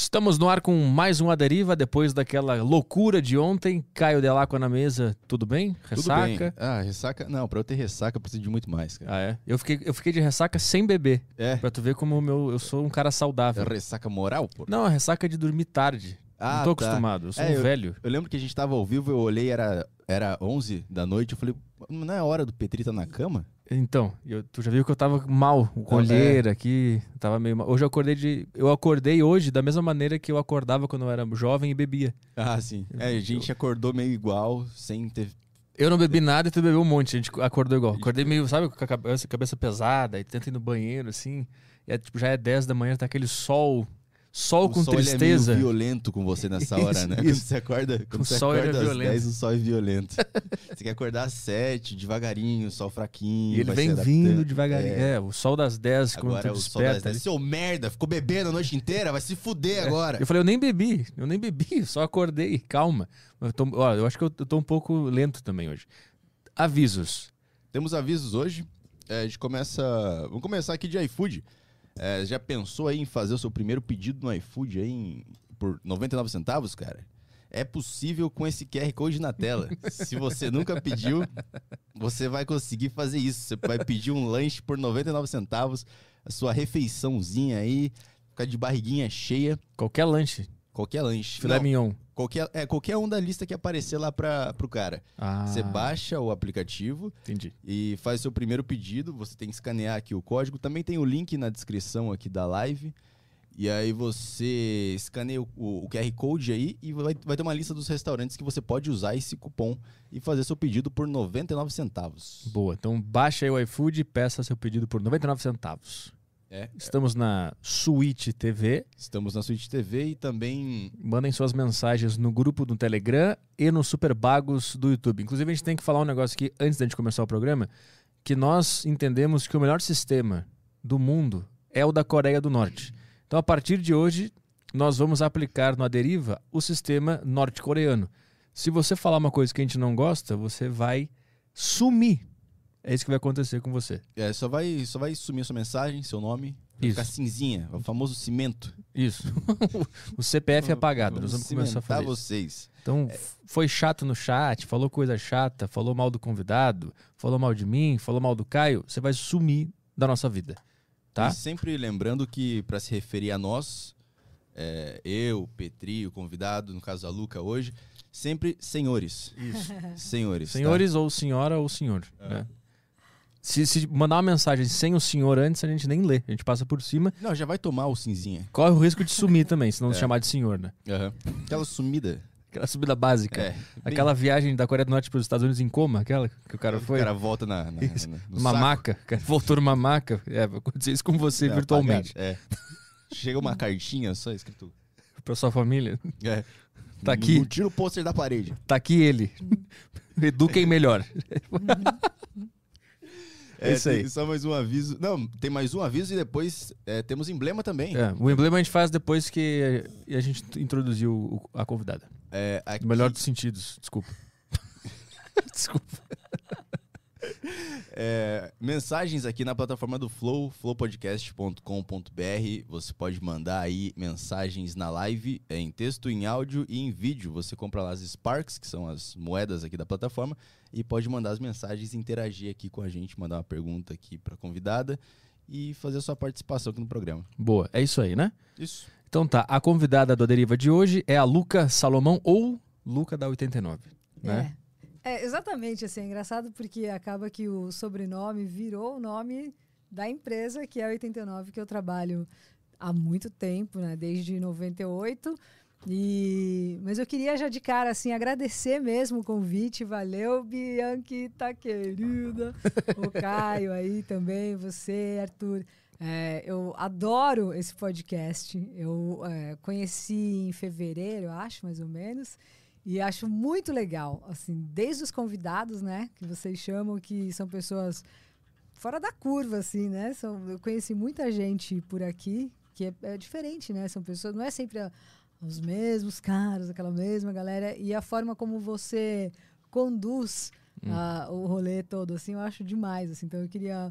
Estamos no ar com mais um A Deriva, depois daquela loucura de ontem. Caio Delacqua na mesa, tudo bem? Ressaca? Tudo bem. Ah, ressaca. Não, pra eu ter ressaca eu preciso de muito mais, cara. Ah, é? Eu fiquei, eu fiquei de ressaca sem beber. É. Pra tu ver como meu, eu sou um cara saudável. É ressaca moral, pô? Não, a ressaca é de dormir tarde. Ah, não tô tá. acostumado, eu sou É, um velho. Eu lembro que a gente tava ao vivo, eu olhei, era, era 11 da noite, eu falei, não é hora do Petri tá na cama? Então, eu- tu já viu que eu tava mal, com olheira aqui, tava meio mal. Hoje eu acordei de. Eu acordei hoje da mesma maneira que eu acordava quando eu era jovem e bebia. Ah, sim. É, a gente acordou meio igual, sem ter... Eu não bebi nada e tu bebeu um monte, a gente acordou igual. Acordei meio, sabe, com a cabeça, cabeça pesada, e tenta ir no banheiro, assim. É, tipo, já é 10 da manhã, tá aquele sol. Sol o com sol, ele tristeza. é meio violento com você nessa hora, Isso, né? isso. Quando você acorda, quando O você sol, ele é acorda às violento. 10, o sol é violento. você quer acordar às 7, devagarinho, sol fraquinho. E ele vem vindo devagarinho. É. É. o sol das 10, quando Agora é tu o sol das desperta. 10. Seu merda, ficou bebendo a noite inteira, vai se fuder agora. Eu falei, eu nem bebi, eu nem bebi, só acordei, calma. Eu, tô, ó, eu acho que eu, eu tô um pouco lento também hoje. Avisos. Temos avisos hoje. É, a gente começa. Vamos começar aqui de iFood. É, já pensou aí em fazer o seu primeiro pedido no iFood aí em- por 99 centavos, cara? É possível com esse QR Code na tela. Se você nunca pediu, você vai conseguir fazer isso. Você vai pedir um lanche por 99 centavos, a sua refeiçãozinha aí, ficar de barriguinha cheia, Qualquer lanche, qualquer lanche. filé Não, mignon. Qualquer, é, qualquer um da lista que aparecer lá pra, pro cara. Ah, Você baixa o aplicativo, Entendi. e faz seu primeiro pedido. Você tem que escanear aqui o código. Também tem o link na descrição aqui da live. E aí você escaneia o, o- o QR Code aí e vai, vai ter uma lista dos restaurantes que você pode usar esse cupom e fazer seu pedido por 99 centavos. Boa. Então baixa aí o iFood e peça seu pedido por 99 centavos. É, Estamos na Switch TV. estamos na Switch TV e também Mandem suas mensagens no grupo do Telegram e no Super Bagos do YouTube. Inclusive, a gente tem que falar um negócio aqui antes da gente começar o programa: que nós entendemos que o melhor sistema do mundo é o da Coreia do Norte. Então, a partir de hoje, nós vamos aplicar no Aderiva o sistema norte-coreano. Se você falar uma coisa que a gente não gosta, você vai sumir. É isso que vai acontecer com você. é, só, vai, só vai sumir sua mensagem, seu nome, vai Isso. ficar cinzinha, o famoso cimento. Isso. o CPF é apagado. Nós vamos começar a cimentar fazer isso. vocês. Então, f- foi chato no chat, falou coisa chata, falou mal do convidado, falou mal de mim, falou mal do Caio, você vai sumir da nossa vida. Tá? E sempre lembrando que, para se referir a nós, é, eu, Petri, o convidado, no caso a Luca hoje, sempre senhores. Isso. Senhores. tá? Senhores ou senhora ou senhor. né? Se, se mandar uma mensagem sem o senhor antes, a gente nem lê. A gente passa por cima. Não, já vai tomar o cinzinha. Corre o risco de sumir também, se não É. chamar de senhor, né? Aquela sumida. Aquela subida básica. É. Aquela viagem da Coreia do Norte para os Estados Unidos em coma, aquela que o cara O foi. cara volta na, na, na- no Numa saco. maca. O cara voltou numa maca. É, vai acontecer isso com você É, virtualmente. apagado, É. Chega uma cartinha só escrito. Pra sua família. É. Tá aqui. Tira o pôster da parede. Tá aqui ele. Eduquem melhor. É isso aí. Só mais um aviso. Não, tem mais um aviso e depois é, temos emblema também. É, o emblema a gente faz depois que a gente introduziu a convidada. É, aqui- melhor dos sentidos, desculpa. desculpa. É, mensagens aqui na plataforma do Flow, flowpodcast.com.br. Você pode mandar aí mensagens na live, é, em texto, em áudio e em vídeo. Você compra lá as Sparks, que são as moedas aqui da plataforma, e pode mandar as mensagens, interagir aqui com a gente, mandar uma pergunta aqui para convidada e fazer a sua participação aqui no programa. Boa, é isso aí, né? Isso. Então tá, a convidada do Deriva de hoje é a Luca Salomão ou Luca da 89, né? É. É, exatamente, assim, é engraçado porque acaba que o sobrenome virou o nome da empresa, que é a 89, que eu trabalho há muito tempo, né, desde 98. E... Mas eu queria já de cara, assim, agradecer mesmo o convite, valeu, Bianchi, tá querida, o Caio aí também, você, Arthur. É, eu adoro esse podcast, eu é, conheci em fevereiro, acho, mais ou menos, e acho muito legal, assim, desde os convidados, né, que vocês chamam, que são pessoas fora da curva, assim, né? São, eu conheci muita gente por aqui que é, é diferente, né? São pessoas, não é sempre a- os mesmos caras, aquela mesma galera, e a forma como você conduz ah, o rolê todo, assim, eu acho demais, assim. Então eu queria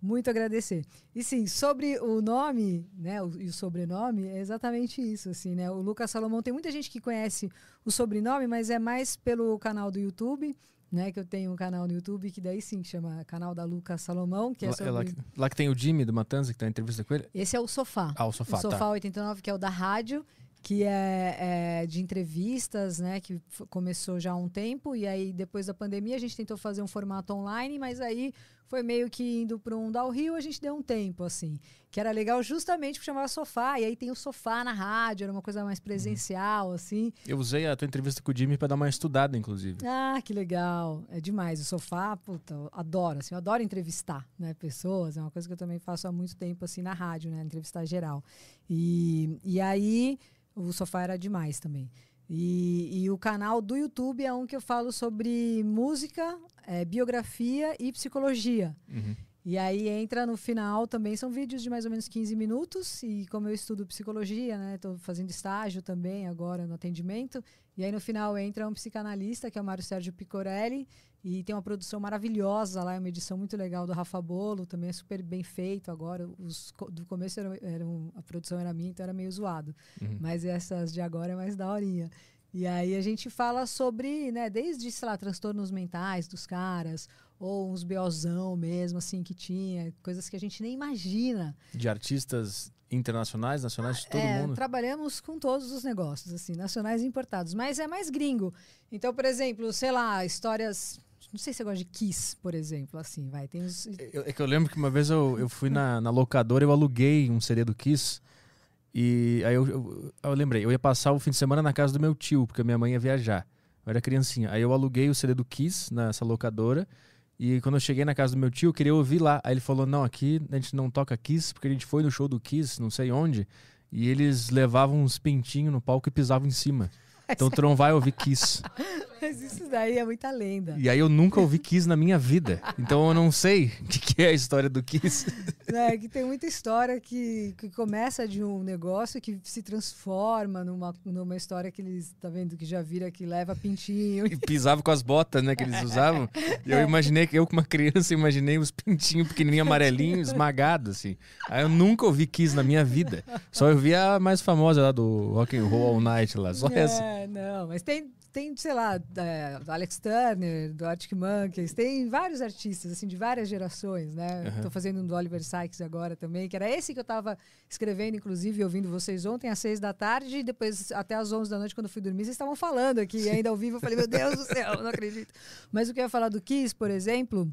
muito agradecer. E sim, sobre o nome, né, o, e o sobrenome, é exatamente isso, assim, né? O Lucas Salomão tem muita gente que conhece o sobrenome, mas é mais pelo canal do YouTube, né? Que eu tenho um canal no YouTube que daí sim chama canal da Lucas Salomão, que é Lá, sobre... é lá, que, lá que tem o Jimmy do Matanza, que tá em entrevista com ele. Esse é o Sofá. Ah, o sofá, o Sofá tá. 89, que é o da rádio, que é, é de entrevistas, né? Que começou já há um tempo. E aí, depois da pandemia, a gente tentou fazer um formato online, mas aí foi meio que indo para um downhill, a gente deu um tempo, assim. Que era legal justamente porque chamava sofá. E aí tem o sofá na rádio, era uma coisa mais presencial, assim. Eu usei a tua entrevista com o Jimmy pra dar uma estudada, inclusive. Ah, que legal. É demais. O sofá, puta, eu adoro, assim, eu adoro entrevistar, né, pessoas. É uma coisa que eu também faço há muito tempo, assim, na rádio, né, entrevistar geral. E, e aí, o sofá era demais também. E, e o canal do YouTube é um que eu falo sobre música, eh, biografia e psicologia. Uhum. E aí entra no final também, são vídeos de mais ou menos 15 minutos. E como eu estudo psicologia, né? Estou fazendo estágio também agora no atendimento. E aí no final entra um psicanalista, que é o Mário Sérgio Picorelli. E tem uma produção maravilhosa lá, é uma edição muito legal do Rafa Bolo, também é super bem feito agora. Os, do começo era, eram- a produção era minha, então era meio zoado. Uhum. Mas essas de agora é mais daorinha. E aí a gente fala sobre, né, desde, sei lá, transtornos mentais dos caras, ou uns BOzão mesmo, assim, que tinha, coisas que a gente nem imagina. De artistas internacionais, nacionais, de todo É, mundo. Trabalhamos com todos os negócios, assim, nacionais e importados, mas é mais gringo. Então, por exemplo, sei lá, histórias. Não sei se você gosta de Kiss, por exemplo, assim, vai. Tem os. Eu- É que eu lembro que uma vez eu, eu fui na, na locadora eu aluguei um CD do Kiss. E aí eu, eu, eu lembrei, eu ia passar o fim de semana na casa do meu tio, porque a minha mãe ia viajar. Eu era criancinha. Aí eu aluguei o CD do Kiss nessa locadora. E quando eu cheguei na casa do meu tio, eu queria ouvir lá. Aí ele falou: Não, aqui a gente não toca Kiss, porque a gente foi no show do Kiss, não sei onde. E eles levavam uns pintinhos no palco e pisavam em cima. Então tu não vai ouvir Kiss. Mas isso daí é muita lenda. E aí eu nunca ouvi Kiss na minha vida. Então eu não sei o que, que é a história do Kiss. né, que tem muita história que, que começa de um negócio que se transforma numa, numa história que eles, tá vendo, que já vira que leva pintinho. E pisava com as botas, né, que eles usavam. E eu imaginei que eu, como uma criança, imaginei os pintinhos pequenininhos, amarelinhos, esmagados, assim. Aí eu nunca ouvi Kiss na minha vida. Só eu vi a mais famosa lá do Rock and Roll All Night lá, só essa. É, não, mas tem, tem sei lá, é, do Alex Turner, do Arctic Monkeys, tem vários artistas, assim, de várias gerações, né? Aham. Tô fazendo um do Oliver Sykes agora também, que era esse que eu tava escrevendo, inclusive, ouvindo vocês ontem, às seis da tarde, e depois até às onze da noite, quando eu fui dormir, vocês estavam falando aqui, ainda ao vivo, eu falei, meu Deus do céu, não acredito. Mas o que eu ia falar do Kiss, por exemplo,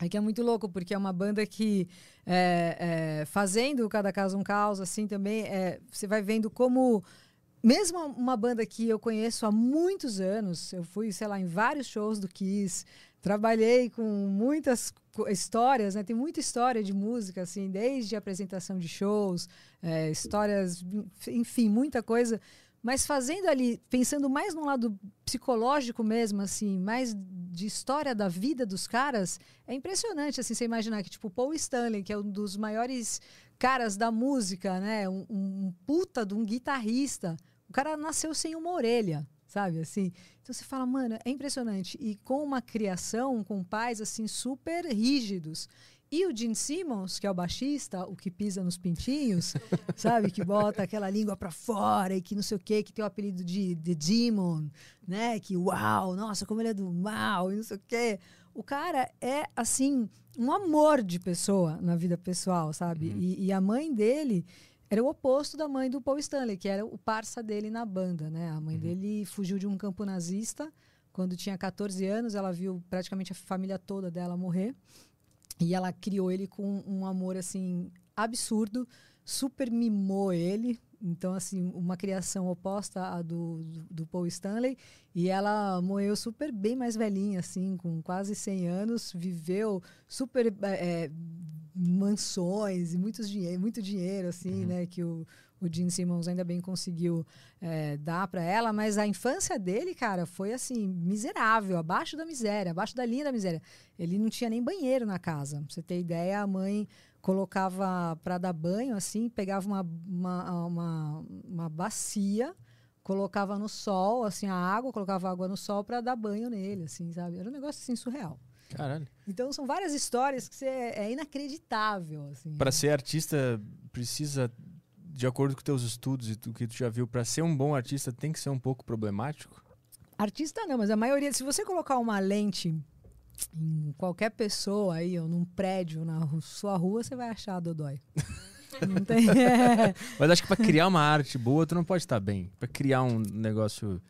é que é muito louco, porque é uma banda que, é, é, fazendo Cada Caso um Caos, assim, também, é, você vai vendo como, mesmo uma banda que eu conheço há muitos anos, eu fui, sei lá, em vários shows do Kiss, trabalhei com muitas histórias, né? Tem muita história de música, assim, desde apresentação de shows, é, histórias, enfim, muita coisa. Mas fazendo ali, pensando mais no lado psicológico mesmo, assim, mais de história da vida dos caras, é impressionante, assim, você imaginar que, tipo, Paul Stanley, que é um dos maiores caras da música, né? Um, um puta de um guitarrista. O cara nasceu sem uma orelha, sabe? Assim. Então você fala, mano, é impressionante. E com uma criação, com pais, assim, super rígidos. E o Gene Simmons, que é o baixista, o que pisa nos pintinhos, sabe? Que bota aquela língua pra fora e que não sei o quê, que tem o apelido de The Demon, né? Que uau, nossa, como ele é do mal e não sei o quê. O cara é, assim, um amor de pessoa na vida pessoal, sabe? E, e a mãe dele era o oposto da mãe do Paul Stanley, que era o parça dele na banda, né? A mãe dele fugiu de um campo nazista quando tinha 14 anos, ela viu praticamente a família toda dela morrer. E ela criou ele com um amor assim absurdo, super mimou ele. Então, assim, uma criação oposta à do, do, do Paul Stanley. E ela morreu super bem mais velhinha, assim, com quase 100 anos. Viveu super é, mansões e muitos dinheiro, muito dinheiro, assim, né? Que o, o Gene Simmons ainda bem conseguiu é, dar para ela. Mas a infância dele, cara, foi, assim, miserável. Abaixo da miséria, abaixo da linha da miséria. Ele não tinha nem banheiro na casa. Pra você ter ideia, a mãe colocava para dar banho, assim, pegava uma, uma, uma, uma, bacia, colocava no sol, assim, a água, colocava água no sol para dar banho nele, assim, sabe? Era um negócio, assim, surreal. Caralho. Então são várias histórias que você, é inacreditável. Assim. Pra ser artista, precisa, de acordo com teus estudos e o que tu já viu, pra ser um bom artista tem que ser um pouco problemático? Artista não, mas a maioria, se você colocar uma lente em qualquer pessoa aí, ou num prédio na sua rua, você vai achar a Dodói. Não tem. é. Mas acho que pra criar uma arte boa, tu não pode estar bem. Pra criar um negócio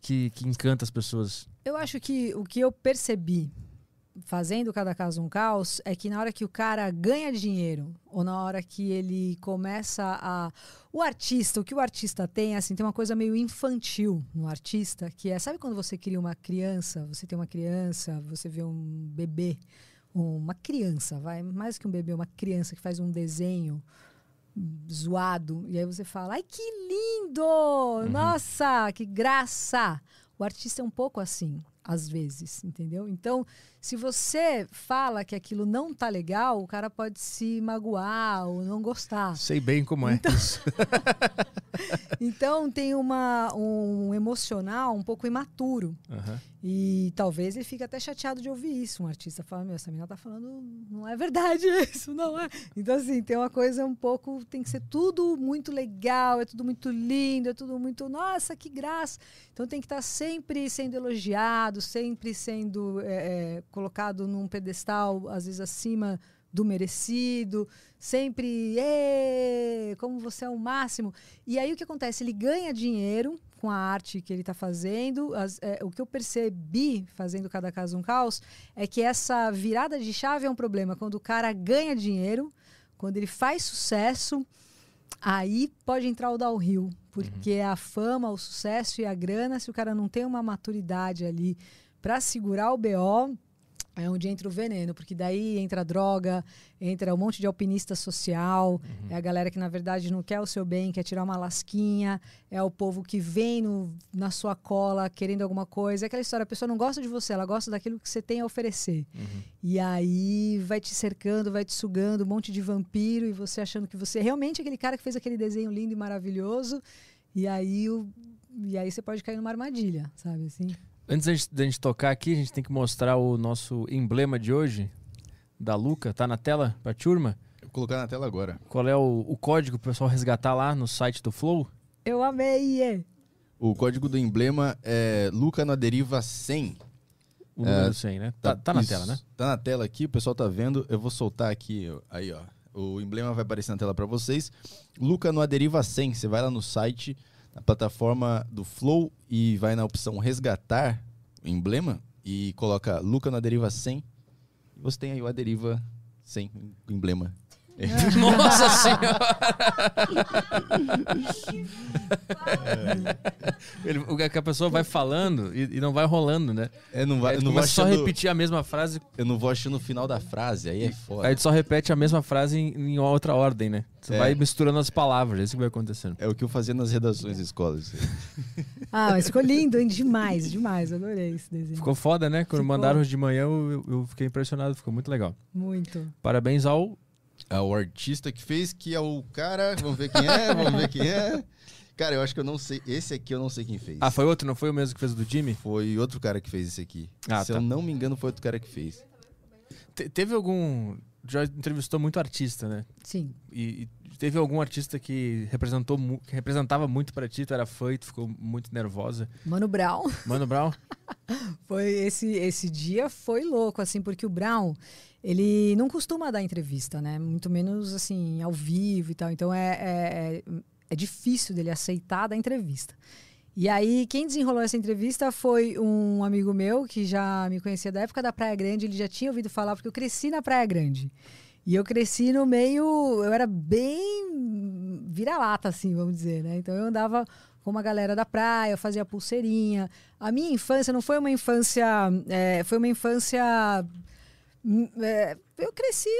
que, que encanta as pessoas. Eu acho que o que eu percebi fazendo cada caso um caos é que na hora que o cara ganha dinheiro ou na hora que ele começa a o artista, o que o artista tem, assim, tem uma coisa meio infantil no artista, que é, sabe quando você cria uma criança, você tem uma criança, você vê um bebê, uma criança, vai, mais que um bebê, uma criança que faz um desenho zoado, e aí você fala: "Ai, que lindo! Nossa, que graça!" O artista é um pouco assim, às vezes, entendeu? Então, se você fala que aquilo não tá legal, o cara pode se magoar ou não gostar. Sei bem como é isso. Então, tem uma, um emocional um pouco imaturo. Aham. E talvez ele fique até chateado de ouvir isso. Um artista fala, meu, essa menina tá falando, não é verdade isso, não é. Então, assim, tem uma coisa um pouco, tem que ser tudo muito legal, é tudo muito lindo, é tudo muito, nossa, que graça. Então tem que estar sempre sendo elogiado, sempre sendo é, é, colocado num pedestal, às vezes acima do merecido, sempre, "Ê, como você é o máximo. E aí o que acontece? Ele ganha dinheiro com a arte que ele está fazendo. As- é, o que eu percebi fazendo cada caso um caos é que essa virada de chave é um problema. Quando o cara ganha dinheiro, quando ele faz sucesso, aí pode entrar o downhill. Porque a fama, o sucesso e a grana, se o cara não tem uma maturidade ali para segurar o BO, é onde entra o veneno, porque daí entra a droga, entra um monte de alpinista social, é a galera que na verdade não quer o seu bem, quer tirar uma lasquinha, é o povo que vem no- na sua cola querendo alguma coisa. É aquela história, a pessoa não gosta de você, ela gosta daquilo que você tem a oferecer. E aí vai te cercando, vai te sugando, um monte de vampiro, e você achando que você é realmente aquele cara que fez aquele desenho lindo e maravilhoso, e aí, o, e aí você pode cair numa armadilha, sabe assim? Antes da gente, tocar aqui, a gente tem que mostrar o nosso emblema de hoje, da Luca. Tá na tela pra turma? Vou colocar na tela agora. Qual é o, o código pro pessoal resgatar lá no site do Flow? Eu amei! é. O código do emblema é Luca na deriva 100. O número 100, né? Tá, tá na isso. tela, né? Tá na tela aqui, o pessoal tá vendo. Eu vou soltar aqui, aí ó. O emblema vai aparecer na tela para vocês. Luca no Aderiva 100. Você vai lá no site, na plataforma do Flow e vai na opção resgatar o emblema e coloca Luca no Aderiva 100. E você tem aí o Aderiva 100, o emblema. Nossa senhora! Ele, o que a pessoa vai falando e, e não vai rolando, né? É, não vai, Aí não começa só achando, repetir a mesma frase, eu não vou achando o final da frase, aí é foda. aí tu só repete a mesma frase em, em outra ordem, né? Tu É. vai misturando as palavras, é isso que vai acontecendo. É o que eu fazia nas redações da escola. isso aí. Ah, mas ficou lindo, hein? Demais, demais. Adorei esse desenho. Ficou foda, né? Quando Ficou. mandaram de manhã, eu- eu fiquei impressionado, ficou muito legal. Muito. Parabéns ao. É o artista que fez, que é o cara. Vamos ver quem é, vamos ver quem é. Cara, eu acho que eu não sei. Esse aqui eu não sei quem fez. Ah, foi outro, não foi o mesmo que fez o do Jimmy? Foi outro cara que fez esse aqui. Ah, Se tá. eu não me engano, foi outro cara que fez. Te- teve algum. Já entrevistou muito artista, né? Sim. E, e teve algum artista que representou mu- que representava muito pra ti, tu era fã e tu ficou muito nervosa. Mano Brown. Mano Brown? Foi esse, esse dia foi louco, assim, porque o Brown, ele não costuma dar entrevista, né? Muito menos, assim, ao vivo e tal. Então é, é, é, é difícil dele aceitar dar entrevista. E aí, quem desenrolou essa entrevista foi um amigo meu que já me conhecia da época da Praia Grande. Ele já tinha ouvido falar, porque eu cresci na Praia Grande. E eu cresci no meio. Eu era bem vira-lata, assim, vamos dizer, né? Então eu andava com uma galera da praia, eu fazia pulseirinha. A minha infância não foi uma infância. é, foi uma infância. Hum, é, eu cresci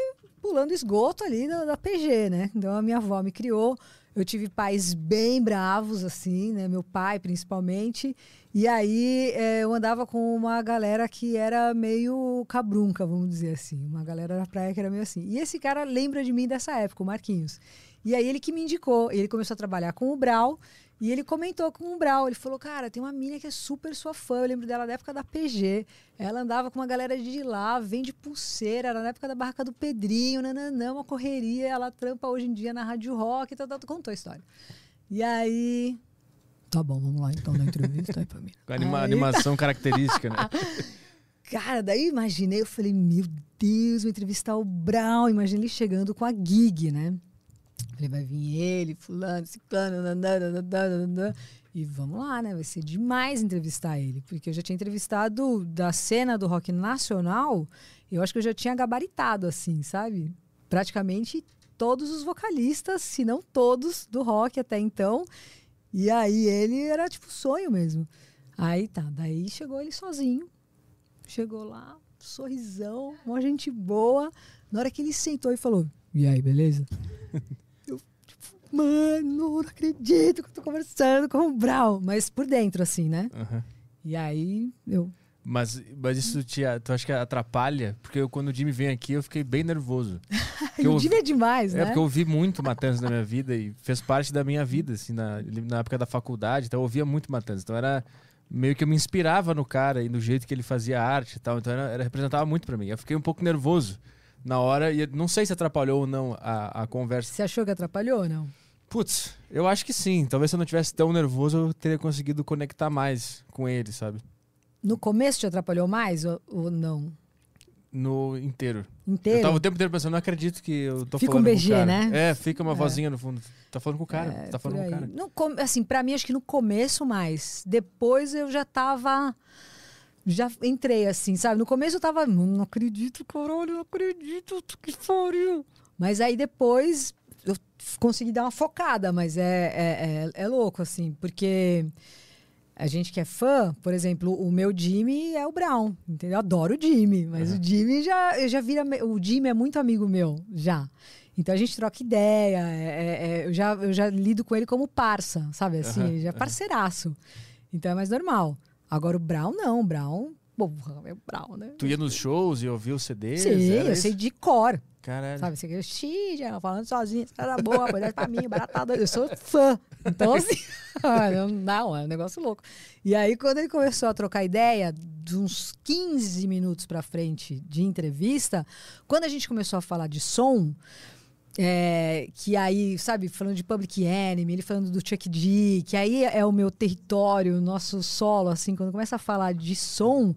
pulando esgoto ali da, da PG, né? Então a minha avó me criou. Eu tive pais bem bravos, assim, né? Meu pai, principalmente. E aí é, eu andava com uma galera que era meio cabrunca, vamos dizer assim. Uma galera da praia que era meio assim. E esse cara lembra de mim dessa época, o Marquinhos. E aí ele que me indicou. Ele começou a trabalhar com o Brau. E ele comentou com o Brau, ele falou, cara, tem uma mina que é super sua fã, eu lembro dela da época da PG. Ela andava com uma galera de lá, vende pulseira, era na época da barraca do Pedrinho, nananã, uma correria, ela trampa hoje em dia na Rádio Rock, tal, tal, contou a história. E aí, Tá bom, vamos lá então na entrevista aí pra mim. Com a anima Aí- animação característica, né? Cara, daí imaginei, eu falei, meu Deus, vou entrevistar o Brown. Imaginei ele chegando com a gig, né? Falei, vai vir ele, fulano, ciclano, e vamos lá, né? Vai ser demais entrevistar ele. Porque eu já tinha entrevistado da cena do rock nacional, eu acho que eu já tinha gabaritado, assim, sabe? Praticamente todos os vocalistas, se não todos, do rock até então. E aí ele era tipo sonho mesmo. Aí tá, daí chegou ele sozinho. Chegou lá, sorrisão, uma gente boa. Na hora que ele sentou e falou: E aí, beleza? mano, não acredito que eu tô conversando com o Brown. Mas por dentro, assim, né? Aham. E aí eu. Mas, mas isso te, tu acha que atrapalha? Porque eu, quando o Jimmy vem aqui, eu fiquei bem nervoso. O ouvi- Jimmy é demais, É né? porque eu ouvi muito Matanza na minha vida e fez parte da minha vida, assim, na, na época da faculdade. Então eu ouvia muito Matanza. Então era meio que eu me inspirava no cara e no jeito que ele fazia arte e tal. Então era, era- representava muito pra mim. Eu fiquei um pouco nervoso na hora e eu não sei se atrapalhou ou não a, a conversa. Você achou que atrapalhou ou não? Putz, eu acho que sim. Talvez se eu não tivesse tão nervoso, eu teria conseguido conectar mais com ele, sabe? No começo te atrapalhou mais ou, ou não? No inteiro. Eu Inteiro? tava o tempo inteiro pensando, não acredito que eu tô Fica um falando com o BG, cara. né? É, fica uma É. vozinha no fundo. Tá falando com o cara. É, tá falando com o cara. No assim, para mim, acho que no começo mais. Depois eu já tava. Já entrei assim, sabe? No começo eu tava. "Mano, Não acredito, caralho, não acredito, que pariu. Mas aí depois eu consegui dar uma focada, mas é, é, é, é louco, assim, porque. A gente que é fã, por exemplo, o meu Jimmy é o Brown, entendeu? Eu adoro o Jimmy, mas o Jimmy já, eu já vira. O Jimmy é muito amigo meu, já. Então a gente troca ideia, é- é- é, eu, já, eu já lido com ele como parça, sabe? Assim, ele já é parceiraço. Então é mais normal. Agora o Brown não, o Brown, porra, é o Brown, né? Tu ia nos shows e ouvia os CDs? Sim, eu isso? sei de cor, Caralho. sabe? Você xixi, falando sozinho, era boa, dar pra mim, baratada. Eu sou fã. Então, assim, não, é um negócio louco. E aí, quando ele começou a trocar ideia, de uns 15 minutos pra frente de entrevista, quando a gente começou a falar de som, é, que aí, sabe, falando de Public Enemy, ele falando do Chuck D, que aí é o meu território, o nosso solo, assim, quando começa a falar de som,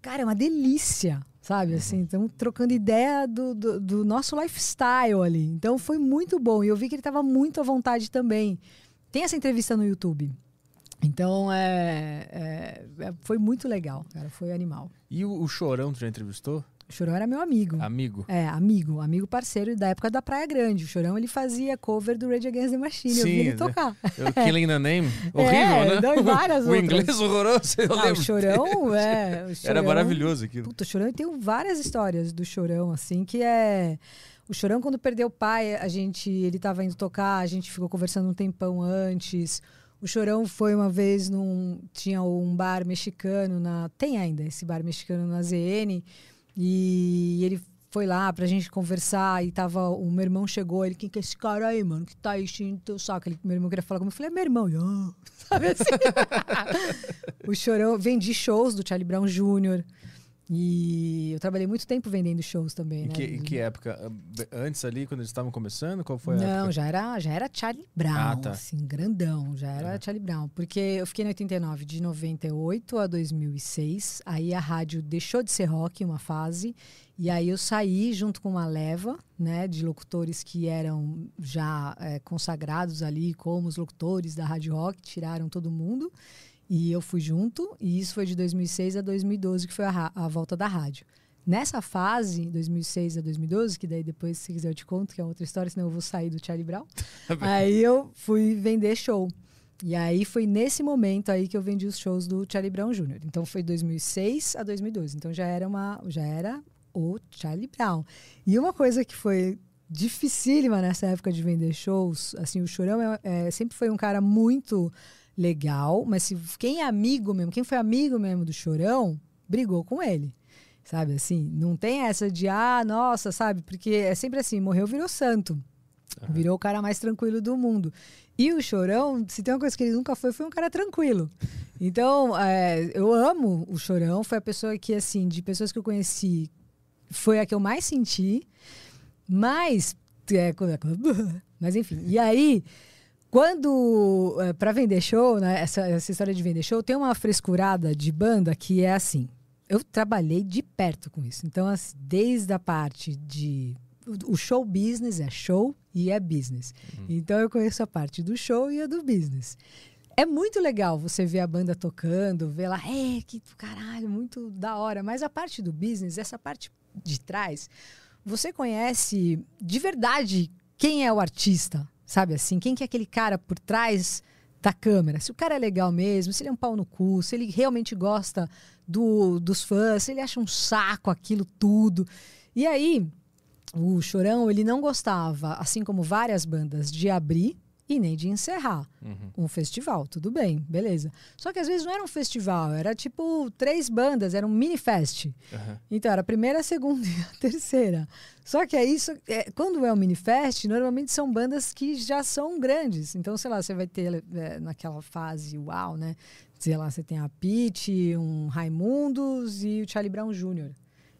cara, é uma delícia, sabe? Assim, estamos trocando ideia do, do, do nosso lifestyle ali. Então foi muito bom. E eu vi que ele estava muito à vontade também. Tem essa entrevista no YouTube. Então é, é- é- foi muito legal, cara. Foi animal. E o, o Chorão, tu já entrevistou? O Chorão era meu amigo. Amigo. É, amigo, amigo parceiro da época da Praia Grande. O Chorão ele fazia cover do Rage Against the Machine. eu vi Sim, ele né? tocar. O Killing the Name. Horrível, É, né? não, várias o outras. inglês horroroso. Eu Ah, o lembro. Chorão, é. o Era Chorão- maravilhoso aquilo. Puta, o Chorão, eu tenho várias histórias do Chorão, assim, que é. O Chorão, quando perdeu o pai, a gente. Ele tava indo tocar, a gente ficou conversando um tempão antes. O Chorão foi uma vez num. Tinha um bar mexicano na. Tem ainda esse bar mexicano na ZN. E ele foi lá pra gente conversar e tava. O meu irmão chegou, ele, quem que é esse cara aí, mano? Que tá enchendo teu saco? Ele, meu irmão queria falar comigo. Eu falei, é meu irmão. Sabe assim? o Chorão, vendi shows do Charlie Brown Jr. E eu trabalhei muito tempo vendendo shows também, Em né? que, em que época? Antes ali, quando eles estavam começando? Qual foi a Não, época? já era, já era Charlie Brown, Ah, tá. assim, grandão, já era É. Charlie Brown. Porque eu fiquei no 89, de 98 a 2006, aí a rádio deixou de ser rock uma fase, e aí eu saí junto com uma leva, né, de locutores que eram já é, consagrados ali como os locutores da rádio rock, tiraram todo mundo, e eu fui junto, e isso foi de 2006 a 2012, que foi a, a volta da rádio. Nessa fase, 2006 a 2012, que daí depois, se quiser, eu te conto, que é outra história, senão eu vou sair do Charlie Brown. aí eu fui vender show. E aí foi nesse momento aí que eu vendi os shows do Charlie Brown Jr. Então foi 2006 a 2012. Então já era uma, já era o Charlie Brown. E uma coisa que foi dificílima nessa época de vender shows, assim, o Chorão é- é, sempre foi um cara muito legal, mas se quem é amigo mesmo, quem foi amigo mesmo do Chorão, brigou com ele. Sabe assim? Não tem essa de, ah, nossa, sabe? Porque é sempre assim, morreu, virou santo. Uhum. Virou o cara mais tranquilo do mundo. E o Chorão, se tem uma coisa que ele nunca foi, foi um cara tranquilo. Então, é, eu amo o Chorão. Foi a pessoa que, assim, de pessoas que eu conheci, foi a que eu mais senti. Mas, é, mas enfim, e aí quando, é, para vender show, né, essa, essa história de vender show, tem uma frescurada de banda que é assim. Eu trabalhei de perto com isso. Então, assim, desde a parte de. O show business é show e é business. Uhum. Então, eu conheço a parte do show e a do business. É muito legal você ver a banda tocando, ver lá, é, que caralho, muito da hora. Mas a parte do business, essa parte de trás, você conhece de verdade quem é o artista, Sabe assim? Quem que é aquele cara por trás da câmera? Se o cara é legal mesmo, se ele é um pau no cu, se ele realmente gosta do, dos fãs, se ele acha um saco aquilo tudo. E aí, o Chorão, ele não gostava, assim como várias bandas, de abrir e nem de encerrar uhum. um festival. Tudo bem, beleza. Só que às vezes não era um festival, era tipo três bandas, era um mini fest. Uhum. Então era a primeira, a segunda e a terceira. Só que é isso, é, quando é um mini fest, normalmente são bandas que já são grandes. Então, sei lá, você vai ter é, naquela fase uau, né? Sei lá, você tem a Pete, um Raimundos e o Charlie Brown Jr.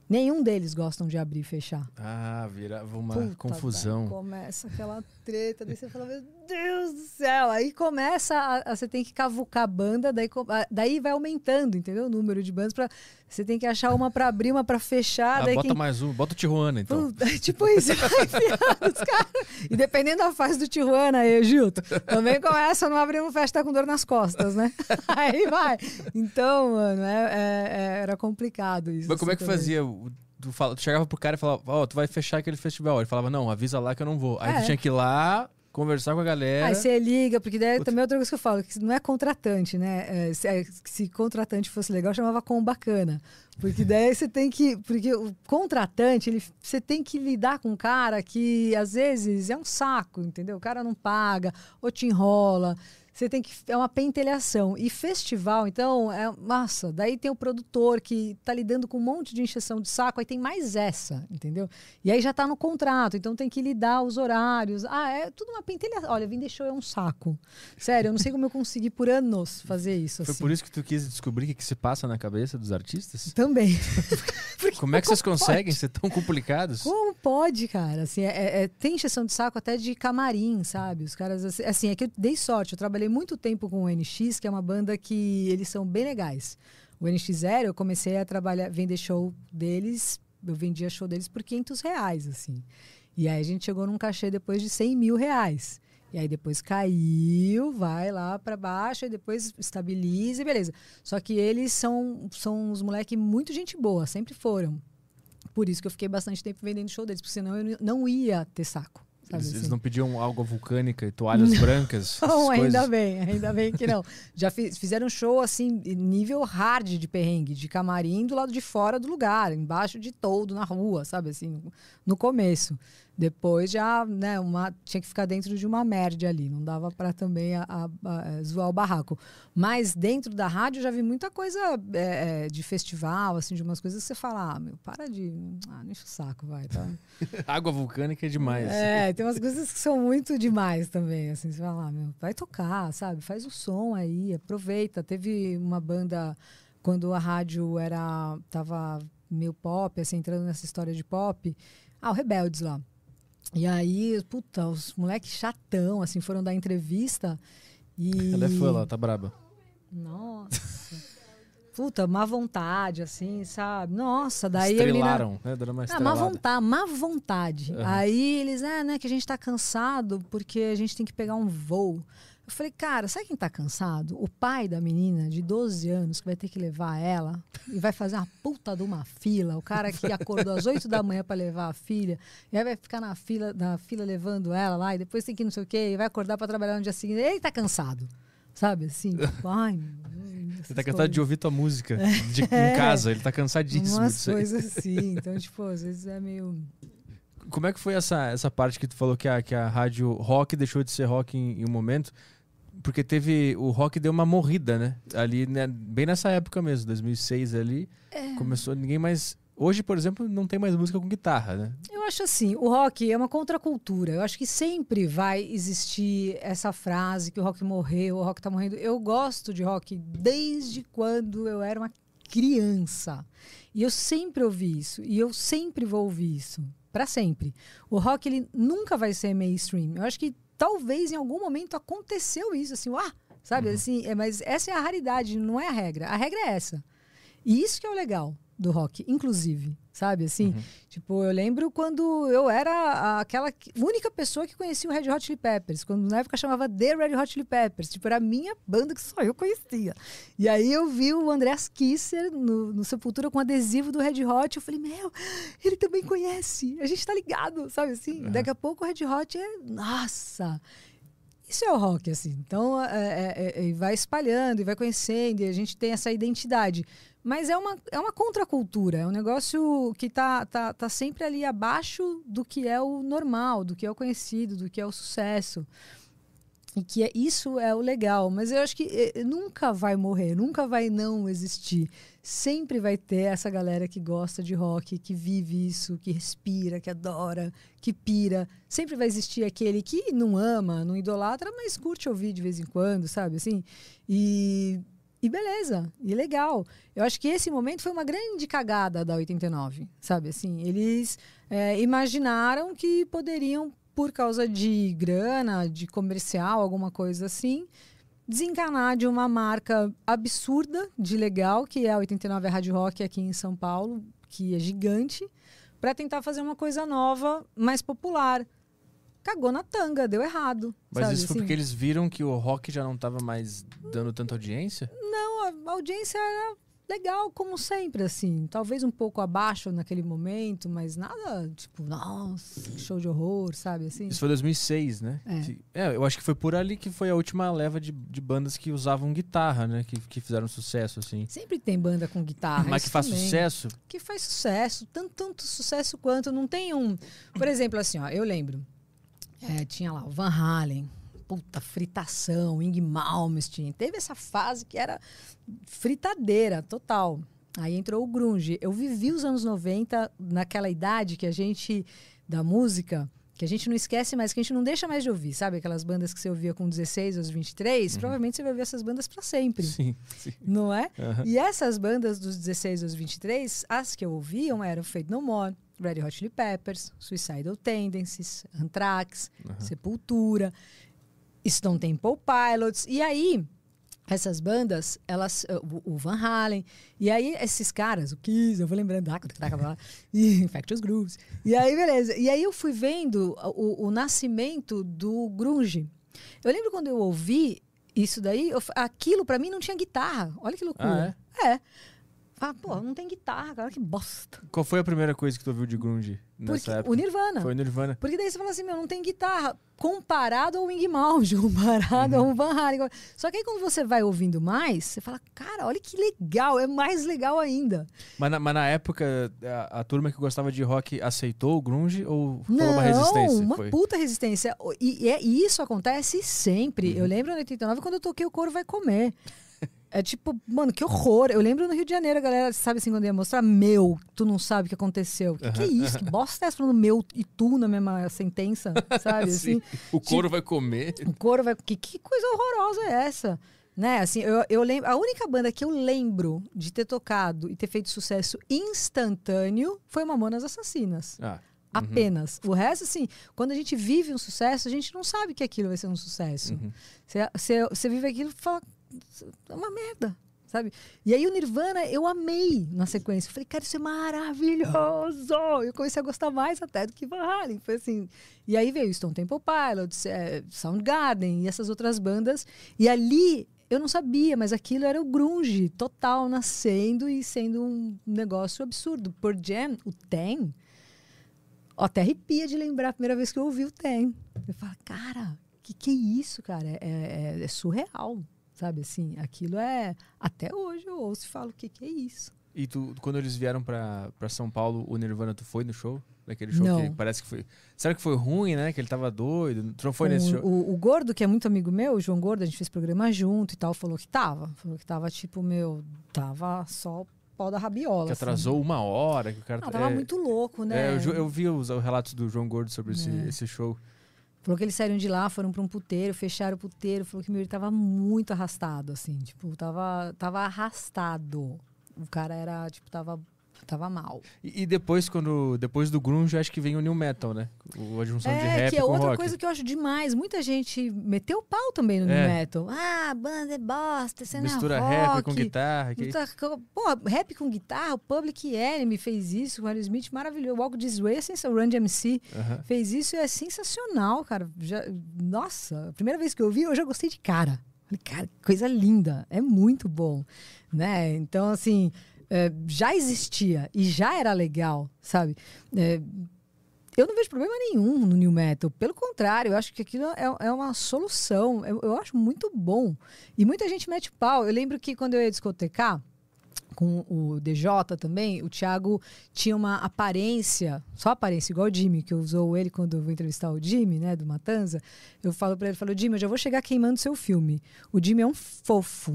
Nenhum deles gostam de abrir e fechar. Ah, virava uma Puta confusão. começa aquela treta, daí você fala, meu Deus do céu. Aí começa, a, a, você tem que cavucar a banda, daí, a, daí vai aumentando, entendeu? O número de bandas. Pra, você tem que achar uma para abrir, uma para fechar. Ah, bota quem... mais um, bota o Tijuana, então. Puta, tipo isso, enfiando os caras. E dependendo da fase do Tijuana aí, Gilto, também começa a não abrir uma festa com dor nas costas, né? aí vai. Então, mano, é, é, é, era complicado isso. Mas como é que também. fazia? Tu, fala, tu chegava pro cara e falava, ó, oh, tu vai fechar aquele festival. Ele falava, não, avisa lá que eu não vou. Aí é. tu tinha que ir lá, conversar com a galera. Aí você liga, porque daí também é outra coisa que eu falo, que não é contratante, né? É, se, é, se, contratante fosse legal, chamava com bacana. Porque daí você tem que. Porque o contratante, ele, você tem que lidar com um cara que às vezes é um saco, entendeu? O cara não paga, ou te enrola. Você tem que. É uma pentelhação. E festival, então, é. Massa. Daí tem o produtor que tá lidando com um monte de encheção de saco, aí tem mais essa, entendeu? E aí já tá no contrato, então tem que lidar os horários. Ah, é tudo uma pentelhação. Olha, vim show é um saco. Sério, eu não sei como eu consegui por anos fazer isso. Foi assim. por isso que tu quis descobrir o que, que se passa na cabeça dos artistas? Também. como é que vocês conseguem ser tão complicados? Como pode, cara? Assim, é, é, tem encheção de saco até de camarim, sabe? Os caras, assim, assim, é que eu dei sorte. Eu trabalhei muito tempo com o NX, que é uma banda que eles são bem legais. O NX0, eu comecei a trabalhar, vender show deles, eu vendia show deles por 500 reais, assim. E aí a gente chegou num cachê depois de 100 mil reais. E aí depois caiu, vai lá para baixo, e depois estabiliza, beleza. Só que eles são, são uns moleques muito gente boa, sempre foram. Por isso que eu fiquei bastante tempo vendendo show deles, porque senão eu não ia ter saco. Eles, assim. não pediam algo vulcânica e toalhas brancas? Não, ainda bem, ainda bem que não. Já fiz, fizeram show assim, nível hard de perrengue, de camarim do lado de fora do lugar, embaixo de todo, na rua, sabe assim, no começo. Depois já, né, uma, tinha que ficar dentro de uma merda ali, não dava para também a, a, a, zoar o barraco. Mas dentro da rádio já vi muita coisa é, de festival, assim, de umas coisas que você fala, ah, meu, para de. Ah, não enche o saco, vai, tá? Água vulcânica é demais. É, tem umas coisas que são muito demais também, assim, você fala, ah, meu, vai tocar, sabe? Faz o som aí, aproveita. Teve uma banda quando a rádio era. tava meio pop, assim, entrando nessa história de pop. Ah, o Rebeldes lá. E aí, puta, os moleques chatão, assim, foram dar entrevista e... Ela é fã lá, tá braba. Nossa. Puta, má vontade, assim, sabe? Nossa, daí... Estrelaram, mina... né? Dando uma ah, má vontade, má vontade. Uhum. Aí eles, é, né, que a gente tá cansado porque a gente tem que pegar um voo. Eu falei, cara, sabe quem tá cansado? O pai da menina de 12 anos que vai ter que levar ela e vai fazer uma puta de uma fila. O cara que acordou às 8 da manhã para levar a filha, e aí vai ficar na fila, na fila levando ela lá, e depois tem que não sei o quê, e vai acordar para trabalhar no dia seguinte. Ele tá cansado. Sabe assim? Tipo, ai, ele tá cansado de ouvir tua música de, é, em casa, ele tá cansadíssimo. Umas coisas assim. Então, tipo, às vezes é meio como é que foi essa, essa parte que tu falou que a, que a rádio rock deixou de ser rock em, em um momento? Porque teve. O rock deu uma morrida, né? Ali, né? bem nessa época mesmo, 2006 ali. É. Começou. Ninguém mais Hoje, por exemplo, não tem mais música com guitarra, né? Eu acho assim, o rock é uma contracultura. Eu acho que sempre vai existir essa frase que o rock morreu, o rock tá morrendo. Eu gosto de rock desde quando eu era uma criança. E eu sempre ouvi isso. E eu sempre vou ouvir isso. para sempre. O rock, ele nunca vai ser mainstream. Eu acho que talvez em algum momento aconteceu isso, assim, ah, sabe? Uhum. Assim, é, mas essa é a raridade, não é a regra. A regra é essa. E isso que é o legal do rock, inclusive, sabe? Assim, uhum. tipo, eu lembro quando eu era aquela única pessoa que conhecia o Red Hot Chili Peppers, quando na época chamava The Red Hot Chili Peppers, tipo, era a minha banda que só eu conhecia. E aí eu vi o Andreas Kisser no, no Sepultura com adesivo do Red Hot, eu falei, meu, ele também conhece, a gente tá ligado, sabe assim? Uhum. Daqui a pouco o Red Hot é, nossa, isso é o rock, assim. Então, é, é, é, vai espalhando e vai conhecendo, e a gente tem essa identidade. Mas é uma, é uma contracultura, é um negócio que está tá, tá sempre ali abaixo do que é o normal, do que é o conhecido, do que é o sucesso. E que é, isso é o legal. Mas eu acho que é, nunca vai morrer, nunca vai não existir. Sempre vai ter essa galera que gosta de rock, que vive isso, que respira, que adora, que pira. Sempre vai existir aquele que não ama, não idolatra, mas curte ouvir de vez em quando, sabe? Assim, e e beleza, e legal. Eu acho que esse momento foi uma grande cagada da 89, sabe? Assim, eles é, imaginaram que poderiam, por causa de grana, de comercial, alguma coisa assim, desencanar de uma marca absurda de legal, que é a 89 Rádio Rock aqui em São Paulo, que é gigante, para tentar fazer uma coisa nova, mais popular cagou na tanga, deu errado. Mas sabe? isso foi assim. porque eles viram que o rock já não estava mais dando tanta audiência? Não, a audiência era legal, como sempre, assim. Talvez um pouco abaixo naquele momento, mas nada, tipo, nossa, show de horror, sabe? Assim. Isso foi 2006, né? É. Que, é, eu acho que foi por ali que foi a última leva de, de bandas que usavam guitarra, né? Que, que fizeram sucesso, assim. Sempre tem banda com guitarra. Mas que faz também. sucesso? Que faz sucesso, tanto, tanto sucesso quanto. Não tem um. Por exemplo, assim, ó, eu lembro. É, tinha lá o Van Halen, puta, fritação, Ing Malmsteen. Teve essa fase que era fritadeira total. Aí entrou o grunge. Eu vivi os anos 90 naquela idade que a gente da música, que a gente não esquece mais, que a gente não deixa mais de ouvir, sabe? Aquelas bandas que você ouvia com 16 aos 23, uhum. provavelmente você vai ouvir essas bandas para sempre. Sim, sim, Não é? Uhum. E essas bandas dos 16 aos 23, as que eu ouviam eram Fate No More, Red Hot Chili Peppers, Suicidal Tendencies, Anthrax, uhum. Sepultura, Stone Temple Pilots. E aí, essas bandas, elas, o, Van Halen, e aí esses caras, o Kiss, eu vou lembrando, ah, e Infectious Grooves. E aí, beleza. E aí eu fui vendo o, o nascimento do grunge. Eu lembro quando eu ouvi isso daí, eu, aquilo para mim não tinha guitarra. Olha que loucura. Ah, é? é. Ah, pô, não tem guitarra, cara, que bosta. Qual foi a primeira coisa que tu ouviu de grunge nessa Porque, época? O Nirvana. Foi o Nirvana. Porque daí você fala assim, meu, não tem guitarra. Comparado ao Wing Mouse, comparado uhum. ao Van Halen. Só que aí quando você vai ouvindo mais, você fala, cara, olha que legal, é mais legal ainda. Mas na, mas na época, a, a, turma que gostava de rock aceitou o grunge ou foi uma resistência? uma foi? puta resistência. E, e, e, isso acontece sempre. Uhum. Eu lembro em 89 quando eu toquei O Coro Vai Comer. É tipo, mano, que horror. Eu lembro no Rio de Janeiro, a galera, sabe assim, quando ia mostrar, meu, tu não sabe o que aconteceu. Que, que é isso? Que bosta é essa falando meu e tu na mesma sentença, sabe? Assim, o couro tipo, vai comer. O couro vai. Que, que coisa horrorosa é essa? Né? Assim, eu, eu lembro. A única banda que eu lembro de ter tocado e ter feito sucesso instantâneo foi Mamonas Assassinas. Ah. Uhum. Apenas. O resto, assim, quando a gente vive um sucesso, a gente não sabe que aquilo vai ser um sucesso. Você uhum. vive aquilo e fala, é uma merda, sabe? E aí o Nirvana eu amei na sequência. Eu falei, cara, isso é maravilhoso! Eu comecei a gostar mais até do que Van Halen. Foi assim. E aí veio Stone Temple Pilots, é, Soundgarden e essas outras bandas. E ali eu não sabia, mas aquilo era o grunge total nascendo e sendo um negócio absurdo. Por Jam, o Ten, até arrepia de lembrar a primeira vez que eu ouvi o Ten. Eu falo, cara, que que é isso, cara? É, é, é surreal Sabe assim, aquilo é. Até hoje eu ouço e falo: o que, que é isso? E tu, quando eles vieram pra São Paulo, o Nirvana, tu foi no show? Naquele show não. que parece que foi. Será que foi ruim, né? Que ele tava doido? Tu não foi o, nesse show? O, o, Gordo, que é muito amigo meu, o João Gordo, a gente fez programa junto e tal, falou que tava. Falou que tava tipo, meu, tava só pau da rabiola. Que assim. atrasou uma hora, que o cara... Ah, tava é, muito louco, né? é, eu, eu vi os, os relatos do João Gordo sobre esse, É. esse show. Falou que eles saíram de lá, foram pra um puteiro, fecharam o puteiro. Falou que meu, ele tava muito arrastado, assim. Tipo, tava, tava arrastado. O cara era, tipo, tava, tava mal. E, e depois, quando depois do grunge, acho que vem o new metal, né? O, a junção de É, rap que é com outra rock. coisa que eu acho demais. Muita gente meteu o pau também no É. new metal. Ah, banda é bosta, você Mistura não é rock. rap com guitarra. Que... Co- Pô, rap com guitarra, o Public Enemy fez isso, o Aerosmith maravilhoso. O Walk This Way é o Run DMC Aham. fez isso e é sensacional, cara. Já, nossa, a primeira vez que eu vi, eu já gostei de cara. Falei, cara, que coisa linda, é muito bom, né? Então, assim, é, já existia e já era legal, sabe? É, eu não vejo problema nenhum no new metal. Pelo contrário, eu acho que aquilo é, é uma solução. Eu, eu acho muito bom. E muita gente mete pau. Eu lembro que quando eu ia discotecar, com o DJ também, o Thiago tinha uma aparência, só aparência, igual o Jimmy, que eu usou ele quando eu vou entrevistar o Jimmy, né, do Matanza. Eu falo pra ele, falo, Jimmy, eu já vou chegar queimando seu filme. O Jimmy é um fofo.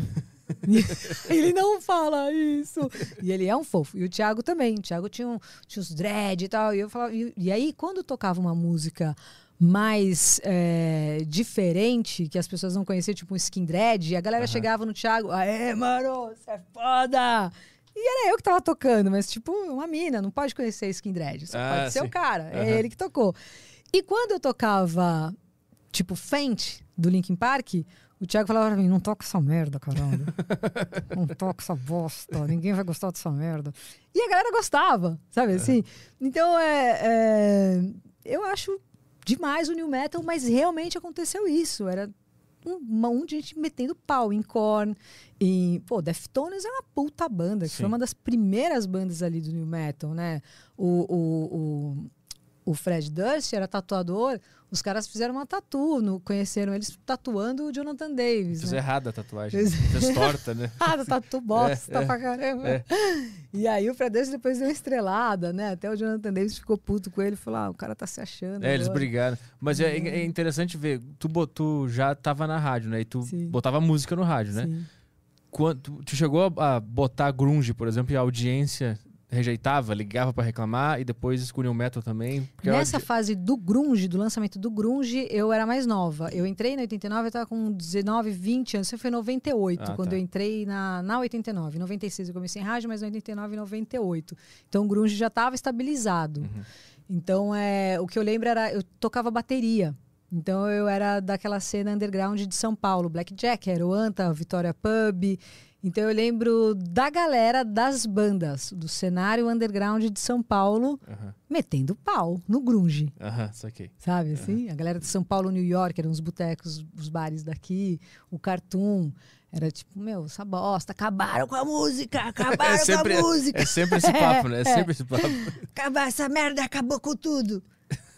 ele não fala isso. E ele é um fofo. E o Thiago também. O Thiago tinha, um, tinha os dread e tal. E, eu falava, e, e aí, quando tocava uma música mais é, diferente, que as pessoas não conheciam, tipo um skin dread, a galera Aham. chegava no Thiago, aê, mano, você é foda! E era eu que tava tocando, mas tipo, uma mina, não pode conhecer skin dread, só Ah, pode ser sim. o cara, é Aham. ele que tocou. E quando eu tocava, tipo, Faint, do Linkin Park, o Thiago falava pra mim, não toca essa merda, caramba. não toca essa bosta, ninguém vai gostar dessa merda. E a galera gostava, sabe assim? Então, é, é, eu acho demais o New Metal, mas realmente aconteceu isso. Era um monte de gente metendo pau em Korn, em... Pô, Deftones é uma puta banda, que Sim. foi uma das primeiras bandas ali do New Metal, né? O, o, o, Fred Durst era tatuador, os caras fizeram uma tatu, no, conheceram eles tatuando o Jonathan Davis, Fiz né? errada a tatuagem. Fez torta, né? Ah, tatu bosta É, é, pra caramba. é. E aí o Fred Durst depois deu uma estrelada, né? Até o Jonathan Davis ficou puto com ele e falou: ah, o cara tá se achando. É, eles agora." brigaram. Mas é, é interessante ver, tu, tu já tava na rádio, né? E tu Sim. botava música no rádio, né? Sim. Quando, tu, chegou a, a botar grunge, por exemplo, e a audiência rejeitava, ligava pra reclamar e depois escolheu o metal também? Nessa audi- fase do grunge, do lançamento do grunge, eu era mais nova. Eu entrei na 89, eu tava com 19, 20 anos. Isso foi em 98, Ah, quando tá. eu entrei na, na 89. Em 96 eu comecei em rádio, mas em 89 e 98. Então o grunge já estava estabilizado. Uhum. Então, é, o que eu lembro era, eu tocava bateria. Então eu era daquela cena underground de São Paulo, Blackjack, era o Anta, Vitória Pub. Então eu lembro da galera das bandas, do cenário underground de São Paulo, metendo pau no grunge. aham, saquei. Sabe assim? A galera de São Paulo, New York, eram os botecos, os bares daqui, o Cartoon. Era tipo, meu, essa bosta, acabaram com a música, acabaram É sempre, com a música. é sempre esse papo, né? É sempre esse papo. Acabar essa merda, acabou com tudo.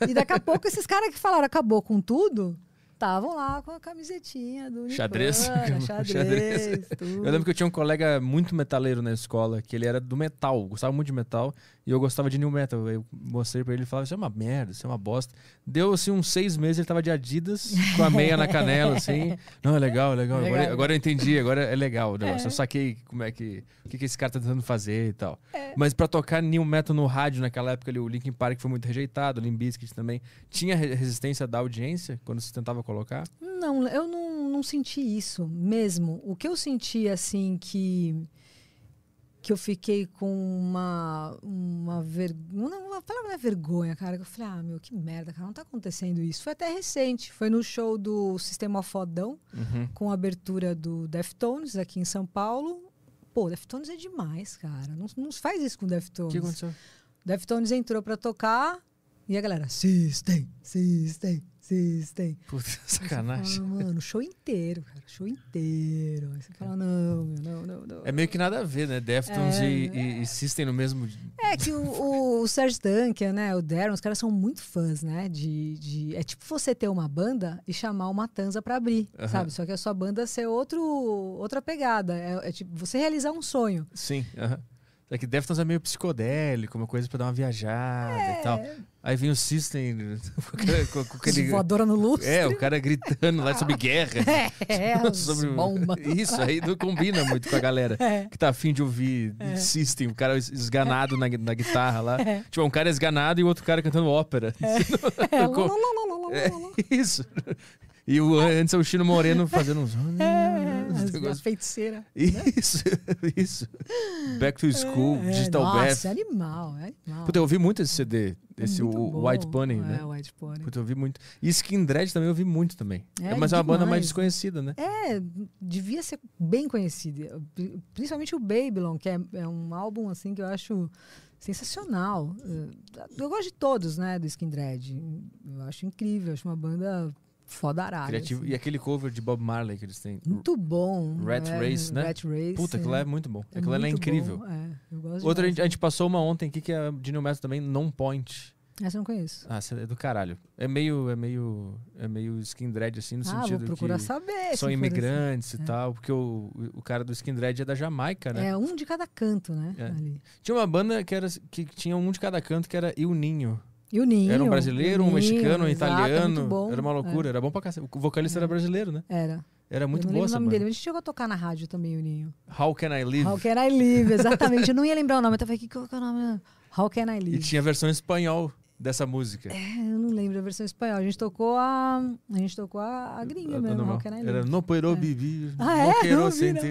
E daqui a pouco esses caras que falaram acabou com tudo, estavam lá com a camisetinha do Xadrez. Xadrez. Eu lembro que eu tinha um colega muito metaleiro na escola, que ele era do metal, gostava muito de metal, e eu gostava de new metal. Eu mostrei pra ele e falava, isso é uma merda, isso é uma bosta. Deu, assim, uns seis meses, ele tava de Adidas, com a meia na canela, assim. Não, é legal, é legal. Legal. Agora, agora eu entendi, agora é legal o negócio. Eu saquei como é que, o que, que esse cara tá tentando fazer e tal. É. Mas pra tocar new metal no rádio naquela época, ali, o Linkin Park foi muito rejeitado, o Limp Bizkit também. Tinha re- resistência da audiência quando você tentava colocar? Não, eu não, não senti isso mesmo. O que eu senti, assim, que que eu fiquei com uma uma vergonha, não, a palavra é vergonha, cara, que eu falei, ah, meu, que merda, cara, não tá acontecendo isso. Foi até recente, foi no show do Sistema Fodão, Uhum. com a abertura do Deftones aqui em São Paulo. Pô, Deftones é demais, cara. Não, não faz isso com O Deftones. que aconteceu? Deftones entrou pra tocar e a galera, System, System, System. Puta, sacanagem. fala, mano, show inteiro, cara, show inteiro. Aí você fala, não, meu, não, não, não. É meio que nada a ver, né? Deftones É, e, e, e System no mesmo. É que o, o, Serge Tankian, né, o Darren, os caras são muito fãs, né, de, de... É tipo você ter uma banda e chamar uma Tanza pra abrir, Aham. sabe? Só que a sua banda ser outro, outra pegada. É, é tipo você realizar um sonho. Sim. aham. É que Deftones é meio psicodélico, uma coisa pra dar uma viajada e tal. Aí vem o System com aquele- com- com aquele... Voadora no lustre. É, o cara gritando lá sobre guerra. É, sobre bombas. Isso aí não combina muito com a galera É. que tá afim de ouvir System, o cara es- esganado na, na guitarra lá. Tipo, um cara esganado e o outro cara cantando ópera. É, lá, É, isso. E o, antes é o Chino Moreno fazendo uns. É, as- feiticeira. Isso, isso. Back to School, É, Digital nossa, Bath. é animal, é animal. Puta, eu ouvi muito esse CD, É esse o bom. White Pony, é, né? White Pony. Puta, eu ouvi muito. E Skin Dread também eu ouvi muito também. É, Mas é uma banda mais desconhecida, né? É, devia ser bem conhecida. Pri- Principalmente o Babylon, que é, é um álbum assim que eu acho sensacional. Eu gosto de todos, né, do Skin Dread. Eu acho incrível, acho uma banda fodarada. Criativo. assim. E aquele cover de Bob Marley que eles têm. Muito bom. Rat é, Race, né? Rat Race. Puta, aquilo lá é muito bom. Aquilo lá é incrível. bom, é, eu gosto Outra, a gente, a gente passou uma ontem aqui que é de New Metal também, Non Point. Essa eu não conheço. Ah, essa é do caralho. É meio, é meio, é meio skin dread, assim, no ah, sentido vou procurar que saber. são imigrantes e É. tal, porque o, o cara do skin dread é da Jamaica, assim. né? É um de cada canto, né? É. Tinha uma banda que, era, que tinha um de cada canto, que era Il Ninho. E o Ninho. Era um brasileiro, um mexicano, um exato, é italiano. bom. Era uma loucura, era bom pra cacete. O vocalista É. era brasileiro, né? É, Era. Era muito boa essa o nome banda. dele. A gente chegou a tocar na rádio também, o Ninho. How Can I Live? How Can I Live, exatamente. Eu não ia lembrar o nome. Eu tava aqui, qual que é o nome? How Can I E Live? tinha a versão em espanhol dessa música. É, eu não lembro a versão espanhola. A gente tocou a. A gente tocou a, a gringa mesmo. How Can I Live. Era No Puedo É. Vivir, Ah, é? Quero Não vi, não.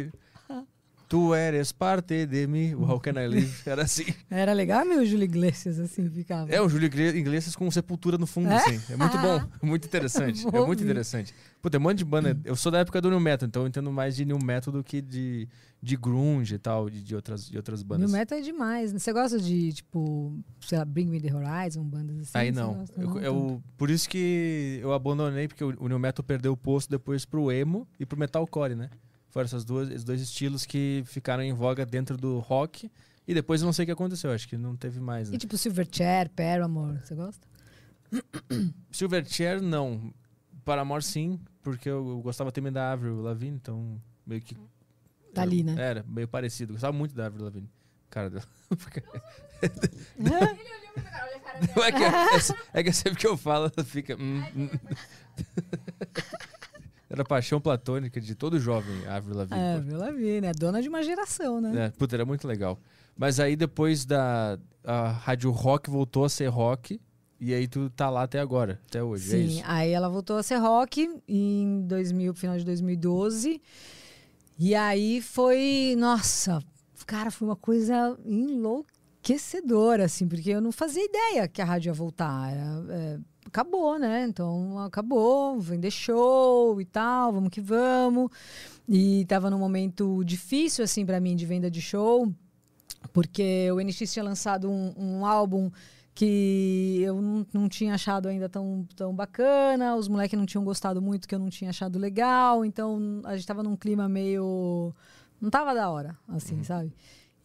Tu eres parte de mim, o How Can I Live. Era assim. Era legal meu Júlio Iglesias, assim, ficava. É o Júlio Igle- Iglesias com sepultura no fundo, É? assim. É muito bom, muito interessante. É muito interessante. Puta, tem um monte de banda. Eu sou da época do New Metal, então eu entendo mais de New Metal do que de, de grunge e tal, de, de outras, de outras bandas. New Metal é demais. né? Você gosta de, tipo, sei lá, Bring Me The Horizon, bandas assim? Aí não. gosta? Eu, Não eu- por isso que eu abandonei, porque o, o New Metal perdeu o posto depois pro emo e pro metalcore, né? Foram essas duas, esses dois estilos que ficaram em voga dentro do rock. E depois eu não sei o que aconteceu, acho que não teve mais, né? E tipo Silverchair, Paramore, você gosta? Silverchair, não. Paramore, sim, porque eu, gostava também da Avril Lavigne, então meio que... Tá ali, né? Era, meio parecido. Gostava muito da Avril Lavigne. Cara, dela. é, que, é, é que sempre que eu falo, ela fica... hum, Era paixão platônica de todo jovem, a Avril Lavigne. É, pô. Vila Vi, né? Dona de uma geração, né? É, puta, era muito legal. Mas aí depois da a rádio rock voltou a ser rock e aí tu tá lá até agora, até hoje, é Sim, isso. aí ela voltou a ser rock em 2000, final de 2012. E aí foi, nossa, cara, foi uma coisa enlouquecedora, assim, porque eu não fazia ideia que a rádio ia voltar. Era, é, acabou, né? Então acabou, vender show e tal, vamos que vamos. E tava num momento difícil, assim, para mim, de venda de show, porque o NX tinha lançado um, um álbum que eu não, não tinha achado ainda tão, tão bacana, os moleques não tinham gostado muito, que eu não tinha achado legal, então a gente tava num clima meio. Não tava da hora, assim, sabe?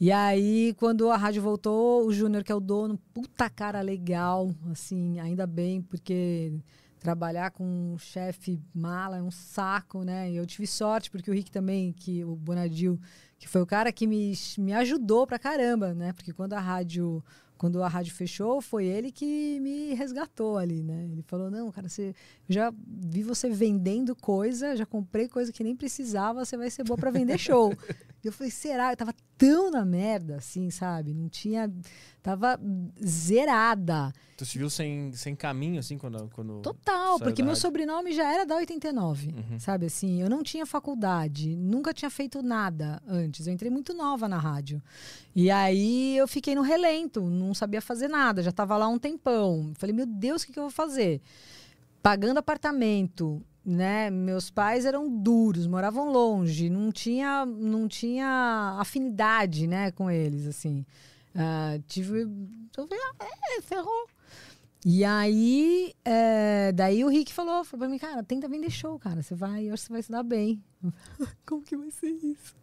E aí, quando a rádio voltou, o Júnior, que é o dono, puta cara legal, assim, ainda bem, porque trabalhar com um chefe mala é um saco, né? E eu tive sorte, porque o Rick também, que o Bonadil, que foi o cara que me, me ajudou pra caramba, né? Porque quando a rádio quando a rádio fechou, foi ele que me resgatou ali, né? Ele falou: "Não, cara, você já vi você vendendo coisa, já comprei coisa que nem precisava, você vai ser boa pra vender show". Eu falei: "Será? Eu tava tão na merda assim, sabe? Não tinha tava zerada. Tu se viu sem, sem caminho, assim, quando. quando Total, porque meu rádio? sobrenome já era da 89, Uhum. sabe assim? Eu não tinha faculdade, nunca tinha feito nada antes. Eu entrei muito nova na rádio. E aí eu fiquei no relento, não sabia fazer nada, já estava lá um tempão. Falei, meu Deus, o que, que eu vou fazer? Pagando apartamento, né? Meus pais eram duros, moravam longe, não tinha, não tinha afinidade, né, com eles, assim. Ah, tive, falei, ah, é, ferrou. E aí, é, daí o Rick falou, falou pra mim, cara, tenta vender show, cara. Você vai, eu acho que você vai se dar bem. Como que vai ser isso?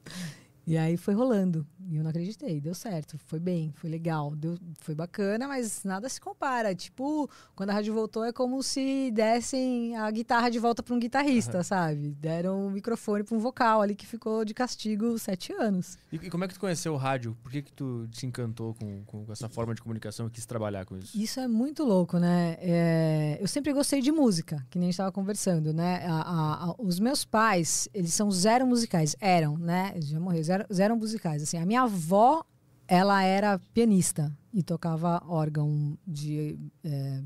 E aí foi rolando. E eu não acreditei, deu certo, foi bem, foi legal, deu, foi bacana, mas nada se compara. Tipo, quando a rádio voltou é como se dessem a guitarra de volta para um guitarrista, uhum. sabe? Deram o um microfone para um vocal ali que ficou de castigo sete anos. E, e, como é que tu conheceu o rádio? Por que, que tu se encantou com, com essa forma de comunicação e quis trabalhar com isso? Isso é muito louco, né? É, eu sempre gostei de música, que nem a gente estava conversando, né? A, a, a, os meus pais, eles são zero musicais, eram, né? Eles já morreram, zero, zero musicais. Assim, a minha avó, ela era pianista e tocava órgão de. É,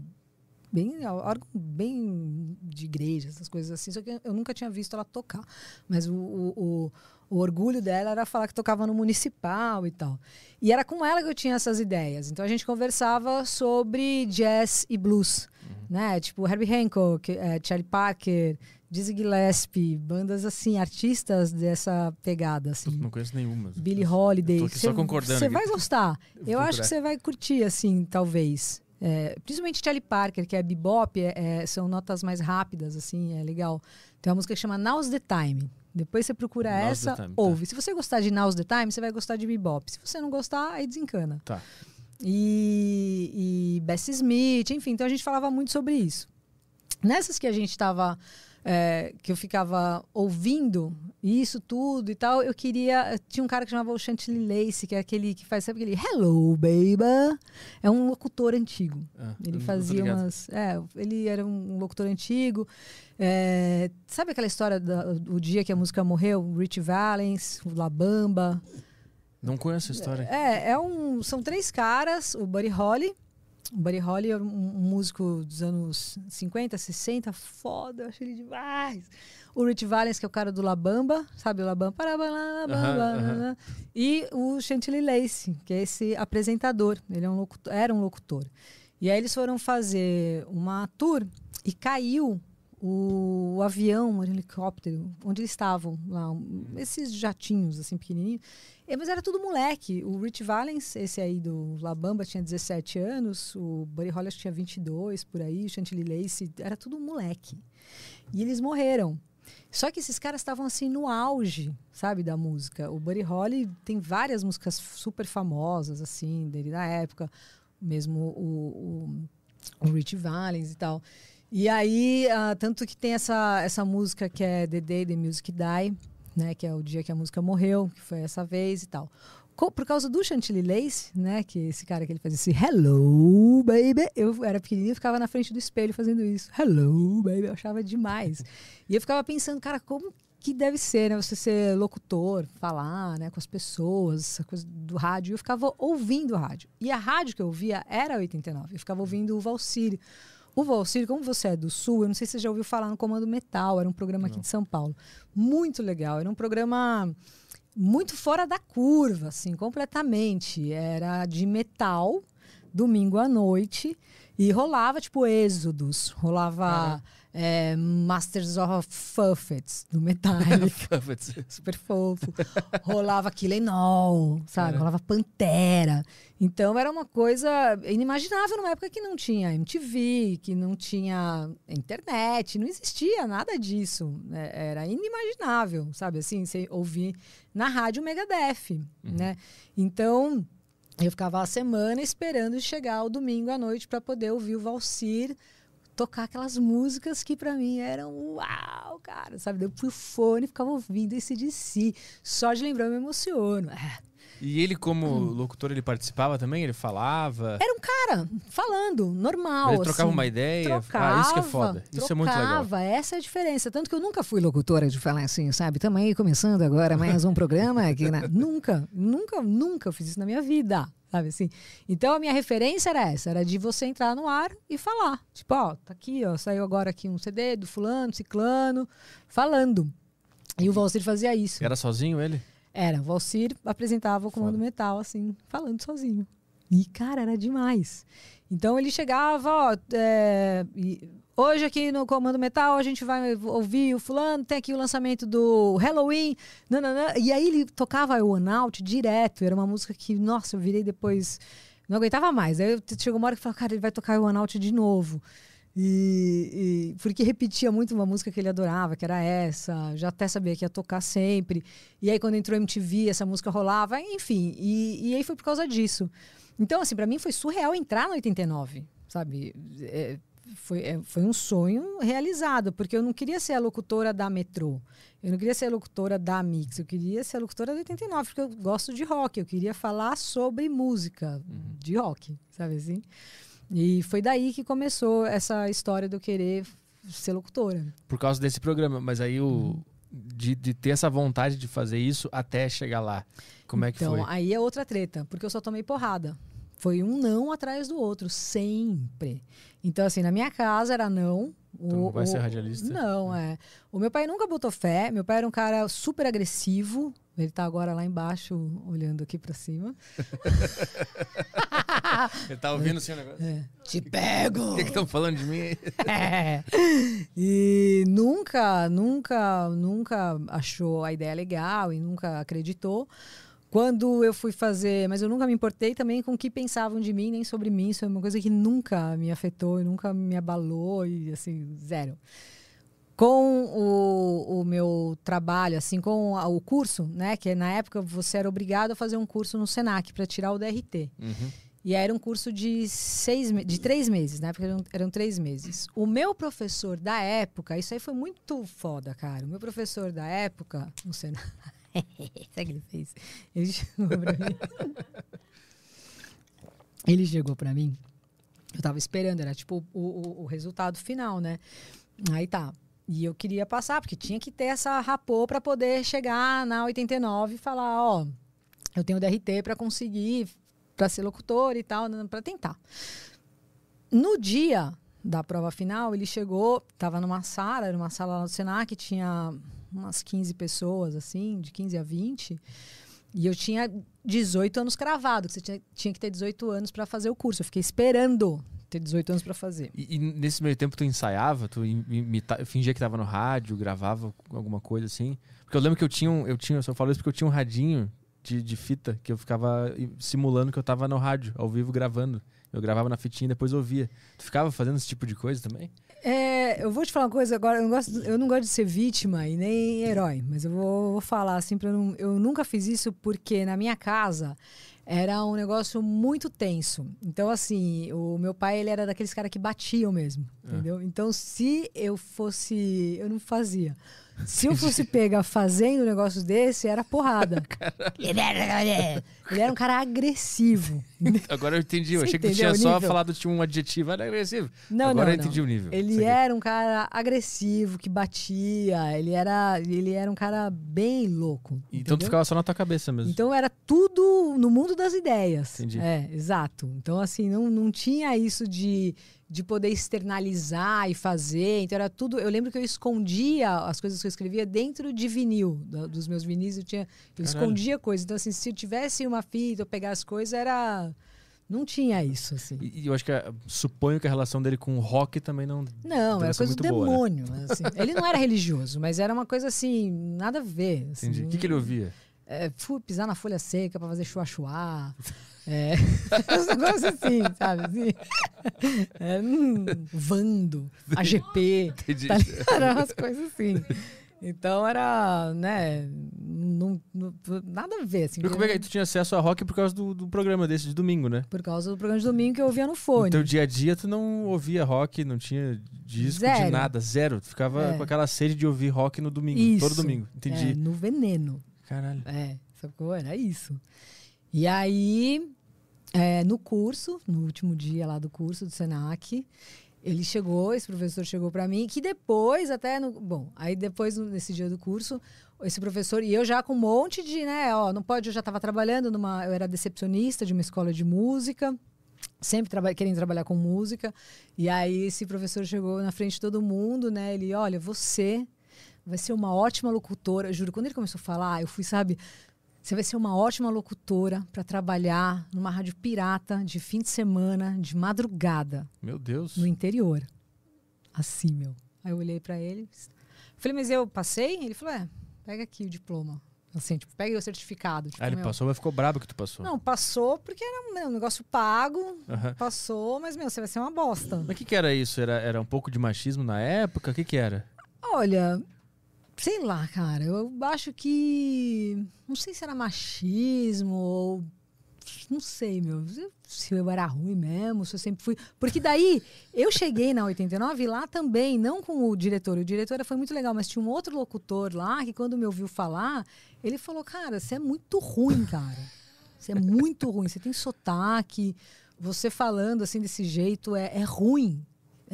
bem, órgão bem de igreja, essas coisas assim. Só que eu nunca tinha visto ela tocar. Mas o, o, o, o orgulho dela era falar que tocava no municipal e tal. E era com ela que eu tinha essas ideias. Então a gente conversava sobre jazz e blues. Uhum. Né? Tipo Herbie Hancock, é, Charlie Parker, Dizzy Gillespie, bandas assim, artistas dessa pegada assim. Não conheço nenhuma. Billie Holiday. Tô só concordando. Você vai gostar. Eu acho que você vai curtir assim, talvez. É, principalmente Charlie Parker, que é bebop, é, é, são notas mais rápidas, assim, é legal. Tem uma música que chama Now's the Time. Depois você procura Now's essa, time, tá. ouve. Tá. Se você gostar de Now's the Time, você vai gostar de bebop. Se você não gostar, aí desencana. Tá. E, e Bessie Smith, enfim. Então a gente falava muito sobre isso. Nessas que a gente estava é, que eu ficava ouvindo isso tudo e tal, eu queria. Tinha um cara que chamava o Chantilly Lace, que é aquele que faz, sabe aquele Hello, baby? É um locutor antigo. Ah, ele fazia umas. É, ele era um locutor antigo. É, sabe aquela história do dia que a música morreu? Rich Valens, o La Bamba. Não conheço a história. É, é um, são três caras, o Buddy Holly, o Buddy Holly é um, músico dos anos 50, 60, foda, eu acho ele demais. O Rich Valens, que é o cara do La Bamba, sabe o La Bamba? E o Chantilly Lace, que é esse apresentador. Ele é um locutor, era um locutor. E aí eles foram fazer uma tour e caiu o, o avião, o helicóptero, onde eles estavam lá, esses jatinhos assim pequenininhos. É, mas era tudo moleque. O Rich Valens, esse aí do La Bamba, tinha 17 anos. O Buddy Holly tinha 22, por aí. O Chantilly Lace, era tudo moleque. E eles morreram. Só que esses caras estavam assim no auge, sabe, da música. O Buddy Holly tem várias músicas super famosas, assim, dele da época. Mesmo o, o, o Rich Valens e tal. E aí, uh, tanto que tem essa, essa música que é The Day the Music Die, né? Que é o dia que a música morreu, que foi essa vez e tal. Por causa do Chantilly Lace, né? Que esse cara que ele fazia esse Hello, baby. Eu era pequenininho e ficava na frente do espelho fazendo isso. Hello, baby. Eu achava demais. E eu ficava pensando, cara, como que deve ser, né? Você ser locutor, falar, né? Com as pessoas, essa coisa do rádio. Eu ficava ouvindo o rádio. E a rádio que eu ouvia era 89. Eu ficava ouvindo o Valsírio. O Valcir, como você é do Sul, eu não sei se você já ouviu falar no Comando Metal, era um programa aqui não. de São Paulo. Muito legal, era um programa muito fora da curva, assim, completamente. Era de metal, domingo à noite, e rolava, tipo, êxodos, rolava é, Masters of Puppets, do Metallica. Super fofo. Rolava Killing All, sabe? Rolava Pantera. Então era uma coisa inimaginável numa época que não tinha MTV, que não tinha internet, não existia nada disso. É, era inimaginável, sabe? Assim, você ouvir na rádio Megadeth, uhum. né? Então... Eu ficava a semana esperando chegar o domingo à noite para poder ouvir o Valsir tocar aquelas músicas que para mim eram uau, cara, sabe? Eu fui fone e ficava ouvindo esse de si. Só de lembrar eu me emociono. É. E ele, como hum. locutor, ele participava também? Ele falava? Era um cara falando, normal. Mas ele trocava assim. uma ideia? Trocava, ah, isso que é foda. Trocava, isso é muito legal. Essa é a diferença. Tanto que eu nunca fui locutora de falar assim, sabe? Também começando agora mais um programa aqui. Na... nunca, nunca, nunca fiz isso na minha vida sabe assim? Então a minha referência era essa, era de você entrar no ar e falar. Tipo, ó, tá aqui, ó, saiu agora aqui um CD do fulano, ciclano, falando. E o Valcir fazia isso. Era sozinho ele? Era, o Valcir apresentava o Comando Foda. Metal, assim, falando sozinho. E, cara, era demais. Então ele chegava, ó, é, e, Hoje aqui no Comando Metal a gente vai ouvir o fulano, tem aqui o lançamento do Halloween, nananã. e aí ele tocava o One Out direto, era uma música que, nossa, eu virei depois, não aguentava mais. Aí chegou uma hora que falei, cara, ele vai tocar o One Out de novo. E, e, porque repetia muito uma música que ele adorava, que era essa, já até sabia que ia tocar sempre. E aí, quando entrou MTV, essa música rolava, enfim. E, e aí foi por causa disso. Então, assim, para mim foi surreal entrar no 89, sabe? É, foi, é, foi um sonho realizado, porque eu não queria ser a locutora da Metrô. Eu não queria ser a locutora da Mix, eu queria ser a locutora do 89, porque eu gosto de rock, eu queria falar sobre música uhum. de rock, sabe assim? E foi daí que começou essa história eu querer ser locutora. Por causa desse programa, mas aí o. Uhum. De, de ter essa vontade de fazer isso até chegar lá. Como é que então, foi? Então, aí é outra treta, porque eu só tomei porrada. Foi um não atrás do outro, sempre. Então, assim, na minha casa era não. Então, o, vai o, ser radialista? Não, é. O meu pai nunca botou fé. Meu pai era um cara super agressivo. Ele tá agora lá embaixo, olhando aqui para cima. Ele tá ouvindo o seu negócio? É. Te pego! O que estão falando de mim? é. E nunca, nunca, nunca achou a ideia legal e nunca acreditou. Quando eu fui fazer, mas eu nunca me importei também com o que pensavam de mim, nem sobre mim. Isso é uma coisa que nunca me afetou e nunca me abalou e assim, zero. Com o, o meu trabalho, assim, com o curso, né? Que na época você era obrigado a fazer um curso no Senac para tirar o DRT. Uhum. E era um curso de seis, de três meses, né? Porque eram, eram, três meses. O meu professor da época, isso aí foi muito foda, cara. O meu professor da época, no Senac. Sabe o que ele fez? Ele chegou pra mim. ele chegou pra mim. Eu tava esperando, era tipo o, o, o, resultado final, né? Aí tá. E eu queria passar, porque tinha que ter essa rapô para poder chegar na 89 e falar: ó, eu tenho DRT para conseguir, para ser locutor e tal, para tentar. No dia da prova final, ele chegou, tava numa sala, era uma sala lá do Senac, tinha umas 15 pessoas, assim, de 15 a 20. E eu tinha 18 anos cravado, você tinha, tinha que ter 18 anos para fazer o curso. Eu fiquei esperando ter 18 anos para fazer. E, e, nesse meio tempo tu ensaiava, tu imita, fingia que tava no rádio, gravava alguma coisa assim? Porque eu lembro que eu tinha, eu tinha, eu só falo isso porque eu tinha um radinho de, de fita que eu ficava simulando que eu tava no rádio, ao vivo gravando. Eu gravava na fitinha e depois ouvia. Tu ficava fazendo esse tipo de coisa também? É, eu vou te falar uma coisa agora. Eu não gosto, eu não gosto de ser vítima e nem herói, mas eu vou, vou falar assim. Pra eu, não, eu nunca fiz isso porque na minha casa era um negócio muito tenso. Então, assim, o meu pai, ele era daqueles caras que batiam mesmo, é. entendeu? Então, se eu fosse... Eu não fazia. Se eu fosse pegar fazendo um negócio desse, era porrada. Ele era, ele era um cara agressivo. Agora eu entendi. Eu achei que tu tinha só falado de um adjetivo, era agressivo. Não, Agora não, eu entendi não. o nível. Ele era um cara agressivo, que batia. Ele era, ele era um cara bem louco. Então entendeu? tu ficava só na tua cabeça mesmo. Então era tudo no mundo das ideias. Entendi. É, exato. Então, assim, não, não tinha isso de de poder externalizar e fazer. Então era tudo. Eu lembro que eu escondia as coisas que eu escrevia dentro de vinil, dos meus vinis. Eu tinha, eu escondia coisas. Então assim, se eu tivesse uma fita, eu pegar as coisas era não tinha isso, assim. E, eu acho que suponho que a relação dele com o rock também não. Não, era coisa do demônio. Né? Assim. ele não era religioso, mas era uma coisa assim, nada a ver. Assim. Entendi. O que, que ele ouvia? É, fui pisar na folha seca para fazer chua-chua. É, uns negócios assim, sabe? Assim. É, hum, Vando, AGP. Entendi. Tá Eram umas coisas assim. Então era, né, não, não, nada a ver. Assim, e como é que tu tinha acesso a rock por causa do, do, programa desse de domingo, né? Por causa do programa de domingo que eu ouvia no fone. No teu dia a dia tu não ouvia rock, não tinha disco zero. de nada, zero. Tu ficava é. com aquela sede de ouvir rock no domingo, isso. todo domingo. Entendi. É, no veneno. Caralho. É, sacou? Era isso. E aí, é, no curso, no último dia lá do curso do Senac, ele chegou, esse professor chegou para mim, que depois até no, bom, aí depois nesse dia do curso, esse professor e eu já com um monte de, né, ó, não pode, eu já estava trabalhando numa, eu era decepcionista de uma escola de música, sempre traba querendo trabalhar com música, e aí esse professor chegou na frente de todo mundo, né, ele, olha, você vai ser uma ótima locutora, juro, quando ele começou a falar, eu fui, sabe, você vai ser uma ótima locutora para trabalhar numa rádio pirata de fim de semana, de madrugada. Meu Deus. No interior. Assim, meu. Aí eu olhei para ele. Falei, mas eu passei? Ele falou, é, pega aqui o diploma. Assim, tipo, peguei o certificado. Tipo, Ah, ele meu, passou, mas ficou brabo que tu passou. Não, passou porque era meu, um negócio pago. Passou, mas, meu, você vai ser uma bosta. Mas o que, que era isso? Era, era um pouco de machismo na época? O que, que era? Olha, sei lá, cara. Eu acho que. Não sei se era machismo ou. Não sei, meu. Se eu era ruim mesmo, se eu sempre fui. Porque daí eu cheguei na 89 lá também, não com o diretor. O diretor foi muito legal, mas tinha um outro locutor lá que, quando me ouviu falar, ele falou: Cara, você é muito ruim, cara. Você é muito ruim. Você tem sotaque. Você falando assim desse jeito é, é ruim.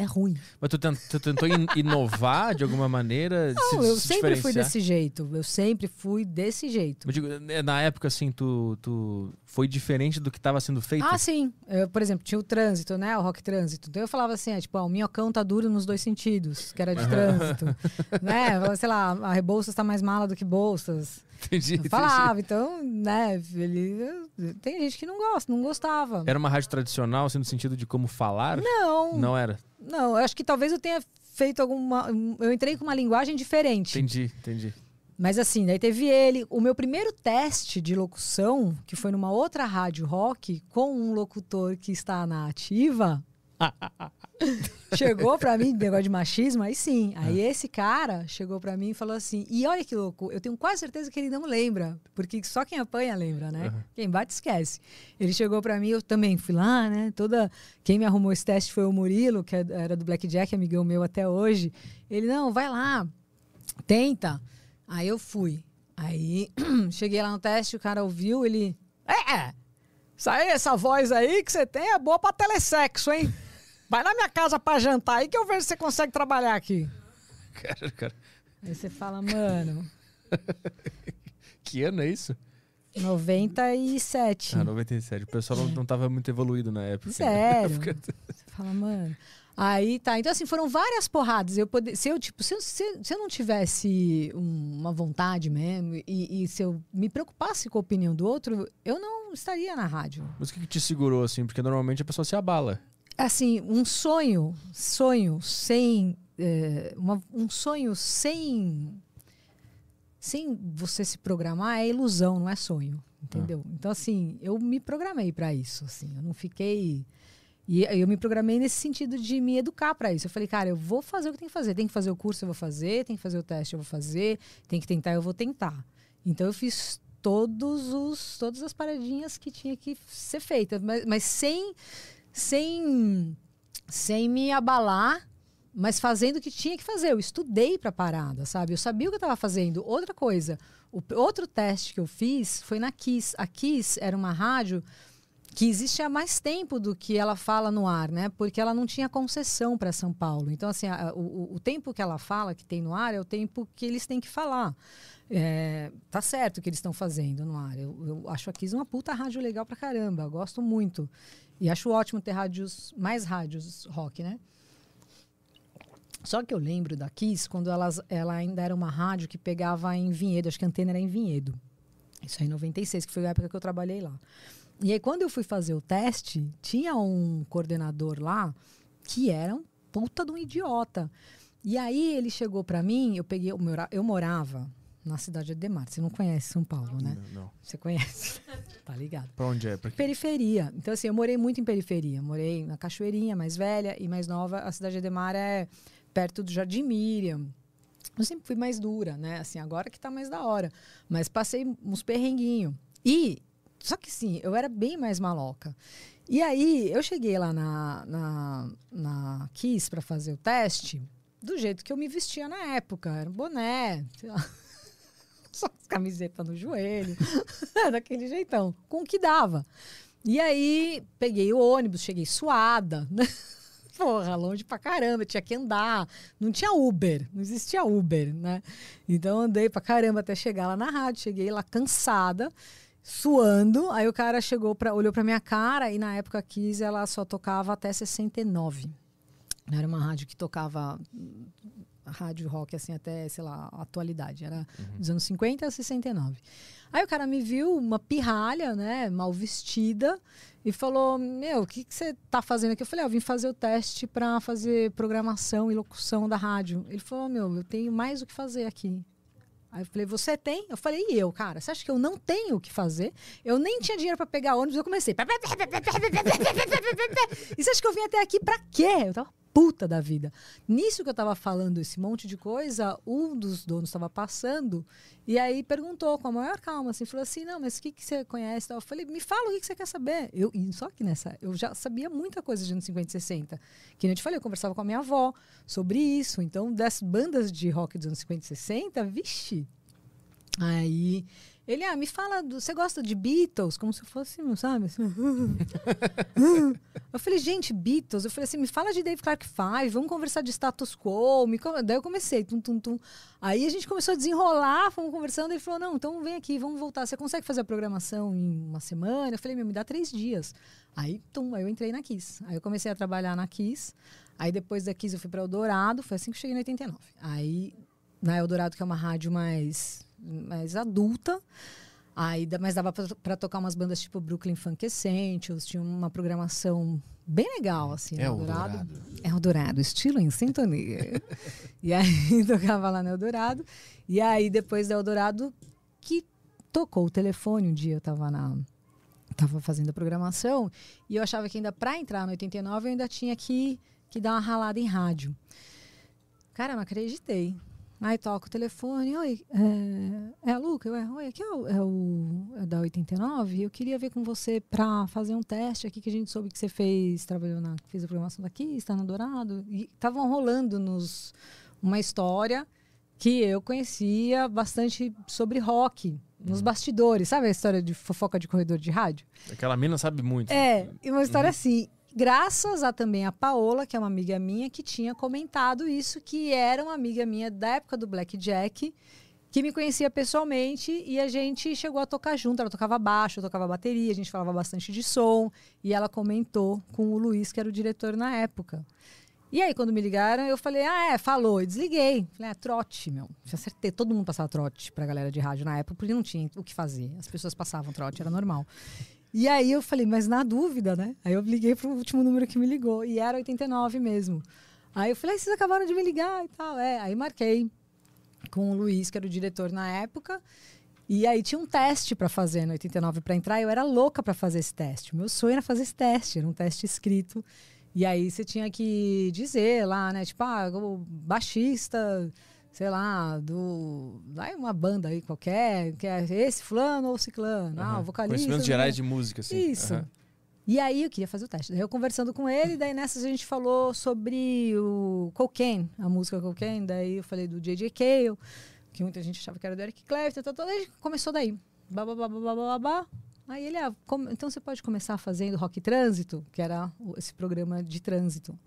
É ruim. Mas tu, tent- tu tentou in- inovar de alguma maneira? Não, se, eu se sempre fui desse jeito. Eu sempre fui desse jeito. Digo, né, na época, assim, tu, tu foi diferente do que estava sendo feito? Ah, sim. Eu, por exemplo, tinha o trânsito, né? O rock trânsito. Então eu falava assim, é, tipo, ó, o minhocão tá duro nos dois sentidos, que era de trânsito. né? Sei lá, a Rebouças tá mais mala do que bolsas. Entendi, entendi. falava, então, né, ele. Tem gente que não gosta, não gostava. Era uma rádio tradicional, assim, no sentido de como falar? Não, não, Não era. eu acho que talvez eu tenha feito alguma. Eu entrei com uma linguagem diferente. Entendi, entendi. Mas assim, daí teve ele. O meu primeiro teste de locução, que foi numa outra rádio rock, com um locutor que está na ativa, chegou pra mim, negócio de machismo, aí sim. Aí esse cara chegou pra mim e falou assim: e olha que louco, eu tenho quase certeza que ele não lembra, porque só quem apanha lembra, né? Uhum. Quem bate esquece. Ele chegou pra mim, eu também fui lá, né? Toda. Quem me arrumou esse teste foi o Murilo, que é- era do Blackjack, amigão meu até hoje. Ele, não, vai lá, tenta. Aí eu fui. Aí cheguei lá no teste, o cara ouviu, ele. É! Isso aí, essa voz aí que você tem é boa pra telesexo, hein? Vai na minha casa pra jantar aí que eu vejo se você consegue trabalhar aqui. Cara, cara, Aí você fala, mano, que ano é isso? 97. Ah, 97. O pessoal não, não tava muito evoluído na época. Sério? Você fala, mano. Aí tá. Então, assim, foram várias porradas. Eu poder, se eu, tipo, se eu, se, se eu não tivesse um- uma vontade mesmo, e, e se eu me preocupasse com a opinião do outro, eu não estaria na rádio. Mas o que, que te segurou, assim? Porque normalmente a pessoa se abala. Assim, um sonho, sonho sem. eh, uma- um sonho sem. Sem você se programar é ilusão, não é sonho. Entendeu? Então, assim, eu me programei para isso. Assim, eu não fiquei. E eu me programei nesse sentido de me educar para isso. Eu falei, cara, eu vou fazer o que tem que fazer. Tem que fazer o curso, eu vou fazer. Tem que fazer o teste, eu vou fazer. Tem que tentar, eu vou tentar. Então eu fiz todos os, todas as paradinhas que tinha que ser feitas, mas, mas sem, sem, sem me abalar, mas fazendo o que tinha que fazer. Eu estudei para parada, sabe? Eu sabia o que eu estava fazendo. Outra coisa, o outro teste que eu fiz foi na Kiss. A Kiss era uma rádio que existe há mais tempo do que ela fala no ar, né? Porque ela não tinha concessão para São Paulo. Então, assim, a- o, o- o tempo que ela fala, que tem no ar, é o tempo que eles têm que falar. É, tá certo o que eles estão fazendo no ar. Eu, eu acho a Kiss uma puta rádio legal pra caramba. Eu gosto muito. E acho ótimo ter rádios, mais rádios rock, né? Só que eu lembro da Kiss quando elas, ela ainda era uma rádio que pegava em Vinhedo, acho que a antena era em Vinhedo. Isso aí em 96, que foi a época que eu trabalhei lá. E aí, quando eu fui fazer o teste, tinha um coordenador lá que era um puta de um idiota. E aí ele chegou pra mim, eu peguei, eu morava na cidade de Ademar. Você não conhece São Paulo, né? Não, não. Você conhece? tá ligado? Pra onde é? Pra? Periferia. Então, assim, eu morei muito em periferia. Morei na Cachoeirinha, mais velha e mais nova. A cidade de Ademar é perto do Jardim Miriam. Eu sempre fui mais dura, né? Assim, agora que tá mais da hora. Mas passei uns perrenguinhos. E, só que sim, eu era bem mais maloca. E aí, eu cheguei lá na, na, na Kiss para fazer o teste do jeito que eu me vestia na época. Era um boné, sei lá. Só as camisetas no joelho. Daquele jeitão. Com o que dava. E aí, peguei o ônibus, cheguei suada. né? Porra, longe pra caramba, tinha que andar. Não tinha Uber, não existia Uber, né? Então andei pra caramba até chegar lá na rádio. Cheguei lá cansada, suando. Aí o cara chegou, pra, olhou pra minha cara e na época Kiss ela só tocava até 69. Era uma rádio que tocava rádio rock assim até, sei lá, a atualidade. Era dos anos 50 a 69. Aí o cara me viu, uma pirralha, né, mal vestida, e falou: Meu, o que que você tá fazendo aqui? Eu falei: ah, Eu vim fazer o teste para fazer programação e locução da rádio. Ele falou: Meu, eu tenho mais o que fazer aqui. Aí eu falei, você tem? Eu falei, e eu, cara? Você acha que eu não tenho o que fazer? Eu nem tinha dinheiro para pegar ônibus, eu comecei. E você acha que eu vim até aqui para quê? Eu tava puta da vida. Nisso que eu tava falando esse monte de coisa, um dos donos estava passando e aí perguntou com a maior calma, assim, falou assim, não, mas o que, que você conhece? Eu falei, me fala o que, que você quer saber. Eu, só que nessa, eu já sabia muita coisa de anos 50 e 60. Que nem eu te falei, eu conversava com a minha avó sobre isso. Então, das bandas de rock dos anos 50 e 60, vixe. Aí ele, ah, me fala, do, você gosta de Beatles? Como se fosse, não sabe? Assim, eu falei, gente, Beatles. Eu falei assim, me fala de Dave Clark Five, vamos conversar de status quo. Me... Daí eu comecei, tum, tum, tum. Aí a gente começou a desenrolar, fomos conversando. Ele falou, não, então vem aqui, vamos voltar. Você consegue fazer a programação em uma semana? Eu falei, meu, me dá três dias. Aí, tum, aí eu entrei na Kiss. Aí eu comecei a trabalhar na Kiss. Aí depois da Kiss eu fui para Eldorado, foi assim que eu cheguei em 89. Aí, na Eldorado, que é uma rádio mais mais adulta. Aí, mas dava para tocar umas bandas tipo Brooklyn Funk Essentials, tinha uma programação bem legal, assim, é Eldorado. Eldorado. É Eldorado, estilo em sintonia. e aí tocava lá no Eldorado. E aí, depois do Eldorado, que tocou o telefone um dia, eu tava na tava fazendo a programação e eu achava que ainda para entrar no 89 eu ainda tinha que, que dar uma ralada em rádio. Cara, não acreditei. Aí toca o telefone, oi, é, é a Luca? É, oi, aqui é o, é o é da 89. Eu queria ver com você para fazer um teste aqui que a gente soube que você fez, trabalhou na, fez a programação daqui, está no Dourado. E estavam rolando nos uma história que eu conhecia bastante sobre rock, nos uhum. bastidores. Sabe a história de fofoca de corredor de rádio? Aquela mina sabe muito. É, e uma história uhum. assim graças a também a Paola, que é uma amiga minha, que tinha comentado isso, que era uma amiga minha da época do Blackjack, que me conhecia pessoalmente e a gente chegou a tocar junto. Ela tocava baixo, eu tocava bateria, a gente falava bastante de som. E ela comentou com o Luiz, que era o diretor na época. E aí, quando me ligaram, eu falei, ah, é, falou, e desliguei. Falei, ah, trote, meu. Já acertei, todo mundo passava trote pra galera de rádio na época, porque não tinha o que fazer. As pessoas passavam trote, era normal. E aí eu falei, mas na dúvida, né? Aí eu liguei pro último número que me ligou. E era 89 mesmo. Aí eu falei, vocês acabaram de me ligar e tal. É, aí marquei com o Luiz, que era o diretor na época. E aí tinha um teste para fazer no 89 para entrar. Eu era louca para fazer esse teste. Meu sonho era fazer esse teste, era um teste escrito. E aí você tinha que dizer lá, né? Tipo, ah, baixista sei lá, do. Vai uma banda aí qualquer, que é esse fulano ou ciclano, uhum. ah, vocalista. Conhecimentos gerais de música, assim. Isso. Uhum. E aí eu queria fazer o teste. Daí eu conversando com ele, daí nessas a gente falou sobre o Cocaine, a música Cocaine, daí eu falei do J.J. Cale, que muita gente achava que era do Eric Clapton, então daí começou daí. Babá, Aí ele, ah, então você pode começar fazendo Rock Trânsito, que era esse programa de trânsito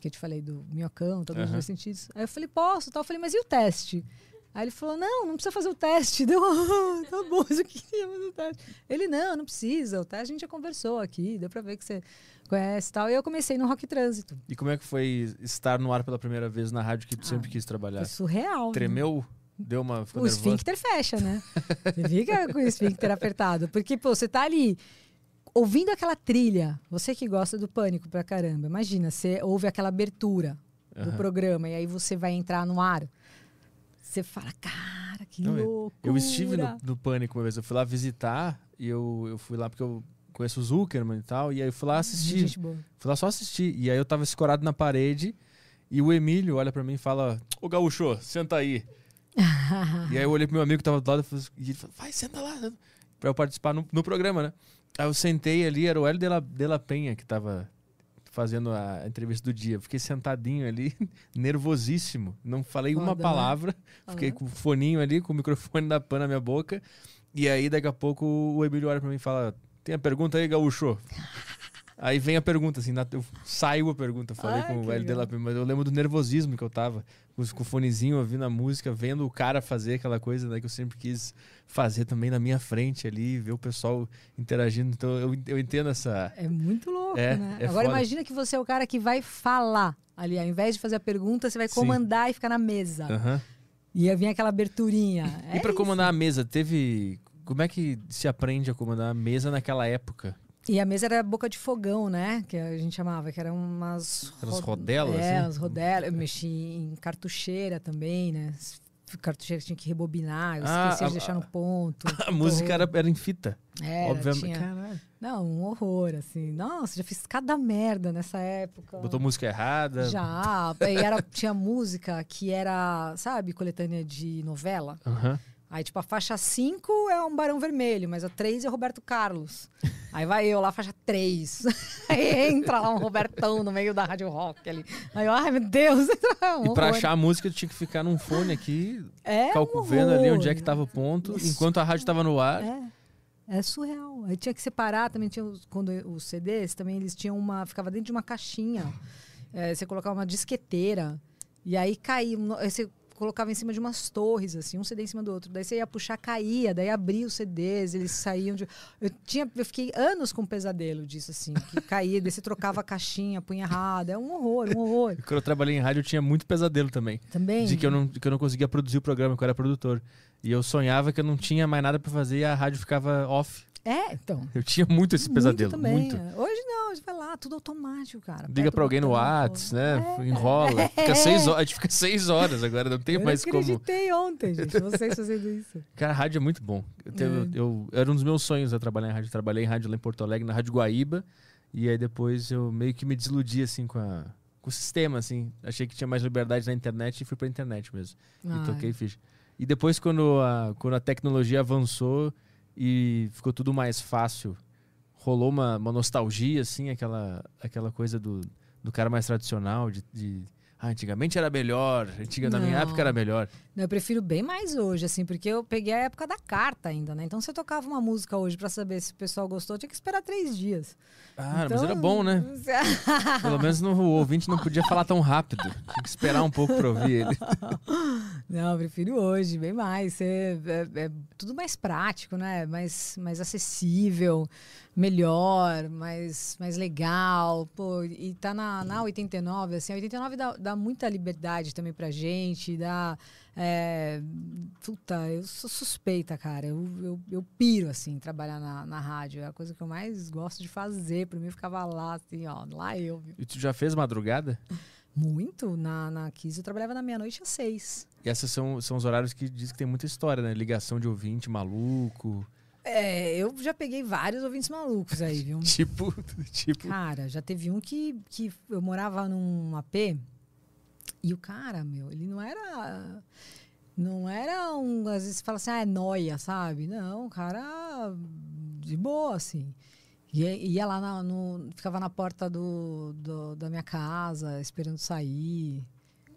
que eu te falei do minhocão, todos uhum. os sentidos. Aí eu falei, posso, tal. Eu falei, mas e o teste? Aí ele falou, não, não precisa fazer o teste. Deu, ah, tá bom, eu queria fazer o teste. Ele, não, não precisa, o teste a gente já conversou aqui, deu pra ver que você conhece e tal. E eu comecei no Rock Trânsito. E como é que foi estar no ar pela primeira vez na rádio que tu ah, sempre quis trabalhar? Foi surreal. Né? Tremeu? Né? Deu uma. o esfíncter fecha, né? você fica com o esfíncter apertado. Porque, pô, você tá ali ouvindo aquela trilha, você que gosta do pânico pra caramba, imagina, você ouve aquela abertura uhum. do programa e aí você vai entrar no ar. Você fala, cara, que louco. Eu estive no, no, Pânico uma vez, eu fui lá visitar e eu, eu fui lá porque eu conheço o Zuckerman e tal, e aí eu fui lá assistir. Gente boa. Fui lá só assistir. E aí eu tava escorado na parede e o Emílio olha para mim e fala: Ô Gaúcho, senta aí. e aí eu olhei pro meu amigo que tava do lado e ele falou: Vai, senta lá. Pra eu participar no, no programa, né? Aí eu sentei ali, era o Hélio de la, de la Penha que tava fazendo a entrevista do dia. Fiquei sentadinho ali, nervosíssimo. Não falei Foda, uma né? palavra. Né? Fiquei com o foninho ali, com o microfone da pan na minha boca. E aí, daqui a pouco, o Emílio olha pra mim e fala: Tem a pergunta aí, Gaúcho? Aí vem a pergunta, assim, eu saio a pergunta, falei Ai, com o Hélio Delapé, mas eu lembro do nervosismo que eu tava, com, com o fonezinho, ouvindo a música, vendo o cara fazer aquela coisa né, que eu sempre quis fazer também na minha frente ali, ver o pessoal interagindo. Então eu, eu entendo essa. É muito louco, é, né? É Agora foda. imagina que você é o cara que vai falar ali, ao invés de fazer a pergunta, você vai comandar Sim. e ficar na mesa. Uhum. E aí vem aquela aberturinha. E, é para comandar a mesa, teve. Como é que se aprende a comandar a mesa naquela época? E a mesa era boca de fogão, né? Que a gente chamava, que eram umas. Aquelas rodelas? É, assim? as rodelas. Eu mexi em cartucheira também, né? cartucheira que tinha que rebobinar, eu Ah, esqueci a- de deixar no ponto. A música era, era em fita. Era, obviamente. tinha- Caralho. Não, um horror, assim. Nossa, já fiz cada merda nessa época. Botou música errada. Já. E era, tinha música que era, sabe, coletânea de novela. Aham. Aí, tipo, a faixa 5 é um Barão Vermelho, mas a 3 é Roberto Carlos. Aí vai eu lá, faixa 3. Aí entra lá um Robertão no meio da rádio rock ali. Aí eu, ai meu Deus. Um E pra horror. achar a música, tu tinha que ficar num fone aqui, é um vendo ali onde é que tava o ponto, Isso. enquanto a rádio tava no ar. É. É surreal. Aí tinha que separar, também tinha os, quando os CDs, também eles tinham uma. Ficava dentro de uma caixinha. É, você colocava uma disqueteira. E aí caía. aí Você colocava em cima de umas torres, assim, um CD em cima do outro. Daí você ia puxar, caía, daí abria os CDs, eles saíam de. Eu, tinha, eu fiquei anos com pesadelo disso, assim, que caía, daí você trocava a caixinha, punha errado. É um horror, um horror. Quando eu trabalhei em rádio, eu tinha muito pesadelo também. Também. De que eu, não, que eu não conseguia produzir o programa, que eu era produtor. E eu sonhava que eu não tinha mais nada pra fazer e a rádio ficava off. É, então. Eu tinha muito esse pesadelo. Muito também. Muito. é. Hoje não, hoje vai lá, tudo automático, cara. Liga pra alguém no botão, Whats, pô. né? É. Enrola. Fica É. seis horas. A gente fica seis horas agora, não tem eu mais como. acreditei ontem, gente, vocês fazendo isso. Cara, a rádio é muito bom. Eu, teve- É. eu- era um dos meus sonhos eu trabalhar em rádio. Eu trabalhei em rádio lá em Porto Alegre, na Rádio Guaíba. E aí depois eu meio que me desiludi, assim, com, a, com o sistema, assim. Achei que tinha mais liberdade na internet e fui pra internet mesmo. E Ai. toquei ficha. E depois, quando a, quando a tecnologia avançou e ficou tudo mais fácil, rolou uma, uma nostalgia, assim, aquela, aquela coisa do, do cara mais tradicional, de. de, ah, antigamente era melhor, antiga, na minha época era melhor. Não, eu prefiro bem mais hoje, assim, porque eu peguei a época da carta ainda, né? Então, se eu tocava uma música hoje pra saber se o pessoal gostou, eu tinha que esperar três dias. Ah, mas Então, era bom, né? Pelo menos no, o ouvinte não podia falar tão rápido. Tinha que esperar um pouco pra ouvir ele. Não, eu prefiro hoje, bem mais. É, é- é tudo mais prático, né? Mais, mais acessível, melhor, mais, mais legal. Pô, e tá na, na 89, assim, a 89 dá, dá muita liberdade também pra gente, dá. É, puta, eu sou suspeita, cara. Eu, eu, eu piro, assim, trabalhar na, na rádio. É a coisa que eu mais gosto de fazer. Pra mim, eu ficava lá, assim, ó, lá eu. viu? E tu já fez madrugada? Muito. Na, na Kiss eu trabalhava da meia-noite às seis. E esses são, são os horários que diz que tem muita história, né? Ligação de ouvinte maluco. É, eu já peguei vários ouvintes malucos aí, viu? Tipo, tipo. Cara, já teve um que, que eu morava num AP e o cara, meu, ele não era. Não era um. Às vezes você fala assim, ah, é noia, sabe? Não, cara de boa, assim. Ia, ia lá na- no. Ficava na porta do, do- da minha casa, esperando sair.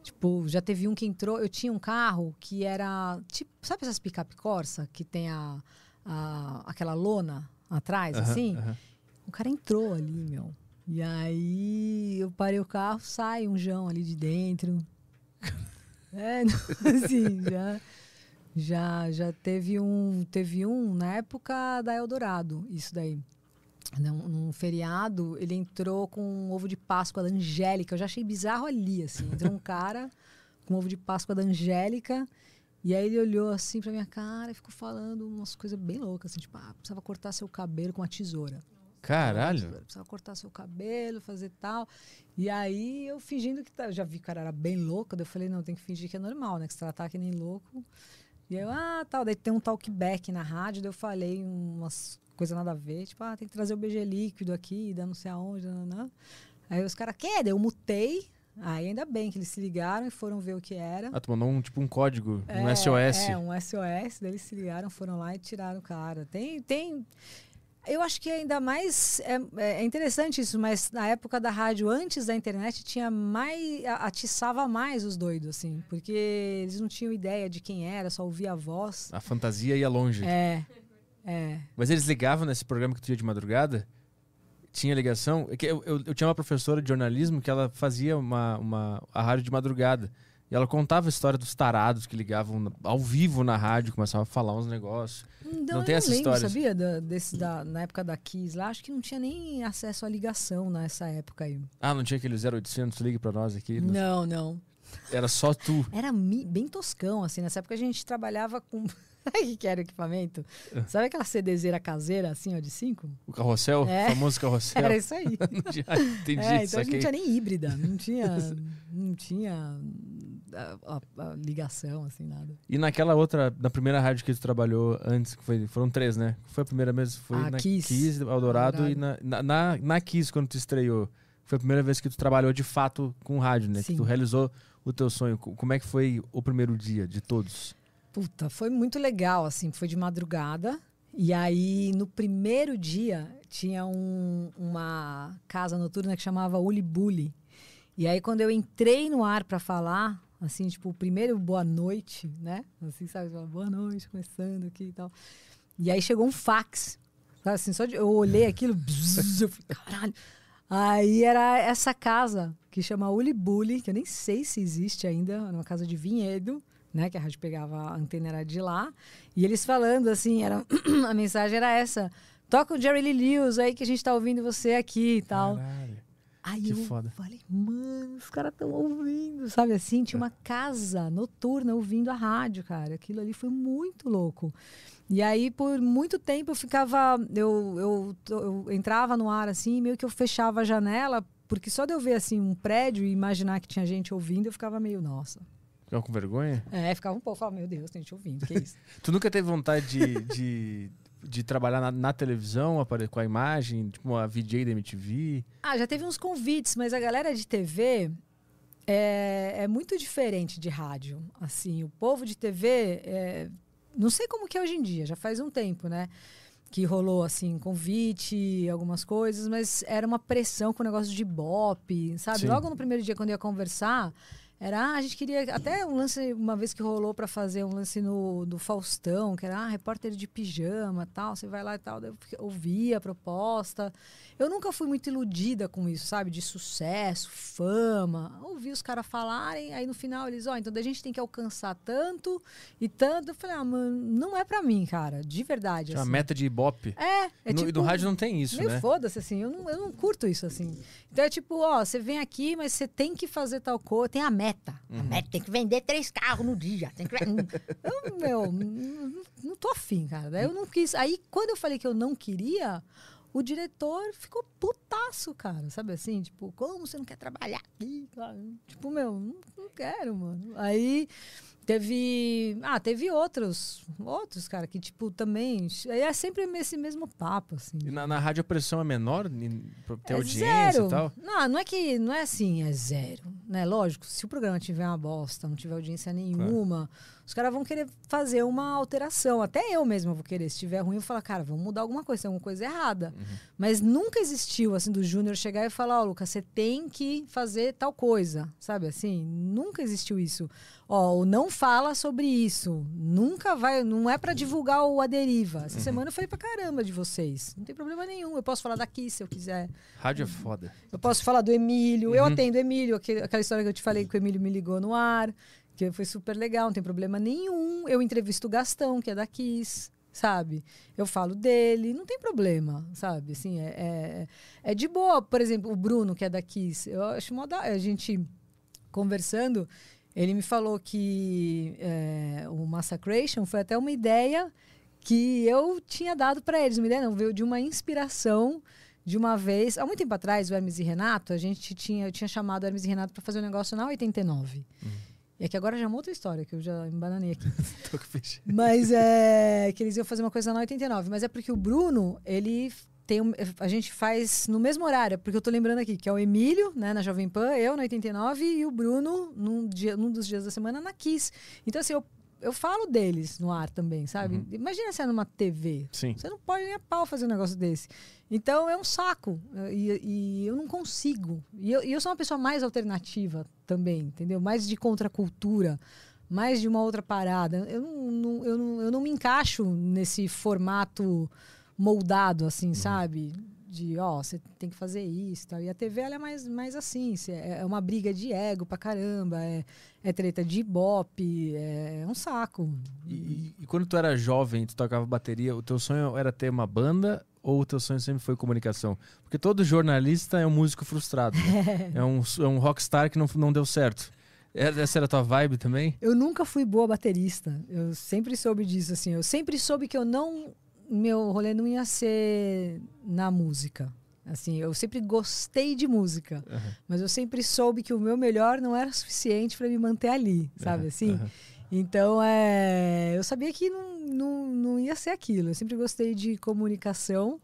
Tipo, já teve um que entrou. Eu tinha um carro que era. Tipo, sabe essas picape Corsa que tem a, a- aquela lona atrás, Aham, assim? aham. O cara entrou ali, meu. E aí eu parei o carro, sai um João ali de dentro. É, não, assim, já, já, já teve um, teve um na época da Eldorado, isso daí. Num, num feriado, ele entrou com um ovo de Páscoa da Angélica. Eu já achei bizarro ali, assim. Entrou um cara com um ovo de Páscoa da Angélica. E aí ele olhou assim pra minha cara e ficou falando umas coisas bem loucas, assim, tipo, ah, precisava cortar seu cabelo com uma tesoura. Caralho. Precisava cortar seu cabelo, fazer tal. E aí eu fingindo que tá, já vi que o cara era bem louco, daí eu falei, não, tem que fingir que é normal, né? Que se tratar que nem louco. E aí eu, ah, tal, daí tem um talkback na rádio, daí eu falei umas coisas nada a ver, tipo, ah, tem que trazer o BG líquido aqui, da não sei aonde, nananã. Aí os caras, quer? Daí eu mutei. Aí ainda bem que eles se ligaram e foram ver o que era. Ah, tu mandou um, tipo um código, um É, SOS. É, um SOS. Daí eles se ligaram, foram lá e tiraram o cara. Tem. tem eu acho que ainda mais. É, é interessante isso, mas na época da rádio, antes da internet, tinha mais. atiçava mais os doidos, assim. Porque eles não tinham ideia de quem era, só ouvia a voz. A fantasia ia longe. É. É. Mas eles ligavam nesse programa que tu ia de madrugada? Tinha ligação? É Eu, eu, eu tinha uma professora de jornalismo que ela fazia uma, uma, a rádio de madrugada. E ela contava a história dos tarados que ligavam ao vivo na rádio, começavam a falar uns negócios. Então, Não tem essa lembro, história? sabia? Da, desse, da, na época da Kiss lá, acho que não tinha nem acesso à ligação nessa época aí. Ah, não tinha aquele 0800, ligue pra nós aqui. Não, não. Era só tu. Era bem toscão, assim. Nessa época a gente trabalhava com. Que que era o equipamento? Sabe aquela CDzeira caseira, assim, ó, de 5? O carrossel, É. o famoso carrossel. Era isso aí. Não tinha- Entendi, É, então a gente não tinha nem híbrida, não tinha. Não tinha. a, a- a ligação, assim, nada. E naquela outra, na primeira rádio que tu trabalhou antes, que foi, foram três, né? Foi a primeira mesmo? Foi A na Kiss. Kiss, Eldorado e na, na, na, na Kiss, quando tu estreou. Foi a primeira vez que tu trabalhou de fato com rádio, né? Que Sim. tu realizou o teu sonho. Co- Como é que foi o primeiro dia de todos? Puta, foi muito legal, assim, foi de madrugada. E aí, no primeiro dia, tinha um- uma casa noturna que chamava Ulibuli. E aí, quando eu entrei no ar pra falar, assim, tipo, o primeiro boa noite, né? Assim, sabe? Boa noite, começando aqui e tal. E aí chegou um fax. Sabe, assim, só de, eu olhei aquilo, bzz, eu falei, caralho. Aí era essa casa que chama Ulibuli, que eu nem sei se existe ainda, era uma casa de vinhedo, né? Que a rádio pegava a antena era de lá. E eles falando assim, era, a mensagem era essa. Toca o Jerry Lee Lewis aí que a gente tá ouvindo você aqui e tal. Caralho. Aí Que eu foda. falei, mano, os caras estão ouvindo, sabe assim? Tinha uma casa noturna ouvindo a rádio, cara. Aquilo ali foi muito louco. E aí, por muito tempo, eu ficava. Eu, eu, eu entrava no ar assim, meio que eu fechava a janela, porque só de eu ver assim um prédio e imaginar que tinha gente ouvindo, eu ficava meio, nossa. Ficou com vergonha? É, ficava um pouco, falava, meu Deus, tem gente ouvindo, que isso? Tu nunca teve vontade de, de, de trabalhar na, na televisão, com a imagem, tipo a VJ da MTV? Ah, já teve uns convites, mas a galera de TV é, é muito diferente de rádio. Assim, o povo de TV, é, não sei como que é hoje em dia, já faz um tempo, né? Que rolou, assim, convite, algumas coisas, mas era uma pressão com o negócio de bop, sabe? Sim. Logo no primeiro dia, quando eu ia conversar, era, ah, a gente queria, até um lance, uma vez que rolou para fazer um lance no, do Faustão, que era, ah, repórter de pijama tal, você vai lá e tal, daí eu ouvia a proposta. Eu nunca fui muito iludida com isso, sabe? De sucesso, fama. Ouvi os caras falarem, aí no final eles, ó, então a gente tem que alcançar tanto e tanto. Eu falei, ah, mano, não é pra mim, cara, de verdade. Uma assim. meta de ibope. É, é no, tipo. e no rádio não tem isso, Meio né? foda-se, assim, eu não, eu não curto isso, assim. Então é tipo, ó, você vem aqui, mas você tem que fazer tal coisa, tem a meta. Uhum. A meta tem que vender três carros no dia. Tem que... eu, meu, não, não tô afim, cara. Eu não quis. Aí, quando eu falei que eu não queria, o diretor ficou putaço, cara. Sabe assim? Tipo, como você não quer trabalhar aqui? Tipo, meu, não, não quero, mano. Aí teve. Ah, teve outros. Outros, cara, que, tipo, também. Aí é sempre esse mesmo papo, assim. E na, na rádio a pressão é menor pra ter É audiência zero. e tal? Não, não é que não é assim, é zero, né? Lógico, se o programa tiver uma bosta, não tiver audiência nenhuma, os caras vão querer fazer uma alteração. Até eu mesma vou querer. Se tiver ruim, eu vou falar, cara, vamos mudar alguma coisa, tem alguma coisa errada. Uhum. Mas nunca existiu assim do Júnior chegar e falar, ó, Lucas, você tem que fazer tal coisa, sabe assim? Nunca existiu isso. Ó, o não fala sobre isso. Nunca vai, não é pra divulgar o A Deriva. Uhum. Essa semana eu falei pra caramba de vocês. Não tem problema nenhum. Eu posso falar daqui se eu quiser. Rádio é foda. Eu posso falar do Emílio. Eu Uhum. atendo o Emílio, aquele- aquela história que eu te falei que o Emílio me ligou no ar, que foi super legal, não tem problema nenhum. Eu entrevisto o Gastão, que é da Kiss, sabe? Eu falo dele, não tem problema, sabe? Assim, é, é, é de boa. Por exemplo, o Bruno, que é da Kiss, eu acho mó da... A gente conversando, ele me falou que é, o Massacration foi até uma ideia que eu tinha dado para eles. Uma ideia não, veio de uma inspiração de uma vez, há muito tempo atrás, o Hermes e Renato, a gente tinha, eu tinha chamado o Hermes e Renato para fazer um negócio na 89. E aqui agora já é uma outra história, que eu já embananei aqui. Tô com peixe. Mas é que eles iam fazer uma coisa na 89. Mas é porque o Bruno, ele tem a gente faz no mesmo horário, porque eu tô lembrando aqui que é o Emílio, né, na Jovem Pan, eu na 89 e o Bruno num, dia, num dos dias da semana na Kiss. Então assim, eu, eu falo deles no ar também, sabe? Imagina se é numa TV. Sim. Você não pode nem a pau fazer um negócio desse. Então é um saco. E, e eu não consigo. E eu, e eu sou uma pessoa mais alternativa também, entendeu? Mais de contracultura, mais de uma outra parada. Eu não, não- eu não, eu não me encaixo nesse formato moldado, assim, sabe? De, ó, você tem que fazer isso e tal. E a TV, ela é mais, mais assim. cê- É uma briga de ego pra caramba. É, é treta de ibope. É, um saco. E, e- e quando tu era jovem, tu tocava bateria, o teu sonho era ter uma banda ou o teu sonho sempre foi comunicação? Porque todo jornalista é um músico frustrado. né? é, um, é um rockstar que não, não deu certo. É- Essa era a tua vibe também? Eu nunca fui boa baterista. Eu sempre soube disso, assim. Eu sempre soube que eu não. Meu rolê não ia ser na música. Assim, eu sempre gostei de música, Aham. mas eu sempre soube que o meu melhor não era suficiente para me manter ali, sabe Aham, assim? aham. Então, é, eu sabia que não, não, não ia ser aquilo. Eu sempre gostei de comunicação,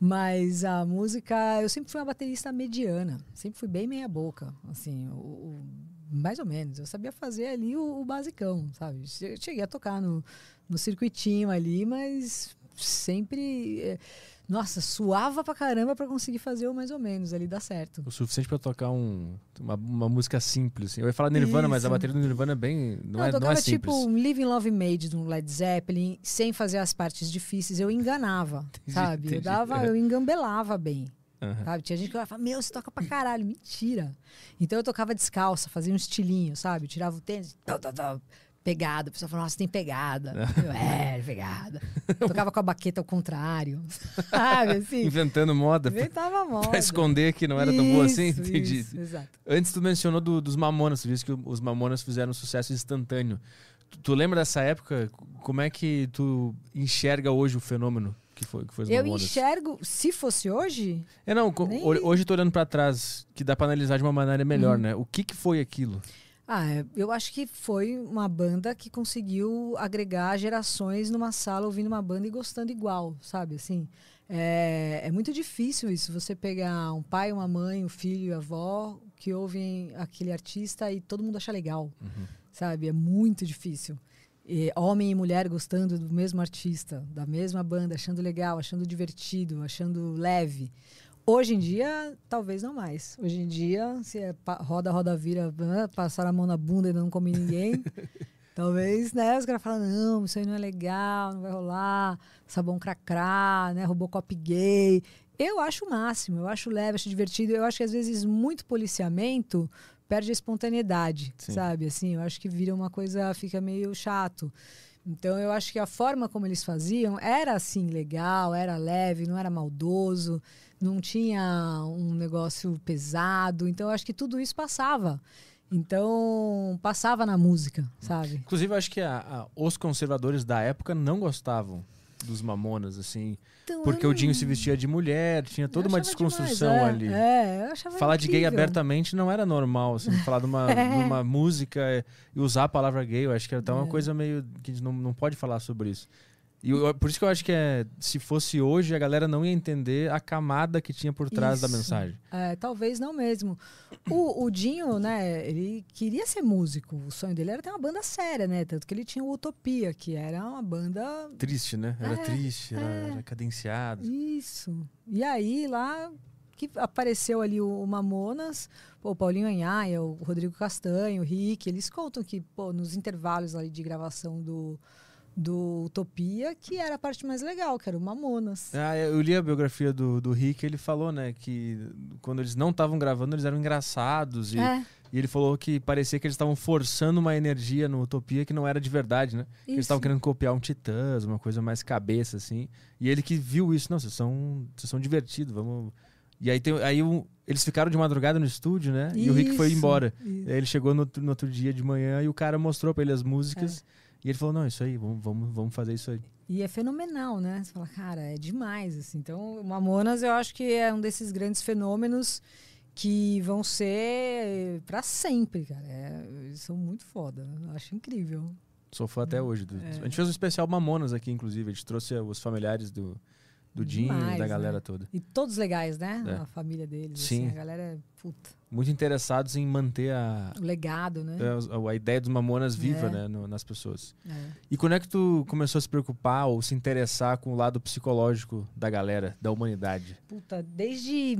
mas a música, eu sempre fui uma baterista mediana, sempre fui bem meia boca, assim, o, o- mais ou menos. Eu sabia fazer ali o, o basicão, sabe? Che- Cheguei a tocar no, no circuitinho ali, mas sempre, é, nossa, suava pra caramba pra conseguir fazer o mais ou menos ali dar certo. O suficiente pra tocar um, uma, uma música simples. assim. Eu ia falar Nirvana, mas a Isso. bateria do Nirvana é bem. Não, Não, é, eu não é simples. tipo um Living Love Made do Led Zeppelin, sem fazer as partes difíceis, eu enganava, sabe? entendi. Eu dava, eu engambelava bem. Aham. Sabe? Tinha gente que falava, meu, você toca pra caralho. Mentira. Então eu tocava descalça, fazia um estilinho, sabe? Eu tirava o tênis, tá, tá, tá, pegada. A pessoa falava, nossa, tem pegada. Eu, é, pegada. tocava com a baqueta ao contrário. Sabe, assim? Inventando moda Inventava moda. pra esconder que não era tão boa assim. Entendi. isso, exato. Antes tu mencionou do- dos Mamonas, tu disse que os Mamonas fizeram um sucesso instantâneo. Tu, tu lembra dessa época? Como é que tu enxerga hoje o fenômeno que foi, que foi os Eu Mamonas? enxergo, se fosse hoje, É, não, Nem- ho- hoje eu tô olhando pra trás, que dá pra analisar de uma maneira melhor, né? O que que foi aquilo? Ah, é, eu acho que foi uma banda que conseguiu agregar gerações numa sala ouvindo uma banda e gostando igual, sabe? Assim, é, é muito difícil isso, você pegar um pai, uma mãe, um filho e a avó que ouvem aquele artista e todo mundo acha legal, sabe? É muito difícil. E homem e mulher gostando do mesmo artista, da mesma banda, achando legal, achando divertido, achando leve. Hoje em dia, talvez não mais. Hoje em dia, se é roda, roda, vira, passar a mão na bunda e não come ninguém, talvez, né? Os caras falam, não, isso aí não é legal, não vai rolar, sabão cracrá, né? Robocop gay. Eu acho o máximo, eu acho leve, acho divertido. Eu acho que às vezes muito policiamento perde a espontaneidade, Sim. sabe? Assim, eu acho que vira uma coisa, fica meio chato. Então eu acho que a forma como eles faziam era assim legal, era leve, não era maldoso, não tinha um negócio pesado. Então acho que tudo isso passava. Então passava na música, sabe? Inclusive, acho que a- a- os conservadores da época não gostavam dos Mamonas, assim. Então, Porque o Dinho se vestia de mulher, tinha toda uma desconstrução demais, é, ali. É, eu achava Falar de gay incrível. abertamente não era normal, assim, falar de uma, É. música e usar a palavra gay, eu acho que era até uma É. coisa meio que a gente não, não pode falar sobre isso. E eu- por isso que eu acho que é, se fosse hoje, a galera não ia entender a camada que tinha por trás da Isso. mensagem. É, talvez não mesmo. O, o Dinho, né, ele queria ser músico. O sonho dele era ter uma banda séria, né? Tanto que ele tinha o Utopia, que era uma banda Triste, né? Era É, triste, era, é. era cadenciado. Isso. E aí, lá que apareceu ali o, o Mamonas, pô, o Paulinho Anhaia, o Rodrigo Castanho, o Rick, eles contam que, pô, nos intervalos ali de gravação do, do Utopia, que era a parte mais legal, que era o Mamonas. Ah, eu li a biografia do, do Rick, ele falou, né, que quando eles não estavam gravando, eles eram engraçados. E, É, e ele falou que parecia que eles estavam forçando uma energia no Utopia que não era de verdade, né? Eles isso. estavam querendo copiar um Titãs, uma coisa mais cabeça, assim. E ele que viu isso, não, vocês são, vocês são divertidos, vamos. E aí, tem, aí um- eles ficaram de madrugada no estúdio, né? E o Rick foi Isso, embora. isso. Aí ele chegou no, outro- no outro dia de manhã e o cara mostrou pra ele as É. E ele falou: Não, isso aí, vamos, vamos, vamos fazer isso aí. E é fenomenal, né? Você fala, cara, é demais, assim. Então, o Mamonas eu acho que é um desses grandes fenômenos que vão ser pra sempre, cara. É, são muito foda. Eu acho incrível. Sou fã até hoje. do- É. A gente fez um especial Mamonas aqui, inclusive. A gente trouxe os familiares do, do Dinho e da né? galera toda. E todos legais, né? É. A família deles. Sim. Assim, a galera é puta. Muito interessados em manter a, O legado, né? a, a ideia dos Mamonas viva É. né, no- nas pessoas. É. E quando é que tu começou a se preocupar ou se interessar com o lado psicológico da galera, da humanidade? Puta, desde,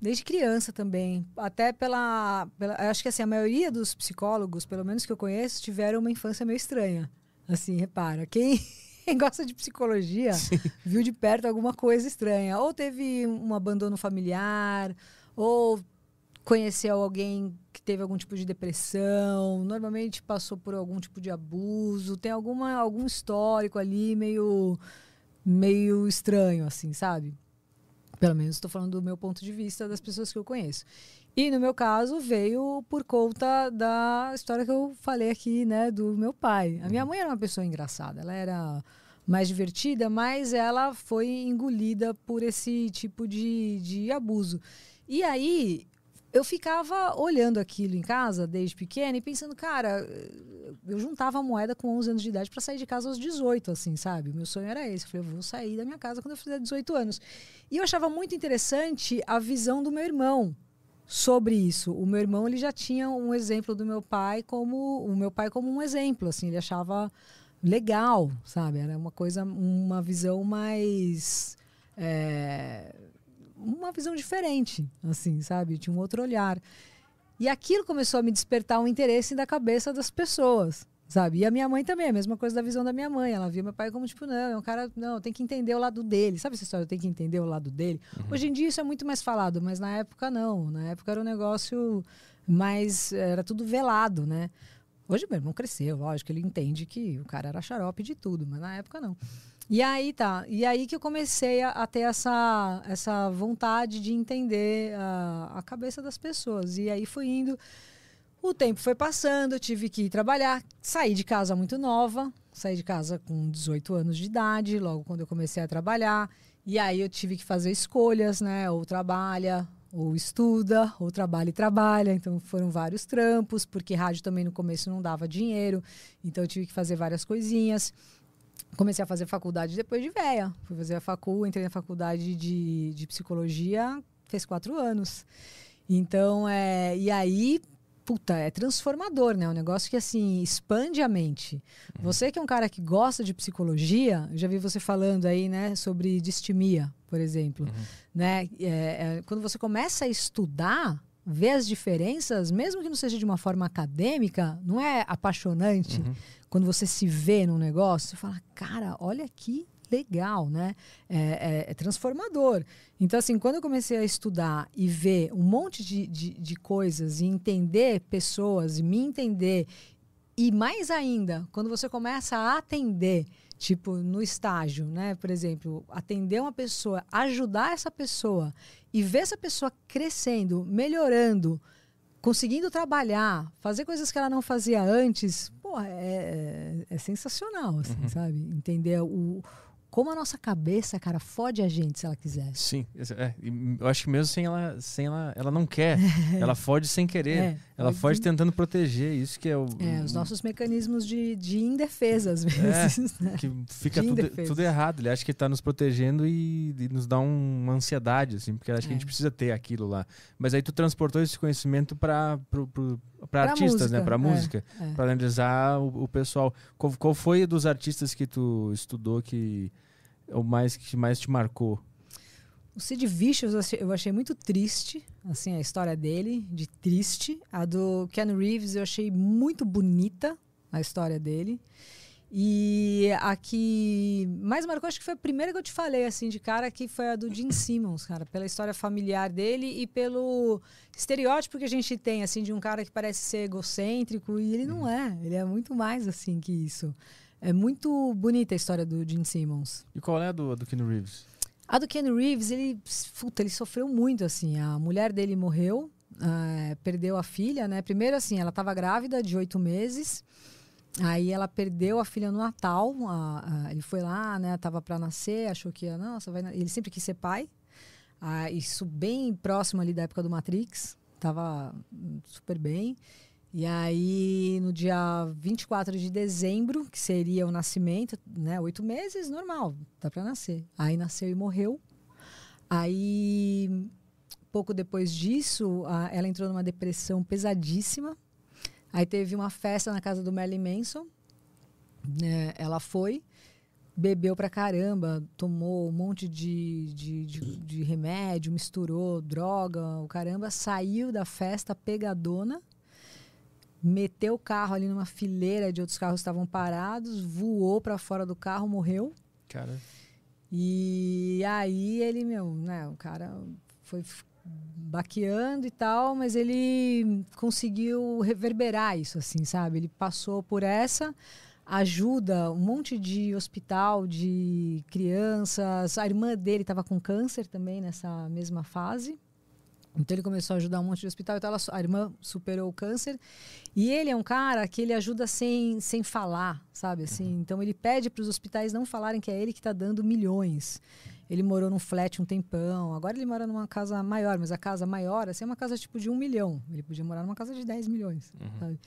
desde criança também. Até pela, pela. Acho que assim, a maioria dos psicólogos, pelo menos que eu conheço, tiveram uma infância meio estranha. Assim, repara. Quem. Quem gosta de psicologia viu de perto alguma coisa estranha. Ou teve um abandono familiar, ou conheceu alguém que teve algum tipo de depressão, normalmente passou por algum tipo de abuso, tem alguma, algum histórico ali meio, meio estranho, assim, sabe? Pelo menos estou falando do meu ponto de vista das pessoas que eu conheço. E no meu caso veio por conta da história que eu falei aqui, né, do meu pai. A minha mãe era uma pessoa engraçada, ela era mais divertida, mas ela foi engolida por esse tipo de, de abuso. E aí eu ficava olhando aquilo em casa desde pequena e pensando, cara, eu juntava moeda com 11 anos de idade para sair de casa aos 18, assim, sabe? Meu sonho era esse. Eu falei, eu vou sair da minha casa quando eu fizer 18 anos. E eu achava muito interessante a visão do meu irmão sobre isso. O meu irmão, ele já tinha um exemplo do meu pai como o meu pai como um exemplo, assim, ele achava legal, sabe? Era uma coisa, uma visão mais é, uma visão diferente, assim, sabe? Tinha um outro olhar. E aquilo começou a me despertar um interesse da cabeça das pessoas, sabe? E a minha mãe também, a mesma coisa da visão da minha mãe. Ela via meu pai como, tipo, não, é um cara, não, tem que entender o lado dele. Sabe essa história? Tem que entender o lado dele. Uhum. Hoje em dia isso é muito mais falado, mas na época não. Na época era um negócio mais. Era tudo velado, né? Hoje meu irmão cresceu, lógico, ele entende que o cara era xarope de tudo, mas na época não. E aí tá. E aí que eu comecei a, a ter essa, essa vontade de entender a, a cabeça das pessoas. E aí fui indo. O tempo foi passando, eu tive que ir trabalhar. Saí de casa muito nova, saí de casa com 18 anos de idade, logo quando eu comecei a trabalhar. E aí eu tive que fazer escolhas, né? Ou trabalha, ou estuda, ou trabalha e trabalha. Então foram vários trampos, porque rádio também no começo não dava dinheiro. Então eu tive que fazer várias coisinhas comecei a fazer faculdade depois de véia. Fui fazer a facul, entrei na faculdade de, de psicologia, fez quatro anos. Então, é, e aí, puta, é transformador, né? Um negócio que, assim, expande a mente. Uhum. Você que é um cara que gosta de psicologia, já vi você falando aí, né, sobre distimia, por exemplo. Uhum. Né? É, é, quando você começa a estudar, ver as diferenças, mesmo que não seja de uma forma acadêmica, não é apaixonante? Uhum quando você se vê num negócio, você fala, cara, olha que legal, né? É, é, é, transformador. Então, assim, quando eu comecei a estudar e ver um monte de, de, de coisas e entender pessoas e me entender, e mais ainda, quando você começa a atender, tipo, no estágio, né? Por exemplo, atender uma pessoa, ajudar essa pessoa e ver essa pessoa crescendo, melhorando, conseguindo trabalhar, fazer coisas que ela não fazia antes, pô, é, é, é sensacional, assim, uhum. sabe? Entender o, como a nossa cabeça, cara, fode a gente se ela quiser. Sim, é, eu acho que mesmo sem ela, sem ela, ela não quer, ela fode sem querer, é, ela fode tentando proteger, isso que é o... É, os nossos mecanismos de, de indefesa, às é, vezes, é, né? que fica tudo, tudo, errado, ele acha que está nos protegendo e, e, nos dá um, uma ansiedade, assim, porque acho que a gente é. precisa ter aquilo lá. Mas aí tu transportou esse conhecimento para para artistas, né? música, né? Para música, é, para analisar o, o pessoal. Qual, qual foi dos artistas que tu estudou que o mais que mais te marcou? O Sid Vicious eu achei muito triste, assim, a história dele, de triste. A do Ken Reeves eu achei muito bonita, a história dele. E a que mais marcou, acho que foi a primeira que eu te falei, assim, de cara, que foi a do Gene Simmons, cara, pela história familiar dele e pelo estereótipo que a gente tem, assim, de um cara que parece ser egocêntrico e ele não uhum. é, ele é muito mais, assim, que isso. É muito bonita a história do Gene Simmons. E qual é a do, do Ken Reeves? A do Ken Reeves, ele, puta, ele sofreu muito, assim. A mulher dele morreu, uh, perdeu a filha, né? Primeiro, assim, ela estava grávida de oito meses. Aí ela perdeu a filha no Natal. A, a, ele foi lá, né? Tava para nascer, achou que ia, nossa, vai. Ele sempre quis ser pai. Ah, isso bem próximo ali da época do Matrix. Tava super bem. E aí, no dia 24 de dezembro, que seria o nascimento, né? Oito meses, normal, dá para nascer. Aí nasceu e morreu. Aí, pouco depois disso, a, ela entrou numa depressão pesadíssima. Aí teve uma festa na casa do Marilyn Manson. Né? Ela foi, bebeu pra caramba, tomou um monte de, de, de, de remédio, misturou droga, o caramba, saiu da festa pegadona meteu o carro ali numa fileira de outros carros que estavam parados, voou para fora do carro, morreu. Cara. E aí ele, meu, né, o cara foi baqueando e tal, mas ele conseguiu reverberar isso, assim, sabe? Ele passou por essa ajuda um monte de hospital de crianças. A irmã dele estava com câncer também nessa mesma fase. Então ele começou a ajudar um monte de hospital, então ela, a irmã superou o câncer. E ele é um cara que ele ajuda sem, sem falar, sabe? Assim, então ele pede para os hospitais não falarem que é ele que está dando milhões. Ele morou num flat um tempão, agora ele mora numa casa maior, mas a casa maior assim, é uma casa tipo de um milhão. Ele podia morar numa casa de 10 milhões, sabe?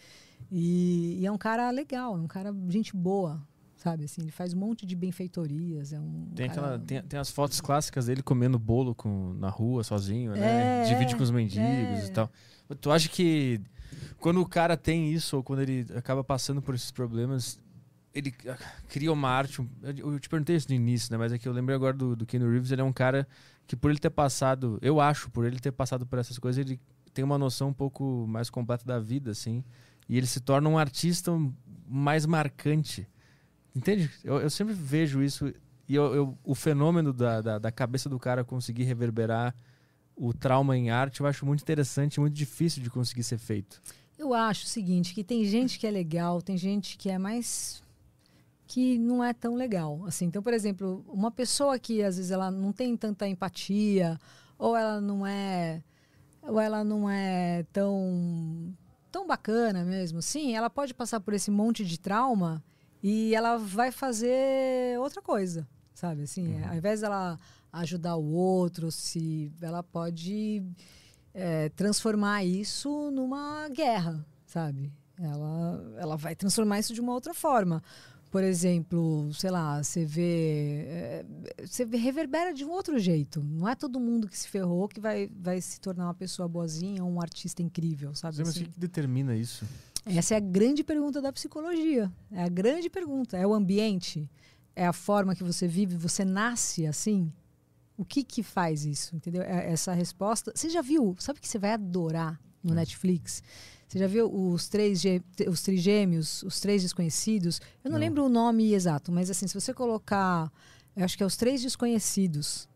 E, e é um cara legal, é um cara gente boa, sabe? Assim, ele faz um monte de benfeitorias. É um Tem, cara- aquela, tem, tem as fotos clássicas dele comendo bolo com, na rua, sozinho, né? É, Divide com os mendigos é. e tal. Tu acha que quando o cara tem isso, ou quando ele acaba passando por esses problemas, ele ah, cria uma arte. Eu eu te perguntei isso no início, né? Mas é que eu lembrei agora do, do Keanu Reeves, ele é um cara que por ele ter passado, eu acho, por ele ter passado por essas coisas, ele tem uma noção um pouco mais completa da vida, assim. E ele se torna um artista mais marcante. Entende? Eu, eu sempre vejo isso. E eu, eu- o fenômeno da, da, da cabeça do cara conseguir reverberar o trauma em arte, eu acho muito interessante muito difícil de conseguir ser feito. Eu acho o seguinte, que tem gente que é legal, tem gente que é mais que não é tão legal. Assim, então, por exemplo, uma pessoa que às vezes ela não tem tanta empatia, ou ela não é, ou ela não é tão tão bacana mesmo, sim, ela pode passar por esse monte de trauma e ela vai fazer outra coisa, sabe? Assim, ao invés dela ajudar o outro, se ela pode é, transformar isso numa guerra, sabe? Ela, ela vai transformar isso de uma outra forma. Por exemplo, sei lá, você vê, é, você reverbera de um outro jeito. Não é todo mundo que se ferrou que vai, vai se tornar uma pessoa boazinha ou um artista incrível, sabe? Mas o assim? que, que determina isso? Essa é a grande pergunta da psicologia. É a grande pergunta. É o ambiente? É a forma que você vive? Você nasce assim? O que que faz isso? Entendeu? É- Essa resposta. Você já viu? Sabe o que você vai adorar no Netflix? Você já viu os três os trigêmeos, os três desconhecidos? Eu não, Não. lembro o nome exato, mas assim, se você colocar, eu acho que é os três desconhecidos,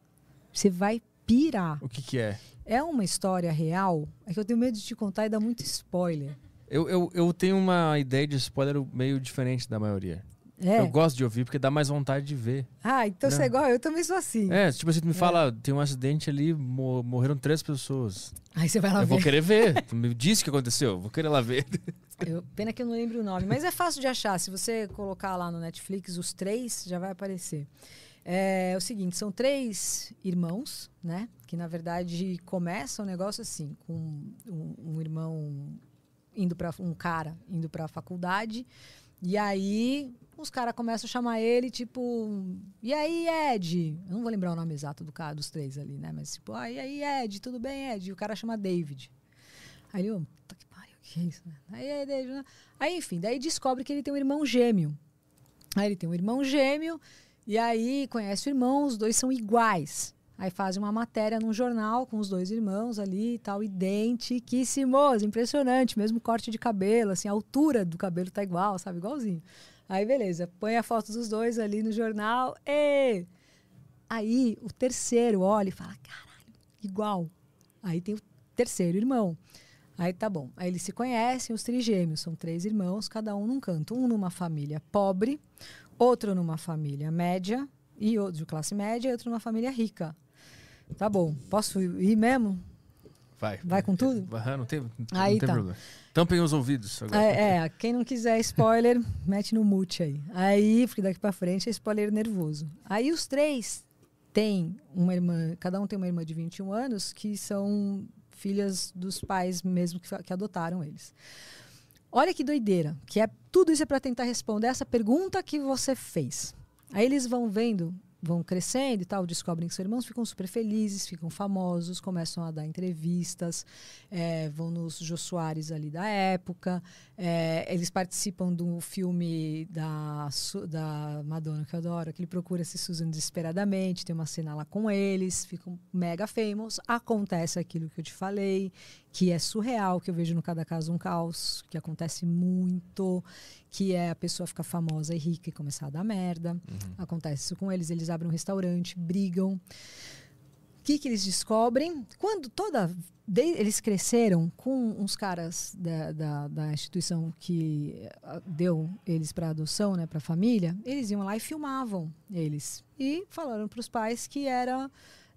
você vai pirar. O que, que é? É uma história real? É que eu tenho medo de te contar e dar muito spoiler. Eu, eu, eu tenho uma ideia de spoiler meio diferente da maioria. É. Eu gosto de ouvir porque dá mais vontade de ver. Ah, então você é igual, eu também sou assim. É, tipo assim, tu me fala, tem um acidente ali, mo- morreram três pessoas. Aí você vai lá eu vou ver. querer ver. Tu me disse o que aconteceu, eu vou querer lá ver. Eu- pena que eu não lembro o nome, mas é fácil de achar. Se você colocar lá no Netflix os três, já vai aparecer. É, o seguinte, são três irmãos, né? Que na verdade começa o negócio assim, com um, um irmão indo para um cara indo para a faculdade. E aí os caras começam a chamar ele tipo e aí Ed? Eu não vou lembrar o nome exato do cara dos três ali né? Mas tipo ah, e aí Ed? Tudo bem Ed? E o cara chama David. Aí ô, puta que pariu que é isso né? aí aí, David, aí enfim daí descobre que ele tem um irmão gêmeo. Aí ele tem um irmão gêmeo e aí conhece o irmão os dois são iguais Aí fazem uma matéria num jornal com os dois irmãos ali e tal, identiquíssimos, impressionante, mesmo corte de cabelo, assim, a altura do cabelo tá igual, sabe, igualzinho. Aí beleza, põe a foto dos dois ali no jornal, e aí o terceiro olha e fala, caralho, igual. Aí tem o terceiro irmão. Aí tá bom. Aí eles se conhecem, os trigêmeos, são três irmãos, cada um num canto, um numa família pobre, outro numa família média e outro de classe média e outro numa família rica. Tá bom. Posso ir mesmo? Vai. Vai com tudo? Aham, não tem, não Aí tem tá. problema. Tampem os ouvidos agora. É, é, quem não quiser spoiler, mete no mute aí. Aí, porque daqui pra frente é spoiler nervoso. Aí os três têm uma irmã, cada um tem uma irmã de 21 anos, que são filhas dos pais mesmo que, que adotaram eles. Olha que doideira, que é tudo isso é para tentar responder essa pergunta que você fez. Aí eles vão vendo, vão crescendo e tal, descobrem que são irmãos, ficam super felizes, ficam famosos, começam a dar entrevistas, é, vão nos Jô Soares ali da época, é, eles participam do filme da, da Madonna, que eu adoro, que ele procura se Susan desesperadamente, tem uma cena lá com eles, ficam mega famous, acontece aquilo que eu te falei, que é surreal, que eu vejo no Cada Caso um Caos, que acontece muito, que é a pessoa ficar famosa e rica e começar a dar merda. Acontece isso com eles, eles abrem um restaurante, brigam. O que, que eles descobrem? Quando toda. de- eles cresceram com uns caras da, da, da instituição que ah, deu eles para adoção, né, para família, eles iam lá e filmavam eles. E falaram para os pais que era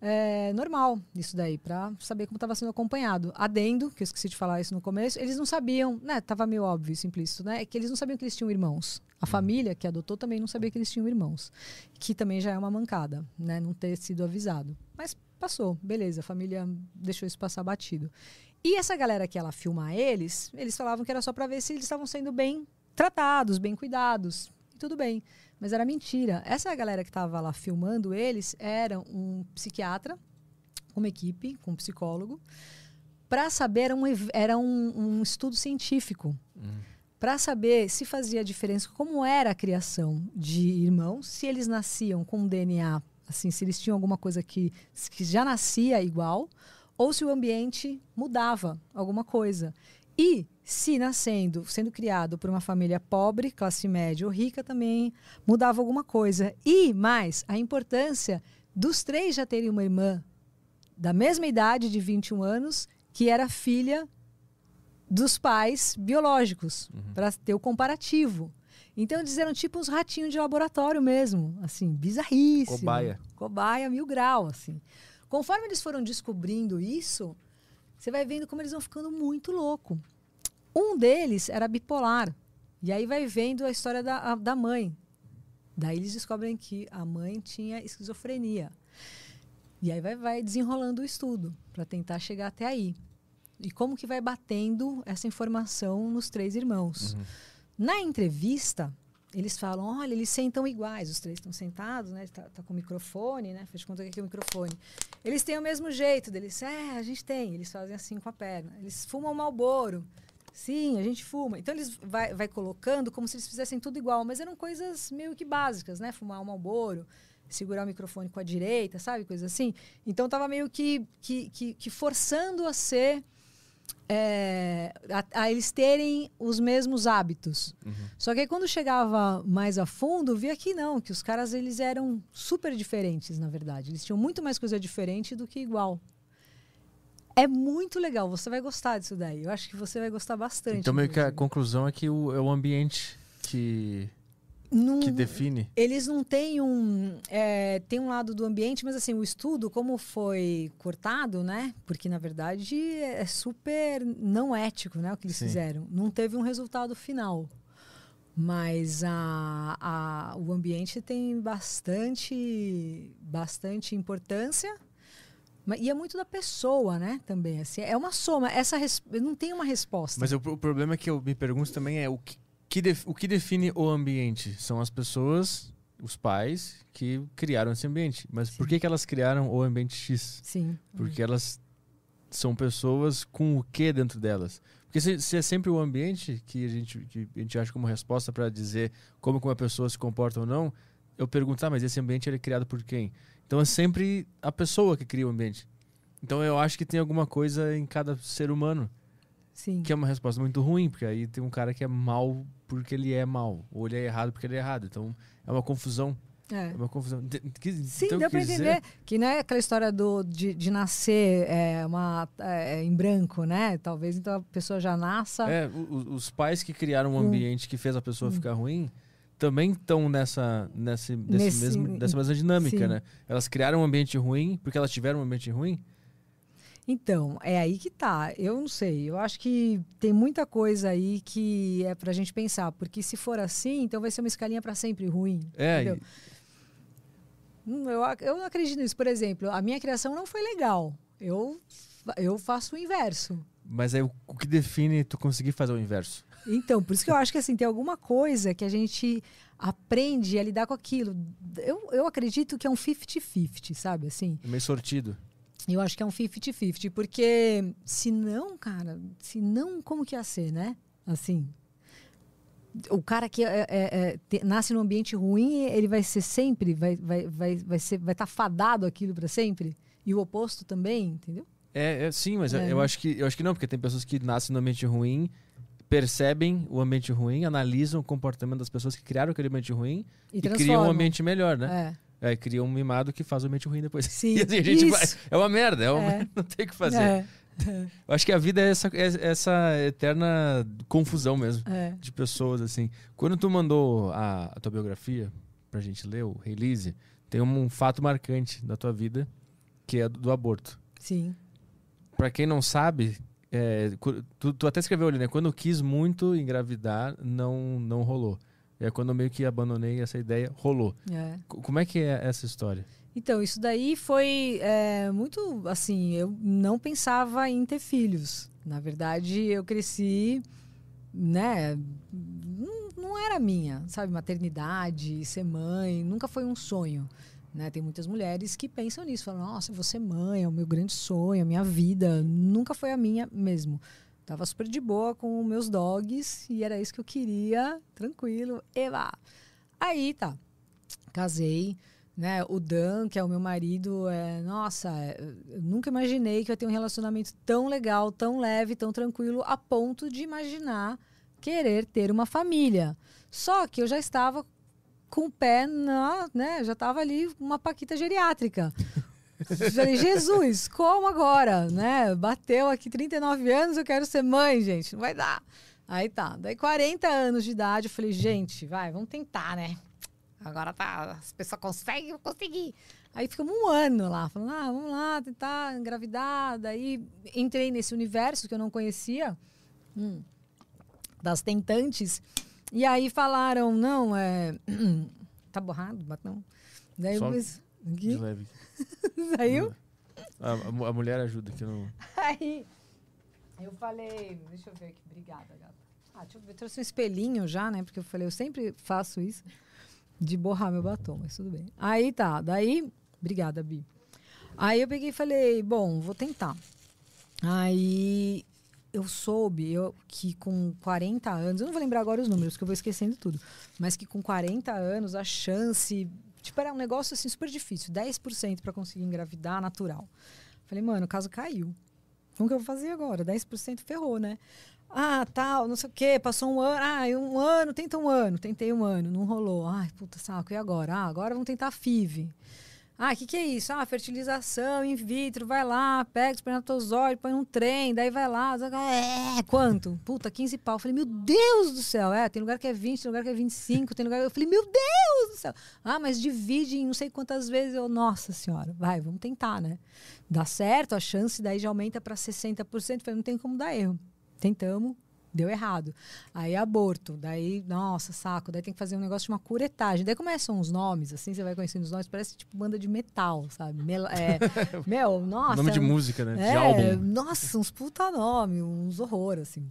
é, normal isso daí, para saber como estava sendo acompanhado. Adendo, que eu esqueci de falar isso no começo, eles não sabiam, né? Tava meio óbvio, implícito, né? Que eles não sabiam que eles tinham irmãos. A família que adotou também não sabia que eles tinham irmãos. Que também já é uma mancada, né? Não ter sido avisado. Mas passou, beleza, a família deixou isso passar batido. E essa galera que ela filmar eles, eles falavam que era só para ver se eles estavam sendo bem tratados, bem cuidados. E tudo bem. Mas era mentira. Essa galera que estava lá filmando eles era um psiquiatra, uma equipe, com um psicólogo, para saber, era, um, era um, um estudo científico. Uhum. Para saber se fazia diferença, como era a criação de irmãos, se eles nasciam com DNA, assim, se eles tinham alguma coisa que, que já nascia igual, ou se o ambiente mudava alguma coisa. E se nascendo, sendo criado por uma família pobre, classe média ou rica, também mudava alguma coisa. E mais, a importância dos três já terem uma irmã da mesma idade, de 21 anos, que era filha dos pais biológicos, uhum. para ter o comparativo. Então eles eram tipo uns ratinhos de laboratório mesmo, assim, bizarríssimo. Cobaia. Cobaia mil grau, assim. Conforme eles foram descobrindo isso, você vai vendo como eles vão ficando muito louco. Um deles era bipolar. E aí vai vendo a história da, a, da mãe. Daí eles descobrem que a mãe tinha esquizofrenia. E aí vai, vai desenrolando o estudo para tentar chegar até aí. E como que vai batendo essa informação nos três irmãos. Uhum. Na entrevista, eles falam, olha, eles sentam iguais, os três estão sentados, né? Tá, tá com o microfone, né? Fez conta que aqui é o microfone. Eles têm o mesmo jeito deles. É, a gente tem. Eles fazem assim com a perna. Eles fumam malboro. Sim, a gente fuma. Então eles vai, vai colocando como se eles fizessem tudo igual, mas eram coisas meio que básicas, né? Fumar um malboro, segurar o microfone com a direita, sabe? Coisa assim. Então tava meio que, que, que, que forçando a ser é, a, a, eles terem os mesmos hábitos. Uhum. Só que aí, quando chegava mais a fundo, via que não, que os caras eles eram super diferentes, na verdade. Eles tinham muito mais coisa diferente do que igual. É muito legal, você vai gostar disso daí. Eu acho que você vai gostar bastante. Então, meio que a conclusão é que o, é o ambiente que não, que define? Eles não têm um. É, tem um lado do ambiente, mas assim, o estudo, como foi cortado, né? Porque na verdade é super não ético, né? O que eles Sim. fizeram. Não teve um resultado final. Mas a, a, o ambiente tem bastante, bastante importância. E é muito da pessoa, né? Também. Assim, é uma soma. Essa res... não tem uma resposta. Mas o, o problema que eu me pergunto também é o que, que def, o que define o ambiente? São as pessoas, os pais, que criaram esse ambiente. Mas Sim. por que, que elas criaram o ambiente X? Sim. Porque uhum. elas são pessoas com o que dentro delas? Porque se, se, é sempre o ambiente que a gente, que a gente acha como resposta para dizer como uma pessoa se comporta ou não, eu pergunto, ah, mas esse ambiente ele é criado por quem? Então é sempre a pessoa que cria o ambiente. Então eu acho que tem alguma coisa em cada ser humano. Sim. Que é uma resposta muito ruim, porque aí tem um cara que é mal porque ele é mal, ou ele é errado porque ele é errado. Então é uma confusão. É. é uma confusão. Sim, então, deu pra entender que não é aquela história do, de, de nascer é, uma, é, em branco, né? Talvez então a pessoa já nasça. É, os, os pais que criaram um ambiente que fez a pessoa hum. ficar ruim também estão nessa, nessa, nesse mesmo, nessa mesma dinâmica, sim. né? Elas criaram um ambiente ruim porque elas tiveram um ambiente ruim. Então, é aí que tá. Eu não sei. Eu acho que tem muita coisa aí que é pra gente pensar. Porque se for assim, então vai ser uma escalinha para sempre ruim. É. Entendeu? E... Hum, eu, eu não acredito nisso. Por exemplo, a minha criação não foi legal. Eu, eu faço o inverso. Mas aí o que define tu conseguir fazer o inverso? Então, por isso que eu acho que assim, tem alguma coisa que a gente aprende a lidar com aquilo. Eu, eu acredito que é um 50-50, sabe? Assim. É meio sortido. Eu acho que é um 50-50, porque se não, cara, se não, como que ia ser, né? Assim, o cara que é, é, é, nasce num ambiente ruim, ele vai ser sempre, vai vai vai vai ser, vai estar tá fadado aquilo para sempre. E o oposto também, entendeu? É, é sim, mas eu é. acho que eu acho que não, porque tem pessoas que nascem num ambiente ruim, percebem o ambiente ruim, analisam o comportamento das pessoas que criaram aquele ambiente ruim e, e criam um ambiente melhor, né? É. É, cria um mimado que faz o mente ruim depois. Sim, assim, a gente vai, é uma merda, é uma, é. não tem o que fazer. É. Eu acho que a vida é essa, é essa eterna confusão mesmo é. de pessoas, assim. Quando tu mandou a, a, tua biografia pra gente ler, o release, tem um, um fato marcante da tua vida que é do aborto. Sim. Pra quem não sabe, é, tu, tu até escreveu ali, né? Quando eu quis muito engravidar, não, não rolou. Aí quando eu meio que abandonei essa ideia, rolou. É. Como é que é essa história? Então, isso daí foi é, muito assim. Eu não pensava em ter filhos. Na verdade, eu cresci, né? Não, não era minha, sabe? Maternidade, ser mãe, nunca foi um sonho. Né? Tem muitas mulheres que pensam nisso, falam: Nossa, vou ser mãe, é o meu grande sonho, a minha vida. Nunca foi a minha mesmo. Tava super de boa com meus dogs e era isso que eu queria, tranquilo. Eva! Aí tá, casei né? O Dan, que é o meu marido, é, nossa, é, nunca imaginei que eu ia ter um relacionamento tão legal, tão leve, tão tranquilo, a ponto de imaginar querer ter uma família. Só que eu já estava com o pé na, né? Já estava ali uma paquita geriátrica. Falei, Jesus, como agora, né? Bateu aqui 39 anos, eu quero ser mãe, gente, não vai dar. Aí tá, daí 40 anos de idade, eu falei, gente, vai, vamos tentar, né? Agora tá, as pessoas conseguem, eu consegui. Aí ficamos um ano lá, falando, ah, vamos lá, tentar engravidar. Daí entrei nesse universo que eu não conhecia, hum, das tentantes. E aí falaram, não, é. tá borrado, batom. Daí Só eu De aqui, leve. saiu. A, a mu- a mulher ajuda que eu não. Aí eu falei, deixa eu ver aqui, obrigada, gata. Ah, deixa eu ver, trouxe um espelhinho já, né? Porque eu falei, eu sempre faço isso de borrar meu batom, mas tudo bem. Aí tá, daí, obrigada, Bi. Aí eu peguei e falei, bom, vou tentar. Aí eu soube eu, que com 40 anos, eu não vou lembrar agora os números, que eu vou esquecendo tudo, mas que com 40 anos a chance, tipo, era um negócio assim super difícil, 10% para conseguir engravidar natural. Falei, mano, o caso caiu. Como que eu vou fazer agora? 10% ferrou, né? Ah, tal, não sei o quê, passou um ano. Ah, um ano, tenta um ano. Tentei um ano, não rolou. Ai, puta saco, e agora? Ah, agora vamos tentar FIV. Ah, o que, que é isso? Ah, fertilização in vitro, vai lá, pega o espermatozoide, põe num trem, daí vai lá. É, quanto? Puta, 15 pau. Eu falei, meu Deus do céu. É, tem lugar que é 20, tem lugar que é 25, tem lugar. Eu falei, meu Deus do céu. Ah, mas divide em não sei quantas vezes. Eu, nossa senhora, vai, vamos tentar, né? Dá certo, a chance daí já aumenta para 60%. Eu falei, não tem como dar erro. Tentamos, deu errado. Aí aborto, daí, nossa, saco, daí tem que fazer um negócio de uma curetagem. Daí começam os nomes, assim, você vai conhecendo os nomes, parece tipo banda de metal, sabe? Mel- é, meu, nossa. Nome de música, né? De é, álbum. Nossa, uns puta nome, uns horror, assim.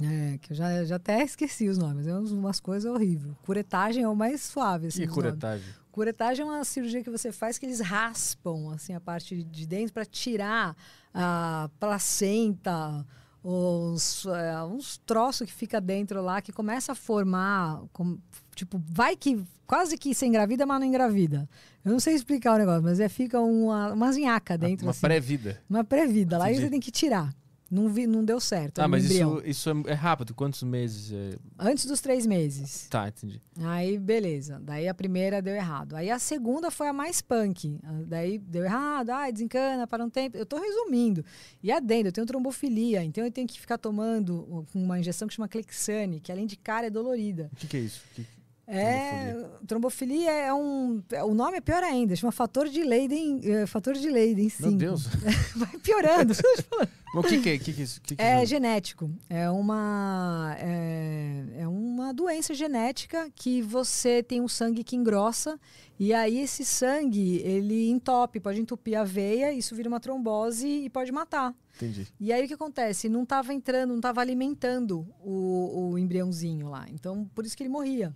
É, que eu já, já até esqueci os nomes, é uns- umas coisas horríveis. Curetagem é o mais suave, assim. E dos nomes. curetagem? Curetagem é uma cirurgia que você faz que eles raspam assim a parte de dentro para tirar a placenta, os, é, uns troços que fica dentro lá que começa a formar, com- tipo, vai que quase que você engravida, mas não engravida. Eu não sei explicar o negócio, mas é fica uma, uma zinhaca dentro, Uma assim, pré-vida. uma pré-vida. Lá você tem que tirar. Não, vi, não deu certo. Ah, um mas isso, isso é é rápido. Quantos meses? é? Antes dos três meses. Tá, entendi. Aí, beleza. Daí a primeira deu errado. Aí a segunda foi a mais punk. Ah, Daí deu errado, ai, desencana, para um tempo. Eu tô resumindo. E adendo, eu tenho trombofilia, então eu tenho que ficar tomando uma injeção que chama Clexane, que além de cara é dolorida. O que, que é isso? Que- É, trombofilia é um. é- O nome é pior ainda, chama fator de Leyden, é, fator de Leyden, sim. Meu Deus. Vai piorando. O que, que é? Que que é isso? Que que É isso? genético. É uma, é, é uma doença genética que você tem um sangue que engrossa e aí esse sangue ele entope, pode entupir a veia, isso vira uma trombose e pode matar. Entendi. E aí o que acontece? Não estava entrando, não estava alimentando o, o embriãozinho lá. Então por isso que ele morria.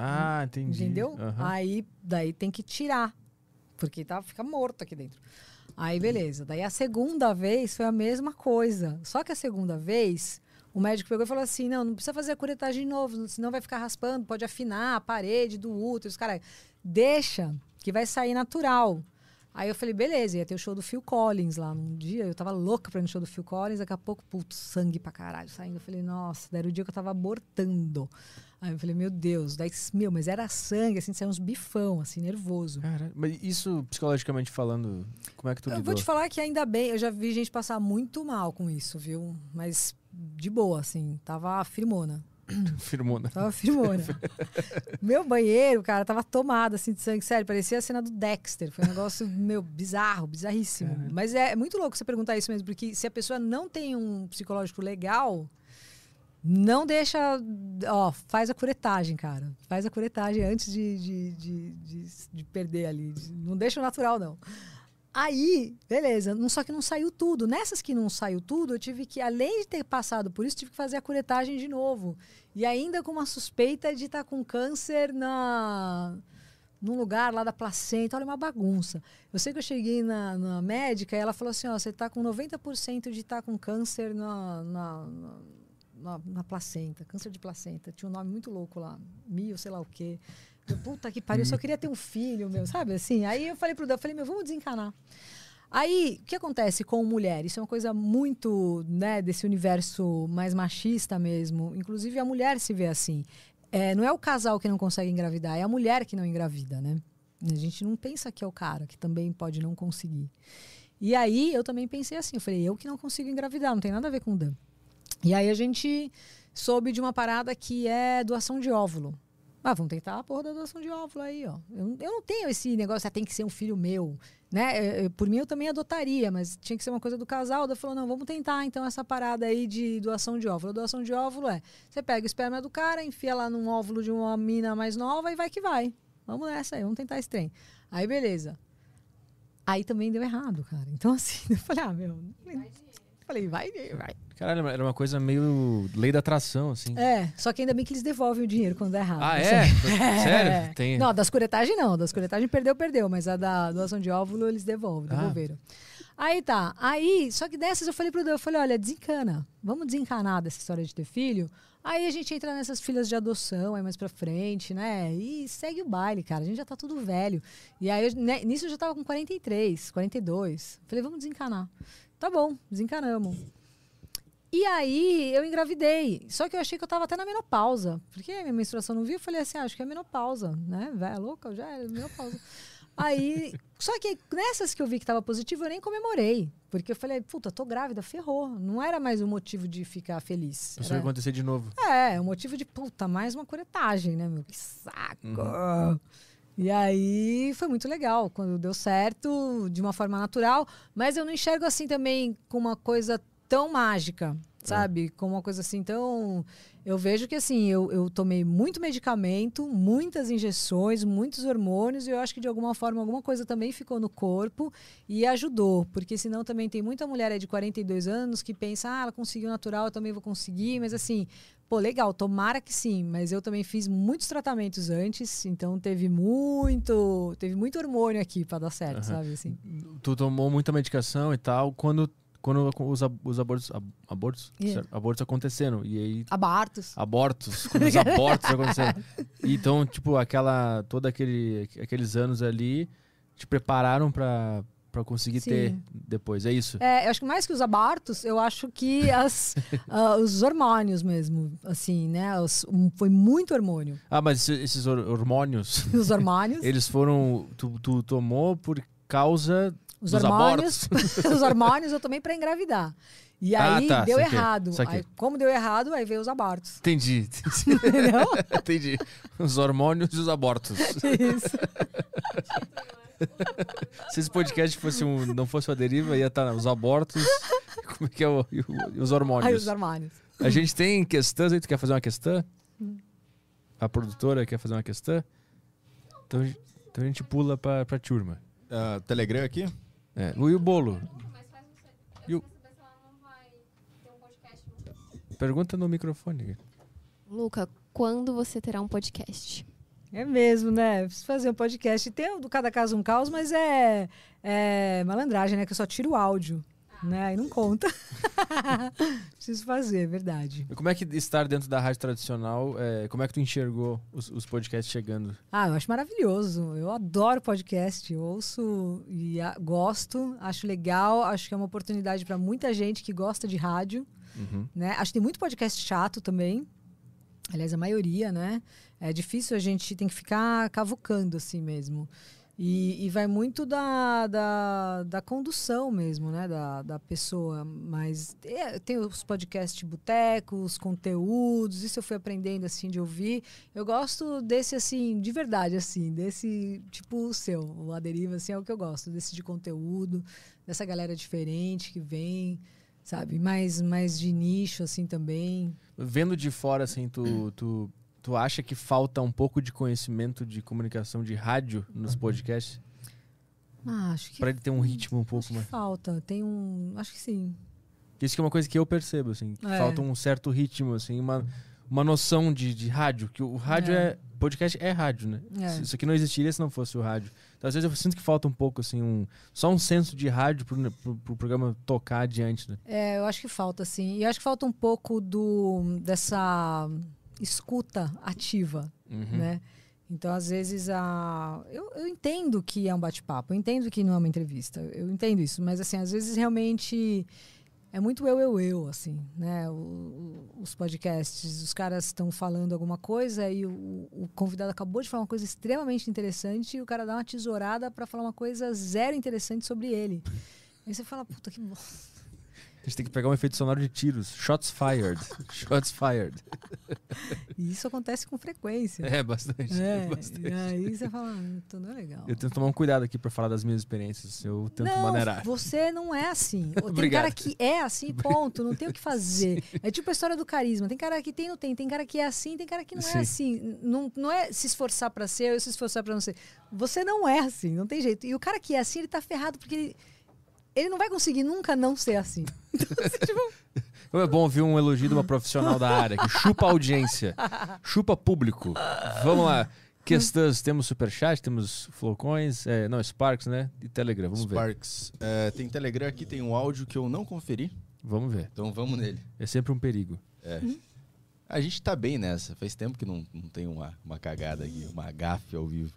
Ah, entendi. Entendeu? Aham. Aí daí tem que tirar, porque tá, fica morto aqui dentro. Aí beleza. Daí a segunda vez foi a mesma coisa. Só que a segunda vez, o médico pegou e falou assim: não, não precisa fazer a curetagem de novo, senão vai ficar raspando, pode afinar a parede do útero. Os caras, deixa, que vai sair natural. Aí eu falei, beleza, ia ter o show do Phil Collins lá num dia. Eu tava louca pra ir no show do Phil Collins, daqui a pouco, putz, sangue pra caralho saindo. Eu falei, nossa, daí era o dia que eu tava abortando. Aí eu falei, meu Deus, daí, meu, mas era sangue, assim, saiu uns bifão, assim, nervoso. Caralho. Mas isso, psicologicamente falando, como é que tu Eu lidou? vou te falar que ainda bem, eu já vi gente passar muito mal com isso, viu? Mas de boa, assim, tava firmona. Firmona. Tava firmona. meu banheiro, cara, tava tomado assim de sangue. Sério, parecia a cena do Dexter. Foi um negócio, meu, bizarro, bizarríssimo. Caramba. Mas é muito louco você perguntar isso mesmo, porque se a pessoa não tem um psicológico legal, não deixa. Ó, faz a curetagem, cara. Faz a curetagem antes de, de, de, de, de perder ali. Não deixa o natural, não. Aí, beleza, só que não saiu tudo. Nessas que não saiu tudo, eu tive que, além de ter passado por isso, tive que fazer a curetagem de novo. E ainda com uma suspeita de estar com câncer na num lugar lá da placenta. Olha, uma bagunça. Eu sei que eu cheguei na, na médica e ela falou assim: ó, você está com 90% de estar com câncer na, na, na, na, placenta, câncer de placenta. Tinha um nome muito louco lá, mio, sei lá o quê. Eu, Puta que pariu, eu só queria ter um filho, meu, sabe assim? Aí eu falei pro Dan, falei, meu, vamos desencanar. Aí, o que acontece com mulher? Isso é uma coisa muito, né, desse universo mais machista mesmo. Inclusive, a mulher se vê assim. É, não é o casal que não consegue engravidar, é a mulher que não engravida, né? A gente não pensa que é o cara que também pode não conseguir. E aí, eu também pensei assim, eu falei, eu que não consigo engravidar, não tem nada a ver com o Dan. E aí, a gente soube de uma parada que é doação de óvulo. Ah, vamos tentar a porra da doação de óvulo aí, ó. Eu, eu não tenho esse negócio, ah, tem que ser um filho meu, né? Eu, por mim, eu também adotaria, mas tinha que ser uma coisa do casal. Daí falou, não, vamos tentar então essa parada aí de doação de óvulo. A doação de óvulo é, você pega o esperma do cara, enfia lá num óvulo de uma mina mais nova e vai que vai. Vamos nessa aí, vamos tentar esse trem. Aí, beleza. Aí também deu errado, cara. Então, assim, eu falei, ah, meu... Falei, vai, vai. Caralho, era uma coisa meio lei da atração, assim. É, só que ainda bem que eles devolvem o dinheiro quando dá errado. Ah, Assim. é? Sério? Tem... Não, das curetagens não. Das curetagens perdeu, perdeu. Mas a da doação de óvulo eles devolvem, Ah. devolveram. Aí tá. Aí, só que dessas eu falei pro Dan, eu falei, olha, desencana. Vamos desencanar dessa história de ter filho. Aí a gente entra nessas filas de adoção, aí mais pra frente, né? E segue o baile, cara. A gente já tá tudo velho. E aí, eu- né, nisso eu já tava com 43, 42. Falei, vamos desencanar. Tá bom, desencanamos. E aí eu engravidei. Só que eu achei que eu tava até na menopausa. Porque a minha menstruação não via. Eu falei assim, ah, acho que é menopausa, né? Véia louca, já é menopausa. aí, só que nessas que eu vi que tava positivo, eu nem comemorei. Porque eu falei, puta, tô grávida, ferrou. Não era mais o motivo de ficar feliz. Isso vai Era- acontecer de novo. é, o motivo de, puta, mais uma curetagem, né, meu? Que saco! Uhum. E aí foi muito legal, quando deu certo, de uma forma natural. Mas eu não enxergo assim também com uma coisa tão mágica, sabe? Com uma coisa assim tão. Eu vejo que assim, eu, eu tomei muito medicamento, muitas injeções, muitos hormônios, e eu acho que de alguma forma alguma coisa também ficou no corpo e ajudou. Porque senão também tem muita mulher aí de 42 anos que pensa, ah, ela conseguiu natural, eu também vou conseguir, mas assim, pô, legal, tomara que sim, mas eu também fiz muitos tratamentos antes, então teve muito, teve muito hormônio aqui para dar certo, Aham. sabe assim. Tu tomou muita medicação e tal. Quando, quando os, ab- os abortos, ab- abortos, Yeah. certo? abortos aconteceram. E aí abortos, quando os abortos aconteceram. Então, tipo, aquela, todo aquele, aqueles anos ali te prepararam pra, pra conseguir Sim. ter depois. É isso. É, eu acho que mais que os abortos, eu acho que as, ah, os hormônios mesmo, assim, né? Os- um- foi muito hormônio. Ah, mas esse- esses hor- hormônios, Os hormônios. eles foram. Tu, tu tomou por causa. Os dos hormônios, os hormônios eu tomei para engravidar. E Ah, aí tá, deu saquei, errado. saquei. Aí, como deu errado, aí veio os abortos. Entendi. Entendeu? Entendi. Os hormônios e os abortos. Isso. Se esse podcast fosse um, não fosse uma deriva, ia estar os abortos. Como é que é o, e o- os hormônios? os hormônios. A gente tem questões aí, tu quer fazer uma questão? A produtora quer fazer uma questão? Então, a gente- então a gente pula pra, pra turma. Ah, Telegram aqui? É. E o bolo? E o- Eu quero saber se ela não vai ter um podcast. Pergunta no microfone. Luca, quando você terá um podcast? É mesmo, né? Preciso fazer um podcast. Tem o do Cada Caso um Caos, mas é, é malandragem, né? Que eu só tiro o áudio. Né? Aí não conta. Preciso fazer, é verdade. E como é que estar dentro da rádio tradicional, é, como é que tu enxergou os, os podcasts chegando? Ah, eu acho maravilhoso. Eu adoro podcast. Eu ouço e ah, gosto. Acho legal. Acho que é uma oportunidade para muita gente que gosta de rádio. Uhum. né? Acho que tem muito podcast chato também. Aliás, a maioria, né? É difícil, a gente tem que ficar cavucando assim mesmo. E, e vai muito da, da, da condução mesmo, né? Da, da pessoa. Mas é, tem os podcasts botecos, conteúdos, isso eu fui aprendendo assim de ouvir. Eu gosto desse assim, de verdade, assim, desse tipo o seu, o Aderiva, assim, é o que eu gosto, desse de conteúdo, dessa galera diferente que vem, sabe? Mais, mais de nicho, assim, também. Vendo de fora, assim, tu, tu Tu acha que falta um pouco de conhecimento de comunicação de rádio nos podcasts? Ah, acho que. Pra ele ter um ritmo um pouco acho mais. Que falta. Tem um. Acho que sim. Isso que é uma coisa que eu percebo, assim. É. Falta um certo ritmo, assim, uma, uma noção de, de rádio. Que o rádio é. É. Podcast é rádio, né? É. Isso aqui não existiria se não fosse o rádio. Então, às vezes eu sinto que falta um pouco, assim, um, só um senso de rádio pro, pro, pro programa tocar adiante, né? É, eu acho que falta, sim. E eu acho que falta um pouco do dessa escuta ativa, Uhum. né? Então, às vezes, a... eu, eu entendo que é um bate-papo, eu entendo que não é uma entrevista, eu entendo isso, mas, assim, às vezes realmente é muito eu, eu, eu, assim, né? O- os podcasts, os caras estão falando alguma coisa e o, o convidado acabou de falar uma coisa extremamente interessante e o cara dá uma tesourada para falar uma coisa zero interessante sobre ele. Aí você fala, puta que bosta. Gente tem que pegar um efeito sonoro de tiros. Shots fired. Shots fired. E isso acontece com frequência. É, bastante. É, bastante. e aí você fala, "Ah, não é legal. Eu tento tomar um cuidado aqui pra falar das minhas experiências. Eu tento não, maneirar. você não é assim. Tem cara que é assim, ponto. Não tem o que fazer. É tipo a história do carisma. Tem cara que tem, não tem. Tem cara que é assim, tem cara que não Sim. é assim. Não, não é se esforçar pra ser ou se esforçar pra não ser. Você não é assim, não tem jeito. E o cara que é assim, ele tá ferrado porque ele, ele não vai conseguir nunca não ser assim. Como é bom ouvir um elogio de uma profissional da área, que chupa a audiência, chupa público. Vamos lá. Questões, temos superchat, temos flowcoins, é, não, Sparks, né? E Telegram, vamos ver. Sparks. É, tem Telegram aqui, tem um áudio que eu não conferi. Vamos ver. Então vamos nele. É sempre um perigo. A gente tá bem nessa. Faz tempo que não, não tem uma, uma cagada aqui, uma gafe ao vivo.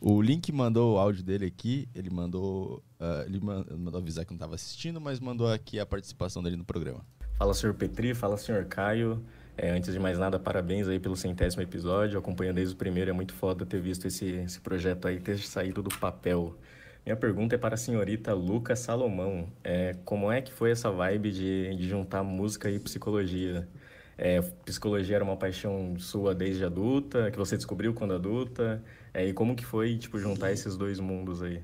O Link mandou o áudio dele aqui. Ele mandou. Ah, ele man- mandou avisar que não estava assistindo, mas mandou aqui a participação dele no programa. Fala, senhor Petri, fala, senhor Caio. É, antes de mais nada, parabéns aí pelo centésimo episódio. Acompanho desde o primeiro, é muito foda ter visto esse, esse projeto aí ter saído do papel. Minha pergunta é para a senhorita Luca Salomão. É, como é que foi essa vibe de, de juntar música e psicologia? É, psicologia era uma paixão sua desde adulta, que você descobriu quando adulta? É, e como que foi, tipo, juntar esses dois mundos aí?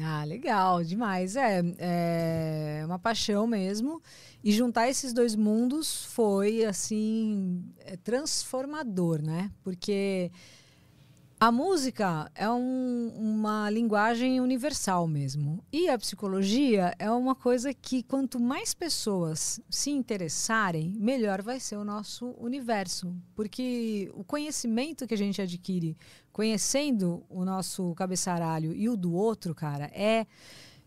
Ah, legal, demais. É, é uma paixão mesmo. E juntar esses dois mundos foi, assim, é transformador, né? Porque a música é um- uma linguagem universal mesmo. E a psicologia é uma coisa que, quanto mais pessoas se interessarem, melhor vai ser o nosso universo. Porque o conhecimento que a gente adquire conhecendo o nosso cabeçaralho e o do outro, cara, é,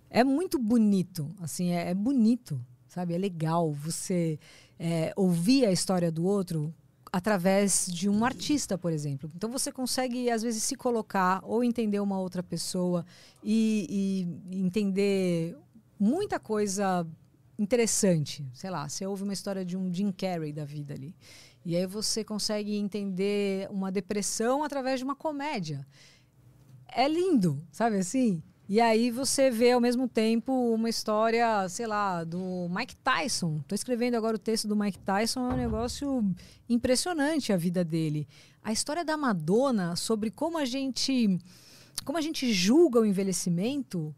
é muito bonito. Assim, é, é bonito, sabe? É legal você é, ouvir a história do outro através de um artista, por exemplo. Então você consegue às vezes se colocar ou entender uma outra pessoa e, e entender muita coisa interessante. Sei lá, você ouve uma história de um Jim Carrey da vida ali. E aí você consegue entender uma depressão através de uma comédia. É lindo, sabe assim? E aí você vê ao mesmo tempo uma história, sei lá, do Mike Tyson. Estou escrevendo agora o texto do Mike Tyson, é um negócio impressionante a vida dele. A história da Madonna sobre como a gente como a gente julga o envelhecimento,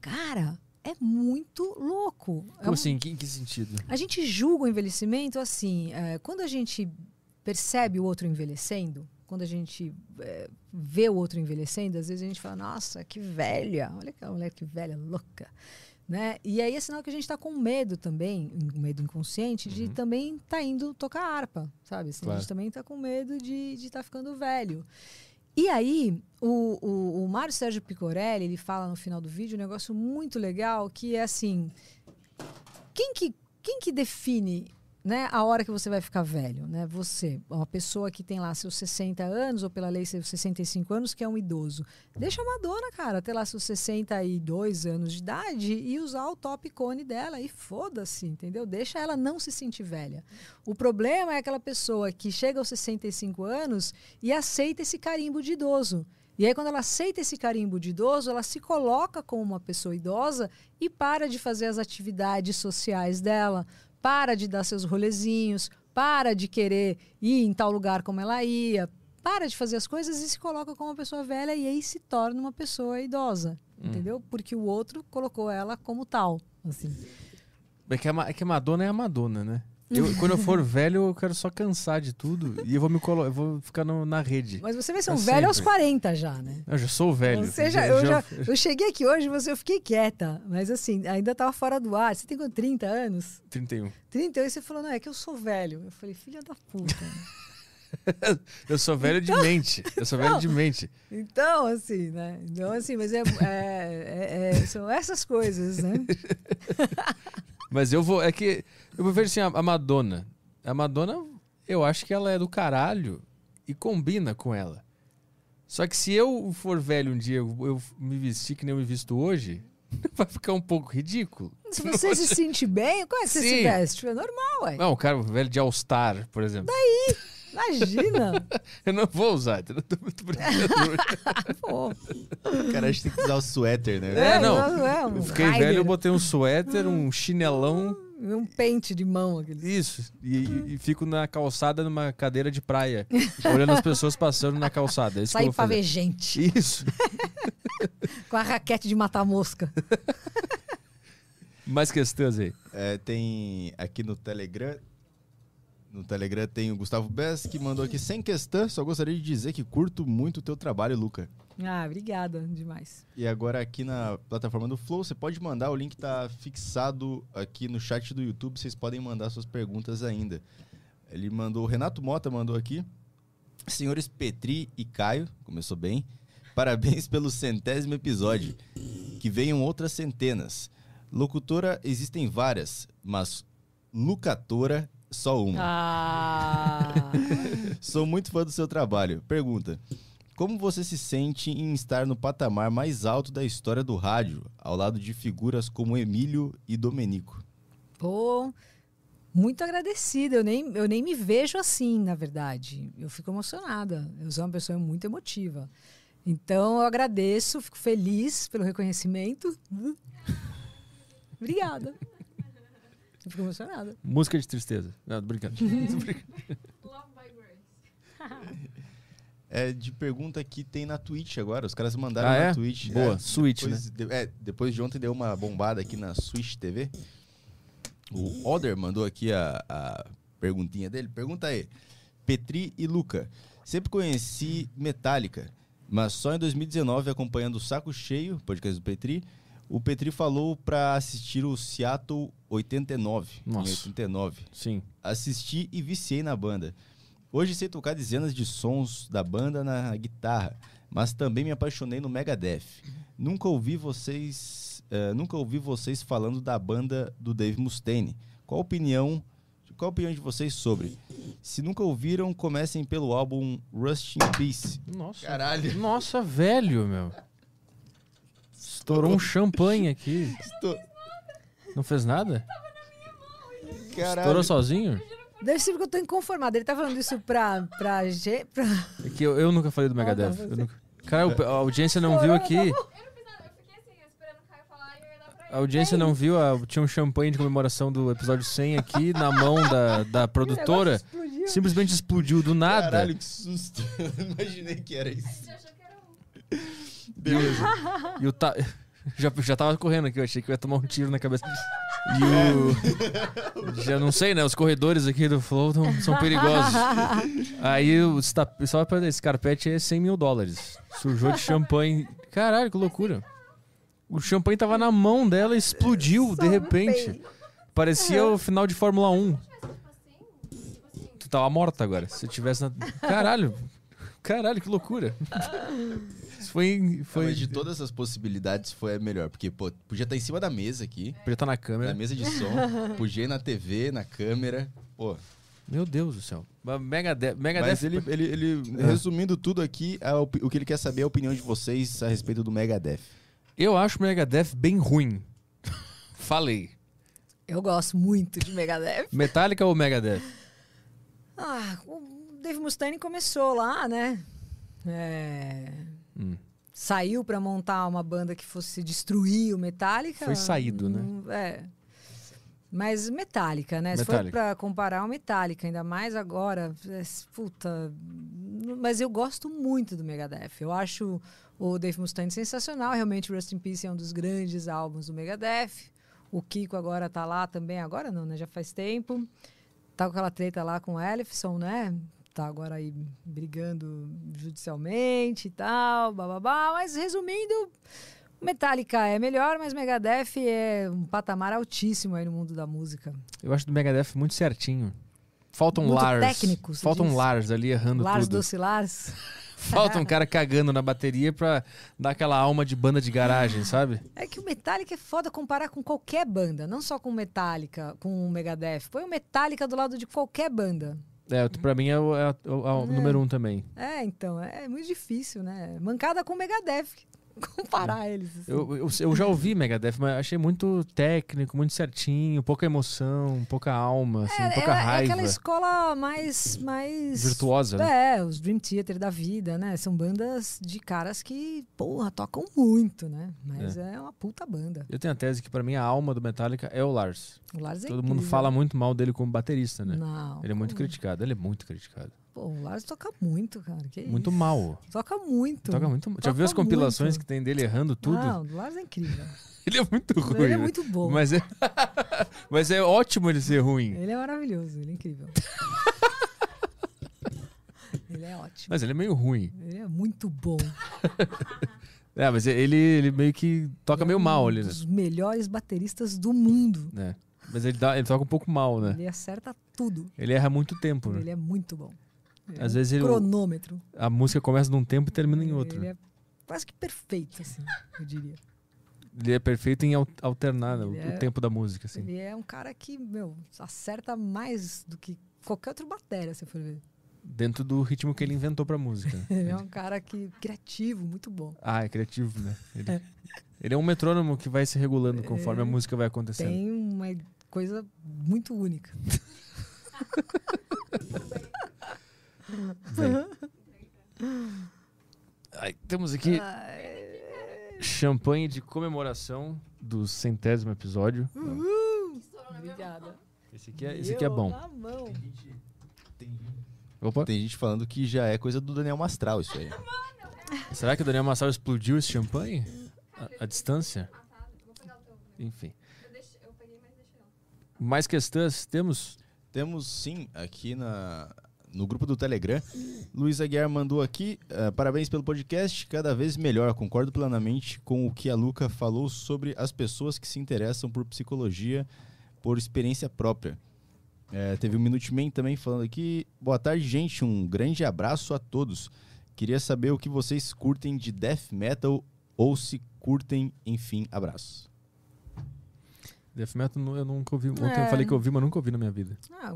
cara, é muito louco. É Como um- assim? Em que, em que sentido? a gente julga o envelhecimento assim, é, quando a gente percebe o outro envelhecendo, quando a gente é, vê o outro envelhecendo, às vezes a gente fala, nossa, que velha, olha aquela mulher que velha, louca. Né? E aí é sinal que a gente está com medo também, um medo inconsciente, de também estar indo tocar harpa, sabe? Assim, A Claro. gente também está com medo de estar ficando velho. E aí, o, o, o Mário Sérgio Picorelli, ele fala no final do vídeo um negócio muito legal, que é assim, quem que, quem que define né, a hora que você vai ficar velho? Né? Você, uma pessoa que tem lá seus 60 anos, ou pela lei seus 65 anos, que é um idoso. Deixa a Madonna, cara, ter lá seus 62 anos de idade e usar o top cone dela e foda-se, entendeu? Deixa ela não se sentir velha. O problema é aquela pessoa que chega aos 65 anos e aceita esse carimbo de idoso. E aí, quando ela aceita esse carimbo de idoso, ela se coloca como uma pessoa idosa e para de fazer as atividades sociais dela, para de dar seus rolezinhos, para de querer ir em tal lugar como ela ia, para de fazer as coisas e se coloca como uma pessoa velha e aí se torna uma pessoa idosa, entendeu? Porque o outro colocou ela como tal, assim. É que a, é que a Madonna é a Madonna, né? Eu, quando eu for velho, eu quero só cansar de tudo e eu vou me colo eu vou ficar no- na rede. Mas você vai ser um velho aos sempre. 40 já, né? Eu já sou velho. Você já, eu, já, eu cheguei aqui hoje, você, eu fiquei quieta, mas assim, ainda tava fora do ar. Você tem quanto? 30 anos? 31. 30 anos, você falou, não, é que eu sou velho. Eu falei, filha da puta. Eu sou velho de mente. Eu sou velho de mente. então, assim, né? Então, assim, mas é, é- é- é- são essas coisas, né? Mas eu vou. É que. Eu vou ver assim, a, Madonna. A Madonna, eu acho que ela é do caralho e combina com ela. Só que se eu for velho um dia, eu, eu me vestir que nem eu me visto hoje, vai ficar um pouco ridículo. Se você se sente bem, como é que você se Sim. veste? É normal, ué. Não, o cara velho de All-Star, por exemplo. Imagina. Eu não vou usar. Eu tô muito brincando. Pô. Cara, a gente tem que usar o suéter, né? É, não. É, um Eu fiquei rider, velho, eu botei um suéter, um chinelão. Um pente de mão. Aquele. Isso. E, e- e fico na calçada numa cadeira de praia, olhando as pessoas passando na calçada. É vou pra ver gente. Isso. Com a raquete de matar mosca. Mais questões aí. É, tem aqui no Telegram. No Telegram tem o Gustavo Bess que mandou aqui sem questão. Só gostaria de dizer que curto muito o teu trabalho, Luca. Ah, obrigada demais. E agora aqui na plataforma do Flow, você pode mandar, o link tá fixado aqui no chat do YouTube, vocês podem mandar suas perguntas ainda. Ele mandou, o Renato Mota mandou aqui. Senhores Petri e Caio, começou bem. Parabéns pelo centésimo episódio. Que venham outras centenas. Locutora existem várias, mas Lucatora só uma. Ah, Sou muito fã do seu trabalho. Pergunta: Como você se sente em estar no patamar mais alto da história do rádio, ao lado de figuras como Emílio e Domenico? pô, muito agradecida. Eu nem, eu nem me vejo assim, na verdade. Eu fico emocionada. Eu sou uma pessoa muito emotiva. Então, eu agradeço, fico feliz pelo reconhecimento. Obrigada. Eu fico emocionada. Música de tristeza. Não, brincando. Tô brincando. É de pergunta que tem na Twitch agora. Os caras mandaram Ah, na é? Twitch. Boa, É, Switch, depois, de- é, depois de ontem deu uma bombada aqui na Switch TV. O Oder mandou aqui a, a perguntinha dele. Pergunta aí. Petri e Luca. Sempre conheci Metallica, mas só em 2019, acompanhando o Saco Cheio, podcast do Petri, o Petri falou pra assistir o Seattle 89, Nossa. em 89. Sim. Assisti e viciei na banda. Hoje sei tocar dezenas de sons da banda na guitarra, mas também me apaixonei no Megadeth. Nunca ouvi vocês, eh, nunca ouvi vocês falando da banda do Dave Mustaine. Qual a opinião? Qual a opinião de vocês sobre? Se nunca ouviram, comecem pelo álbum Rust in Peace. Nossa. Caralho. Nossa, velho, meu. Estourou um champanhe aqui. Estou... Não fez nada? Caralho. Estourou sozinho? Deve ser porque eu tô inconformada. Ele tá falando isso pra, pra, G, pra... É que eu, eu nunca falei do Megadeth. não, Eu nunca- Cara, a audiência não viu aqui. Eu não fiz nada, eu fiquei assim, esperando o Caio falar e eu ia dar pra A audiência não viu. a- Tinha um champanhe de comemoração do episódio 100 aqui na mão da, da produtora. Explodiu. Simplesmente explodiu do nada. Caralho, que susto. Eu Imaginei que era isso. Você achou que era um. Beleza. E o ta... já, já tava correndo aqui, eu achei que eu ia tomar um tiro na cabeça. E o. Já não sei, né? Os corredores aqui do Flow tão- são perigosos. Aí o só pra esse carpete é 100 mil dólares. Sujou de champanhe. Caralho, que loucura. O champanhe tava na mão dela e explodiu de repente. Parecia o final de Fórmula 1. Tu tava morta agora. Se tivesse na. Caralho. Caralho, que loucura. Foi. Foi... Mas de todas as possibilidades foi a melhor, porque pô, podia estar em cima da mesa aqui, Podia estar na na câmera. mesa de som, podia ir na TV, na câmera. Pô, Meu Deus do céu. Megadeth. Megadeth. mas ele, ele, ele É. resumindo tudo aqui, o que ele quer saber é a opinião de vocês a respeito do Megadeth. Eu acho o Megadeth bem ruim. Falei. Eu gosto muito de Megadeth. Metallica ou Megadeth? Ah, o Dave Mustaine começou lá, né? É, Hum. Saiu pra montar uma banda que fosse destruir o Metallica. Foi saído, né? Hum, É. Mas Metallica, né? Se for Metallica. pra comparar o Metallica, ainda mais agora, é, puta. Mas eu gosto muito do Megadeth. Eu acho o Dave Mustaine sensacional. Realmente, Rust in Peace é um dos grandes álbuns do Megadeth. O Kiko agora tá lá também. Agora não, né? Já faz tempo. Tá com aquela treta lá com o Ellefson, né? Tá agora aí brigando judicialmente e tal, bababá. Mas resumindo, Metallica é melhor, mas Megadeth é um patamar altíssimo aí no mundo da música. Eu acho do Megadeth muito certinho. Faltam Muito Lars. técnico, você Faltam diz? Lars ali errando Lars tudo. Doce Lars. Falta um cara cagando na bateria pra dar aquela alma de banda de garagem, sabe? É que o Metallica é foda comparar com qualquer banda, não só com Metallica, com o Megadeth. Põe o Metallica do lado de qualquer banda. É, pra mim é o, é o- é o É. número um também. É, então, é muito difícil, né? Mancada com o Megadeth. Comparar eles. assim. Eu, eu, eu já ouvi Megadeth, mas achei muito técnico, muito certinho, pouca emoção, pouca alma, assim, é, pouca é- é raiva. aquela escola mais, mais Virtuosa, né? É, os Dream Theater da vida, né? São bandas de caras que, porra, tocam muito, né? Mas é, uma puta banda. Eu tenho a tese que pra mim a alma do Metallica é o Lars. O Lars é Todo mundo incrível. fala muito mal dele como baterista, né? Não. Ele é muito criticado, ele é muito criticado. Pô, o Lars toca muito, cara. Que Muito isso? mal. Toca muito. Toca muito. Já viu as compilações muito. que tem dele errando tudo? Não, o Lars é incrível. Ele é muito ruim. ele é né? muito bom. Mas é... Mas é ótimo ele ser ruim. Ele é maravilhoso, ele é incrível. ele é ótimo. Mas ele é meio ruim. Ele é muito bom. É, mas ele, ele meio que toca Ele é meio um mal ali, né? dos melhores bateristas do mundo. É. Mas ele, dá, ele toca um pouco mal, né? Ele acerta tudo. Ele erra muito tempo, né? Ele é muito bom. Às é um vezes ele- cronômetro. A música começa num tempo e termina em outro. Ele é quase que perfeito, assim, eu diria. Ele é perfeito em al- alternar né, o, é- tempo da música, assim. Ele é um cara que, meu, acerta mais do que qualquer outro bateria, se for ver. Dentro do ritmo que ele inventou pra música. Ele é um cara que criativo, muito bom. Ah, é criativo, né? Ele, ele é um metrônomo que vai se regulando conforme a É. música vai acontecendo. Tem uma coisa muito única. Temos aqui champanhe de comemoração do centésimo episódio. Obrigada. Esse aqui é, esse aqui é bom. Na mão. Opa, Tem gente falando que já é coisa do Daniel Mastral isso aí. será que o Daniel Massal explodiu esse champanhe? A, a distância? Enfim. Mais questões temos? Temos sim aqui na, no grupo do Telegram. Luiz Aguiar mandou aqui. eh, parabéns pelo podcast, cada vez melhor. Concordo plenamente com o que a Luca falou sobre as pessoas que se interessam por psicologia por experiência própria. Eh, teve o Minuteman também falando aqui. Boa tarde, gente. Um grande abraço a todos. Queria saber o que vocês curtem de death metal ou se curtem, enfim, abraços. Death Metal eu nunca ouvi. Ontem eu É. falei que eu ouvi, mas nunca ouvi na minha vida. Ah,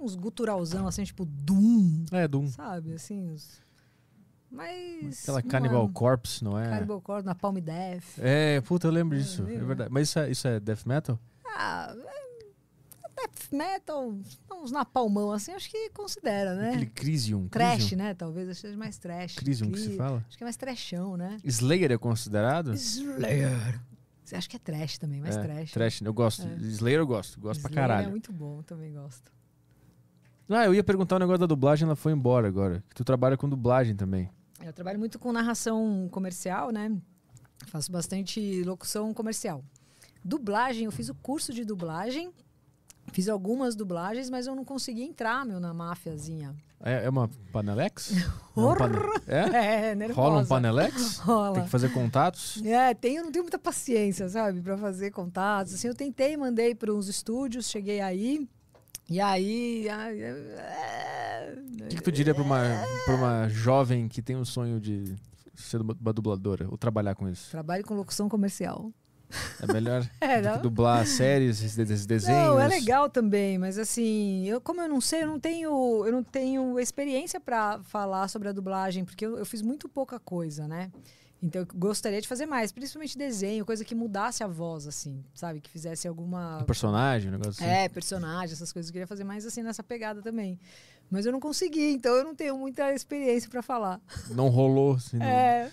uns guturalzão, assim, tipo Doom, É, Doom. sabe? Assim, os... Mas... Aquela Cannibal é- Corpse, não é? Cannibal Corpse, na Palm Death. É, puta, eu lembro disso. É verdade. Mas isso é, isso é Death Metal? Ah, é death metal, uns napalmão assim, acho que considera, né? Aquele Crisium. Trash, Crisium, né? Talvez seja mais trash. Crisium que se Cri- fala? Acho que é mais trashão, né? Slayer é considerado? Slayer. Acha que é trash também, mais é, trash. Trash, eu gosto. É. Slayer eu gosto, gosto pra Slayer caralho. é muito bom, também gosto. Ah, eu ia perguntar um negócio da dublagem, ela foi embora agora. Que tu trabalha com dublagem também. Eu trabalho muito com narração comercial, né? Faço bastante locução comercial. Dublagem, eu fiz o curso de dublagem, fiz algumas dublagens, mas eu não consegui entrar, meu, na máfiazinha. É, é uma Panelex? É, um pane- é? É, nervosa. Rola um Panelex? Rola. Tem que fazer contatos? É, tem, eu não tenho muita paciência, sabe, Pra fazer contatos. Assim, eu tentei, mandei para uns estúdios, cheguei aí. E aí. ai, é, O que, que tu diria pra uma, pra uma jovem que tem o sonho de ser uma uma dubladora ou trabalhar com isso? Trabalho com locução comercial. É melhor É, do que não? dublar séries, esses de- esses desenhos? Não, é legal também, mas assim, eu, como eu não sei, eu não tenho, eu não tenho experiência para falar sobre a dublagem, porque eu, eu fiz muito pouca coisa, né? Então eu gostaria de fazer mais, principalmente desenho, coisa que mudasse a voz, assim, sabe? Que fizesse alguma. Um personagem, um negócio assim. É, personagem, essas coisas. Eu queria fazer mais assim nessa pegada também. Mas eu não consegui, então eu não tenho muita experiência pra falar. Não rolou, assim. não- É.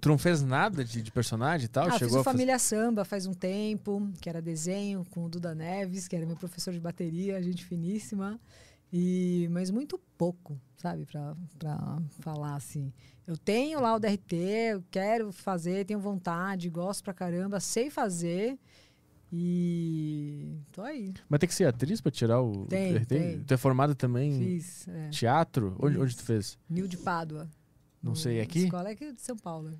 Tu não fez nada de, de personagem e tal? Ah, fiz Chegou o a fazer... Família Samba faz um tempo, que era desenho, com o Duda Neves, que era meu professor de bateria, gente finíssima. E, mas muito pouco, sabe, pra, pra falar assim. Eu tenho lá o DRT, eu quero fazer, tenho vontade, gosto pra caramba, sei fazer. E tô aí. Mas tem que ser atriz pra tirar o... Tem, tem- tem. Tu é formada também em Fiz é, teatro? Onde, onde tu fez? Nil de Pádua. Não no- sei, aqui? Escola aqui de São Paulo.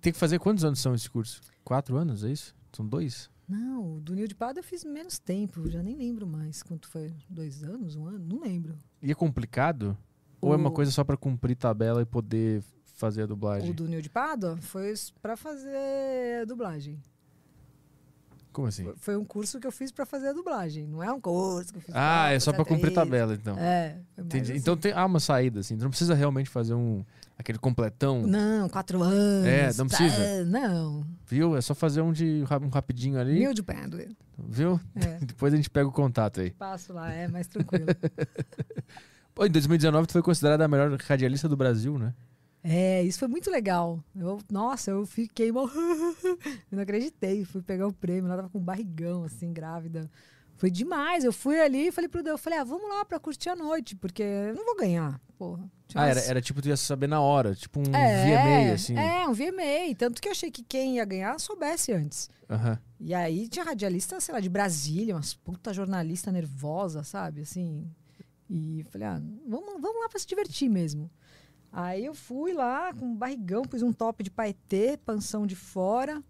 Tem que fazer quantos anos são esse curso? Quatro anos, é isso? São dois? Não, do Nil de Pádua eu fiz menos tempo, já nem lembro mais quanto foi. Dois anos, um ano? Não lembro. E é complicado? Ou é uma O- coisa só pra cumprir tabela e poder fazer a dublagem? O do Nil de Pádua foi pra fazer a dublagem. Como assim? Foi- um curso que eu fiz pra fazer a dublagem. Não é um curso que eu fiz Ah, é só pra fazer cumprir atriz. tabela, então. É. Entendi. assim. Então tem há uma saída, assim. Não precisa realmente fazer um aquele completão, Não, quatro anos. É, não precisa. Ah, não. viu? É só fazer um de um rapidinho ali, Nil de Pádua. viu? É. Depois a gente pega o contato aí. Passo lá, é mais tranquilo. Pô, em 2019 tu foi considerada a melhor radialista do Brasil, né? É, isso foi muito legal. Eu, nossa, eu fiquei mal. eu não acreditei. Fui pegar o prêmio, ela tava com um barrigão, assim, grávida. Foi demais. Eu fui ali e falei pro Deus, eu falei, ah, vamos lá pra curtir a noite, porque eu não vou ganhar. Porra. Ah, era, era tipo, tu ia saber na hora, tipo um é, VMA, assim. É, um VMA. Tanto que eu achei que quem ia ganhar soubesse antes. Aham. E aí tinha radialista, sei lá, de Brasília, umas puta jornalista nervosa, sabe? Assim. E falei, ah, vamos, vamos lá pra se divertir mesmo. Aí eu fui lá com um barrigão, pus um top de paetê, pansão de fora.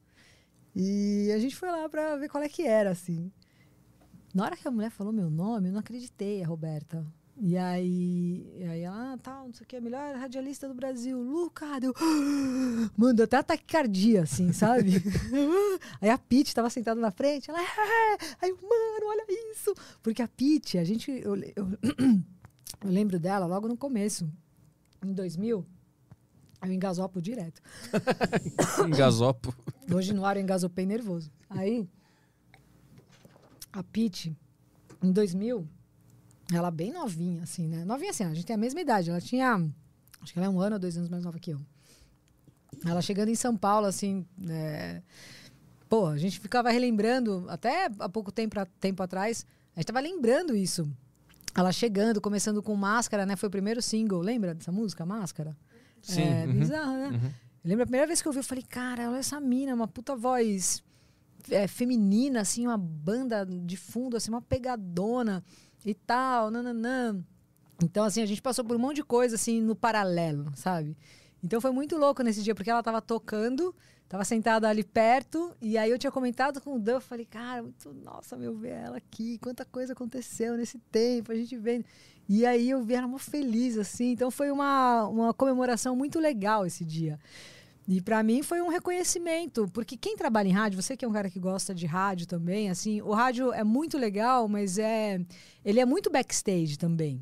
E a gente foi lá pra ver qual é que era, assim. Na hora que a mulher falou meu nome, eu não acreditei, a Roberta. E aí, e aí ela, ah, tal, não sei o que, a melhor radialista do Brasil, Luca, eu, mano, até taquicardia, assim, sabe? aí a Pete tava sentada na frente, ela, é, aí mano, olha isso. Porque a Pete, a gente, eu, eu, eu lembro dela logo no começo, em 2000, eu engasopo direto. Engasopo. Hoje no ar eu engasopei nervoso. Aí, a Pete, em 2000, ela bem novinha, assim, né? Novinha assim, a gente tem a mesma idade. Ela tinha, acho que ela é um ano ou dois anos mais nova que eu. Ela chegando em São Paulo, assim, é... pô, a gente ficava relembrando, até há pouco tempo, tempo atrás, a gente tava lembrando isso. Ela chegando, começando com Máscara, né? Foi o primeiro single, lembra dessa música, Máscara? Sim. É, uhum, bizarro, né? uhum. Eu lembro a primeira vez que eu vi, eu falei, cara, olha essa mina, uma puta voz é, feminina, assim, uma banda de fundo, assim, uma pegadona e tal, nananã. Então, assim, a gente passou por um monte de coisa, assim, no paralelo, sabe? Então foi muito louco nesse dia, porque ela tava tocando, tava sentada ali perto, e aí eu tinha comentado com o Dan, eu falei, cara, muito, nossa, meu, ver ela aqui, quanta coisa aconteceu nesse tempo, a gente vendo. E aí eu vi ela muito feliz, assim, então foi uma, uma comemoração muito legal esse dia. E para mim foi um reconhecimento, porque quem trabalha em rádio, você que é um cara que gosta de rádio também, assim, o rádio é muito legal, mas é ele é muito backstage também.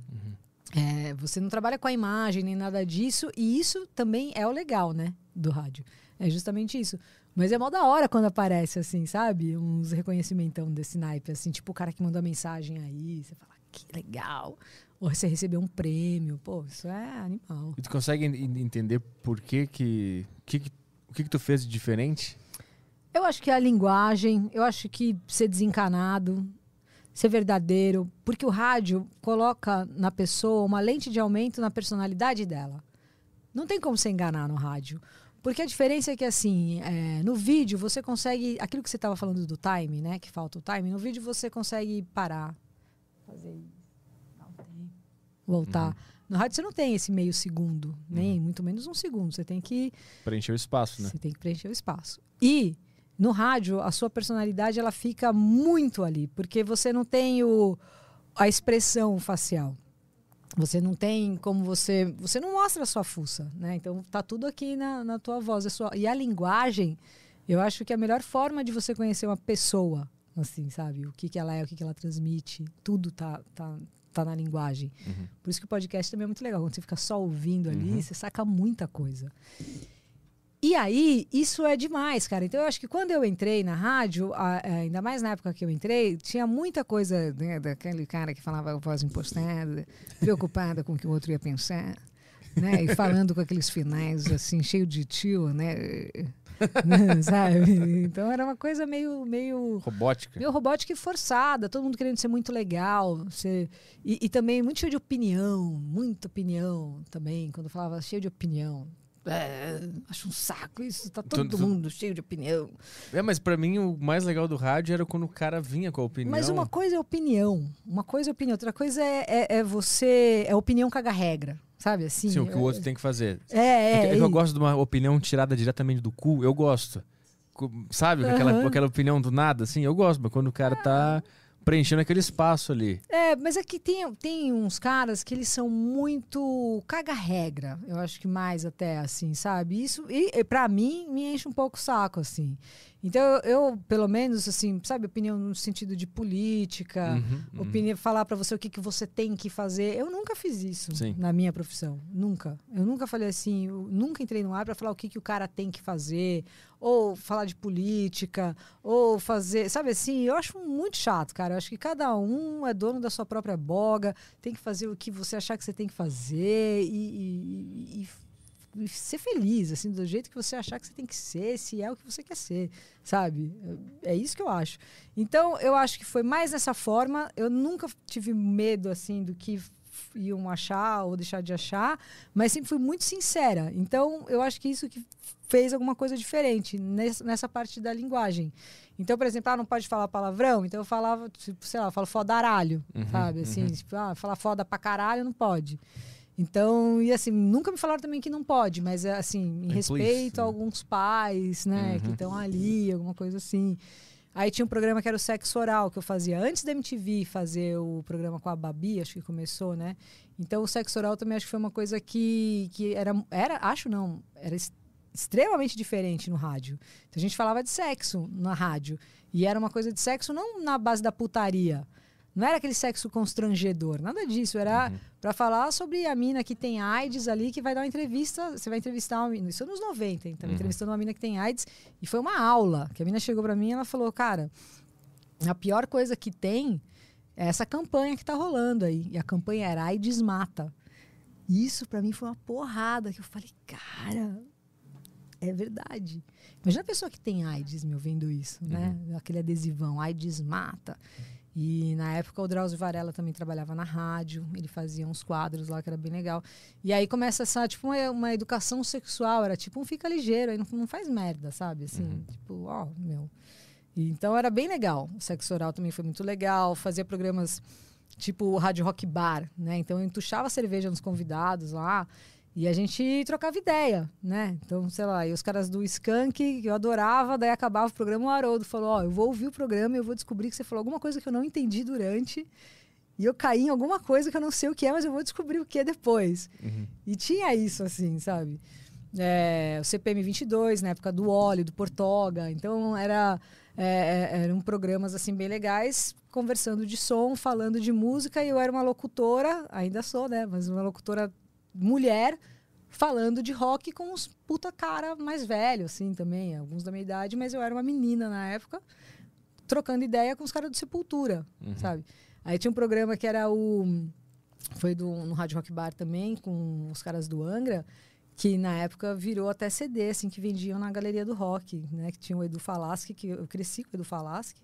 É, você não trabalha com a imagem nem nada disso, e isso também é o legal, né, do rádio. É justamente isso. Mas é mó da hora quando aparece, assim, sabe? Uns reconhecimentão desse naipe, assim, tipo o cara que mandou a mensagem aí, você fala, que legal. Ou você recebeu um prêmio, pô, isso é animal. E tu consegue en- entender por que que... que, que o que, que tu fez de diferente? Eu acho que é a linguagem, eu acho que ser desencanado, ser verdadeiro, porque o rádio coloca na pessoa uma lente de aumento na personalidade dela. Não tem como você enganar no rádio. Porque a diferença é que, assim, é, no vídeo você consegue. Aquilo que você estava falando do time, né? Que falta o time, no vídeo você consegue parar, fazer voltar. No rádio você não tem esse meio segundo, nem muito menos um segundo. Você tem que Preencher o espaço, né? você tem que preencher o espaço. E no rádio, a sua personalidade ela fica muito ali, porque você não tem o, a expressão facial. Você não tem como você. Você não mostra a sua fuça, né? Então tá tudo aqui na, na tua voz. A sua, e a linguagem, eu acho que é a melhor forma de você conhecer uma pessoa, assim, sabe? O que, que ela é, o que, que ela transmite. Tudo tá, tá, tá na linguagem. Por isso que o podcast também é muito legal. Quando você fica só ouvindo ali, você saca muita coisa. E aí, isso é demais, cara. Então, eu acho que quando eu entrei na rádio, é, ainda mais na época que eu entrei, tinha muita coisa né, daquele cara que falava voz impostada, preocupada com o que o outro ia pensar, né? E falando com aqueles finais, assim, cheio de tio, né? Sabe? Então, era uma coisa meio, meio Robótica. meio robótica e forçada, todo mundo querendo ser muito legal. Ser... E, e também muito cheio de opinião, muita opinião também. Quando falava cheio de opinião. É, acho um saco isso, tá todo Tu- tu- mundo cheio de opinião. É, mas pra mim o mais legal do rádio era quando o cara vinha com a opinião. Mas uma coisa é opinião, uma coisa é opinião, outra coisa é, é, é você. É opinião caga regra, sabe assim? Sim, o que o outro tem que fazer. É, é. É é eu e- gosto de uma opinião tirada diretamente do cu, eu gosto. Sabe? Aquela, Aham. aquela opinião do nada, assim, eu gosto, mas quando o cara tá preenchendo aquele espaço ali. É, mas é que tem, tem uns caras que eles são muito caga-regra, eu acho que mais até, assim, sabe? Isso, e, e para mim, me enche um pouco o saco, assim. Então, eu, pelo menos, assim, sabe, opinião no sentido de política, Uhum, uhum. opinião, falar para você o que, que você tem que fazer. Eu nunca fiz isso Sim. na minha profissão. Nunca. Eu nunca falei assim, nunca entrei no ar para falar o que, que o cara tem que fazer, ou falar de política, ou fazer. Sabe assim? Eu acho muito chato, cara. Eu acho que cada um é dono da sua própria boga, tem que fazer o que você achar que você tem que fazer e- e- e e ser feliz, assim, do jeito que você achar que você tem que ser, se é o que você quer ser, sabe? É isso que eu acho. Então, eu acho que foi mais dessa forma. Eu nunca tive medo, assim, do que iam achar ou deixar de achar, mas sempre fui muito sincera. Então, eu acho que isso que fez alguma coisa diferente nessa, nessa parte da linguagem. Então, por exemplo, ah, não pode falar palavrão, então eu falava, tipo, sei lá, eu falo fodaralho, Uhum, sabe? Assim, uhum. tipo, ah, falar foda pra caralho não pode. Então, e assim, nunca me falaram também que não pode, mas assim, em Please, respeito a né? alguns pais, né, que Uhum. estão ali, alguma coisa assim. Aí tinha um programa que era o Sexo Oral, que eu fazia antes da MTV fazer o programa com a Babi, acho que começou, né? Então o Sexo Oral também acho que foi uma coisa que, que era, era, acho não, era extremamente diferente no rádio. Então a gente falava de sexo na rádio. E era uma coisa de sexo não na base da putaria. Não era aquele sexo constrangedor, nada disso. Era Uhum. pra falar sobre a mina que tem AIDS ali, que vai dar uma entrevista. Você vai entrevistar uma mina. Isso é nos 90, então, Uhum. entrevistando uma mina que tem AIDS. E foi uma aula. Que a mina chegou pra mim e ela falou: Cara, a pior coisa que tem é essa campanha que tá rolando aí. E a campanha era AIDS mata. Isso pra mim foi uma porrada. Que eu falei: Cara, é verdade. Imagina a pessoa que tem AIDS, meu, vendo isso, né? Aquele adesivão, AIDS mata. E na época o Drauzio Varela também trabalhava na rádio, ele fazia uns quadros lá que era bem legal. E aí começa essa, tipo, uma, uma educação sexual, era tipo um fica ligeiro, aí não, não faz merda, sabe? Assim, tipo, ó, meu. E então era bem legal. O sexo oral também foi muito legal, fazia programas tipo o Rádio Rock Bar, né? Então eu entuchava cerveja nos convidados lá e a gente trocava ideia, né? Então, sei lá, e os caras do Skank, que eu adorava, daí acabava o programa, o Haroldo falou, ó, eu vou ouvir o programa e eu vou descobrir que você falou alguma coisa que eu não entendi durante e eu caí em alguma coisa que eu não sei o que é, mas eu vou descobrir o que é depois. Uhum. E tinha isso, assim, sabe? É, o CPM 22, na época do óleo, do Portoga. Então, era, é, é, eram programas, assim, bem legais, conversando de som, falando de música. E eu era uma locutora, ainda sou, né? Mas uma locutora mulher, falando de rock com uns puta cara mais velho, assim, também. Alguns da minha idade, mas eu era uma menina na época, trocando ideia com os caras do Sepultura, Uhum. sabe? Aí tinha um programa que era o... Foi do, no Rádio Rock Bar também, com os caras do Angra, que na época virou até CD, assim, que vendiam na Galeria do Rock, né? Que tinha o Edu Falaschi, que eu cresci com o Edu Falaschi,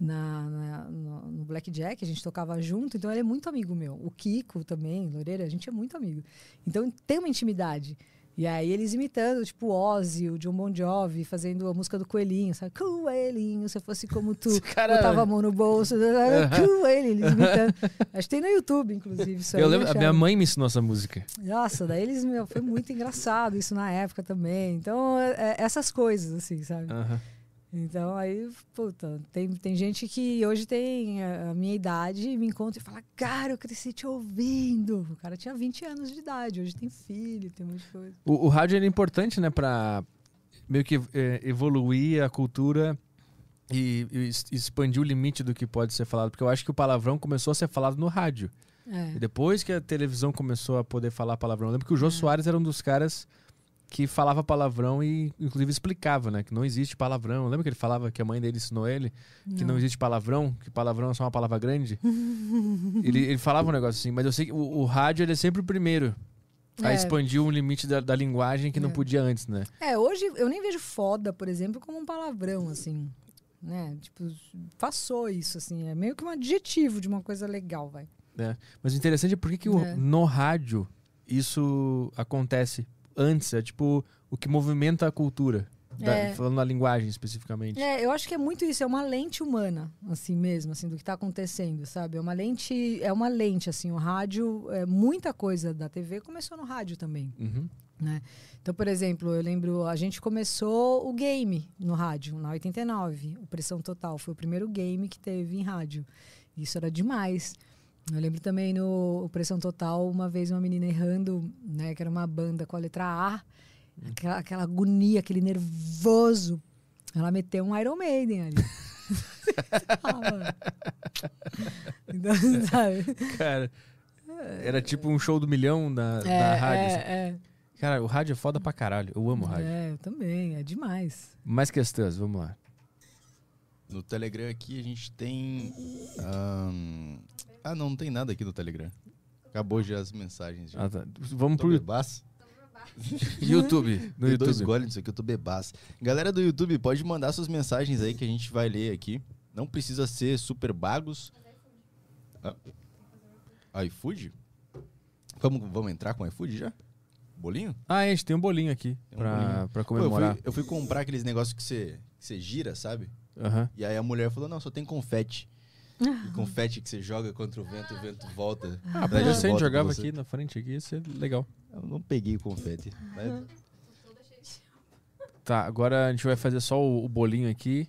na, na- no, no Blackjack, a gente tocava junto, então ele é muito amigo meu. O Kiko também, Loureira, a gente é muito amigo. Então tem uma intimidade. E aí eles imitando, tipo, Ozzy, o John Bon Jovi, fazendo a música do Coelhinho, sabe? Coelhinho, se eu fosse como tu, cara- botava a mão no bolso, Coelho, eles imitando. Acho que tem no YouTube, inclusive, isso. Eu lembro, a minha mãe me ensinou essa música. Nossa, daí eles, meu, foi muito engraçado isso na época também. Então, é- é essas coisas, assim, sabe? Aham. Então, aí, puta, tem, tem gente que hoje tem a minha idade me encontra e fala, cara, eu cresci te ouvindo. O cara tinha 20 anos de idade, hoje tem filho, tem de coisa. O, o rádio era importante, né, pra meio que é, evoluir a cultura e, e expandir o limite do que pode ser falado. Porque eu acho que o palavrão começou a ser falado no rádio. É. depois que a televisão começou a poder falar palavrão. Eu lembro que o Jô É. Soares era um dos caras que falava palavrão e, inclusive, explicava, né? Que não existe palavrão. Lembra que ele falava que a mãe dele ensinou ele que não existe palavrão, que palavrão é só uma palavra grande? ele, ele falava um negócio assim, mas eu sei que o, o rádio ele é sempre o primeiro a É. expandir um limite da, da linguagem que não É. podia antes, né? É, hoje eu nem vejo foda, por exemplo, como um palavrão, assim. Né? Tipo, passou isso, assim. É meio que um adjetivo de uma coisa legal, vai. Mas o interessante é por que, que o- É. no rádio isso acontece antes, é tipo o que movimenta a cultura. da- É. falando na linguagem especificamente. É, eu acho que é muito isso, é uma lente humana, assim mesmo, assim, do que está acontecendo, sabe? É uma lente, é uma lente, assim, o rádio, é, muita coisa da TV começou no rádio também, Uhum. né? Então, por exemplo, eu lembro, a gente começou o game no rádio, na 89, o Pressão Total, foi o primeiro game que teve em rádio. Isso era demais. Eu lembro também no o Pressão Total, uma vez uma menina errando, né, que era uma banda com a letra A, aquela, aquela agonia, aquele nervoso. Ela meteu um Iron Maiden ali. ah. Então, sabe? Cara, era tipo um show do milhão da, da É, rádio. assim. é, é. Cara, o rádio é foda pra caralho. Eu amo rádio. É, eu também, é demais. Mais questões, vamos lá. No Telegram aqui a gente tem. ahn, Ah, não, não tem nada aqui no Telegram. Acabou já as mensagens. Já. Ah, tá. Vamos Tô pro bebaço. YouTube. No Tem dois YouTube. goles nisso aqui, eu tô bebaço. Galera do YouTube, pode mandar suas mensagens aí que a gente vai ler aqui. Não precisa ser super bagos. Ah, iFood? Vamos, vamos entrar com iFood já? Bolinho? Ah, a gente tem um bolinho aqui Tem um pra, bolinho. pra Pô, eu, comemorar. fui, eu fui comprar aqueles negócios que você, que você gira, sabe? Aham. E aí a mulher falou, não, só tem confete. E confete que você joga contra o vento, o vento volta. Ah, traz podia de ser, a gente volta jogava pra você. aqui na frente aqui, ia ser legal. Eu não peguei o confete. mas- Tá, agora a gente vai fazer só o, o bolinho aqui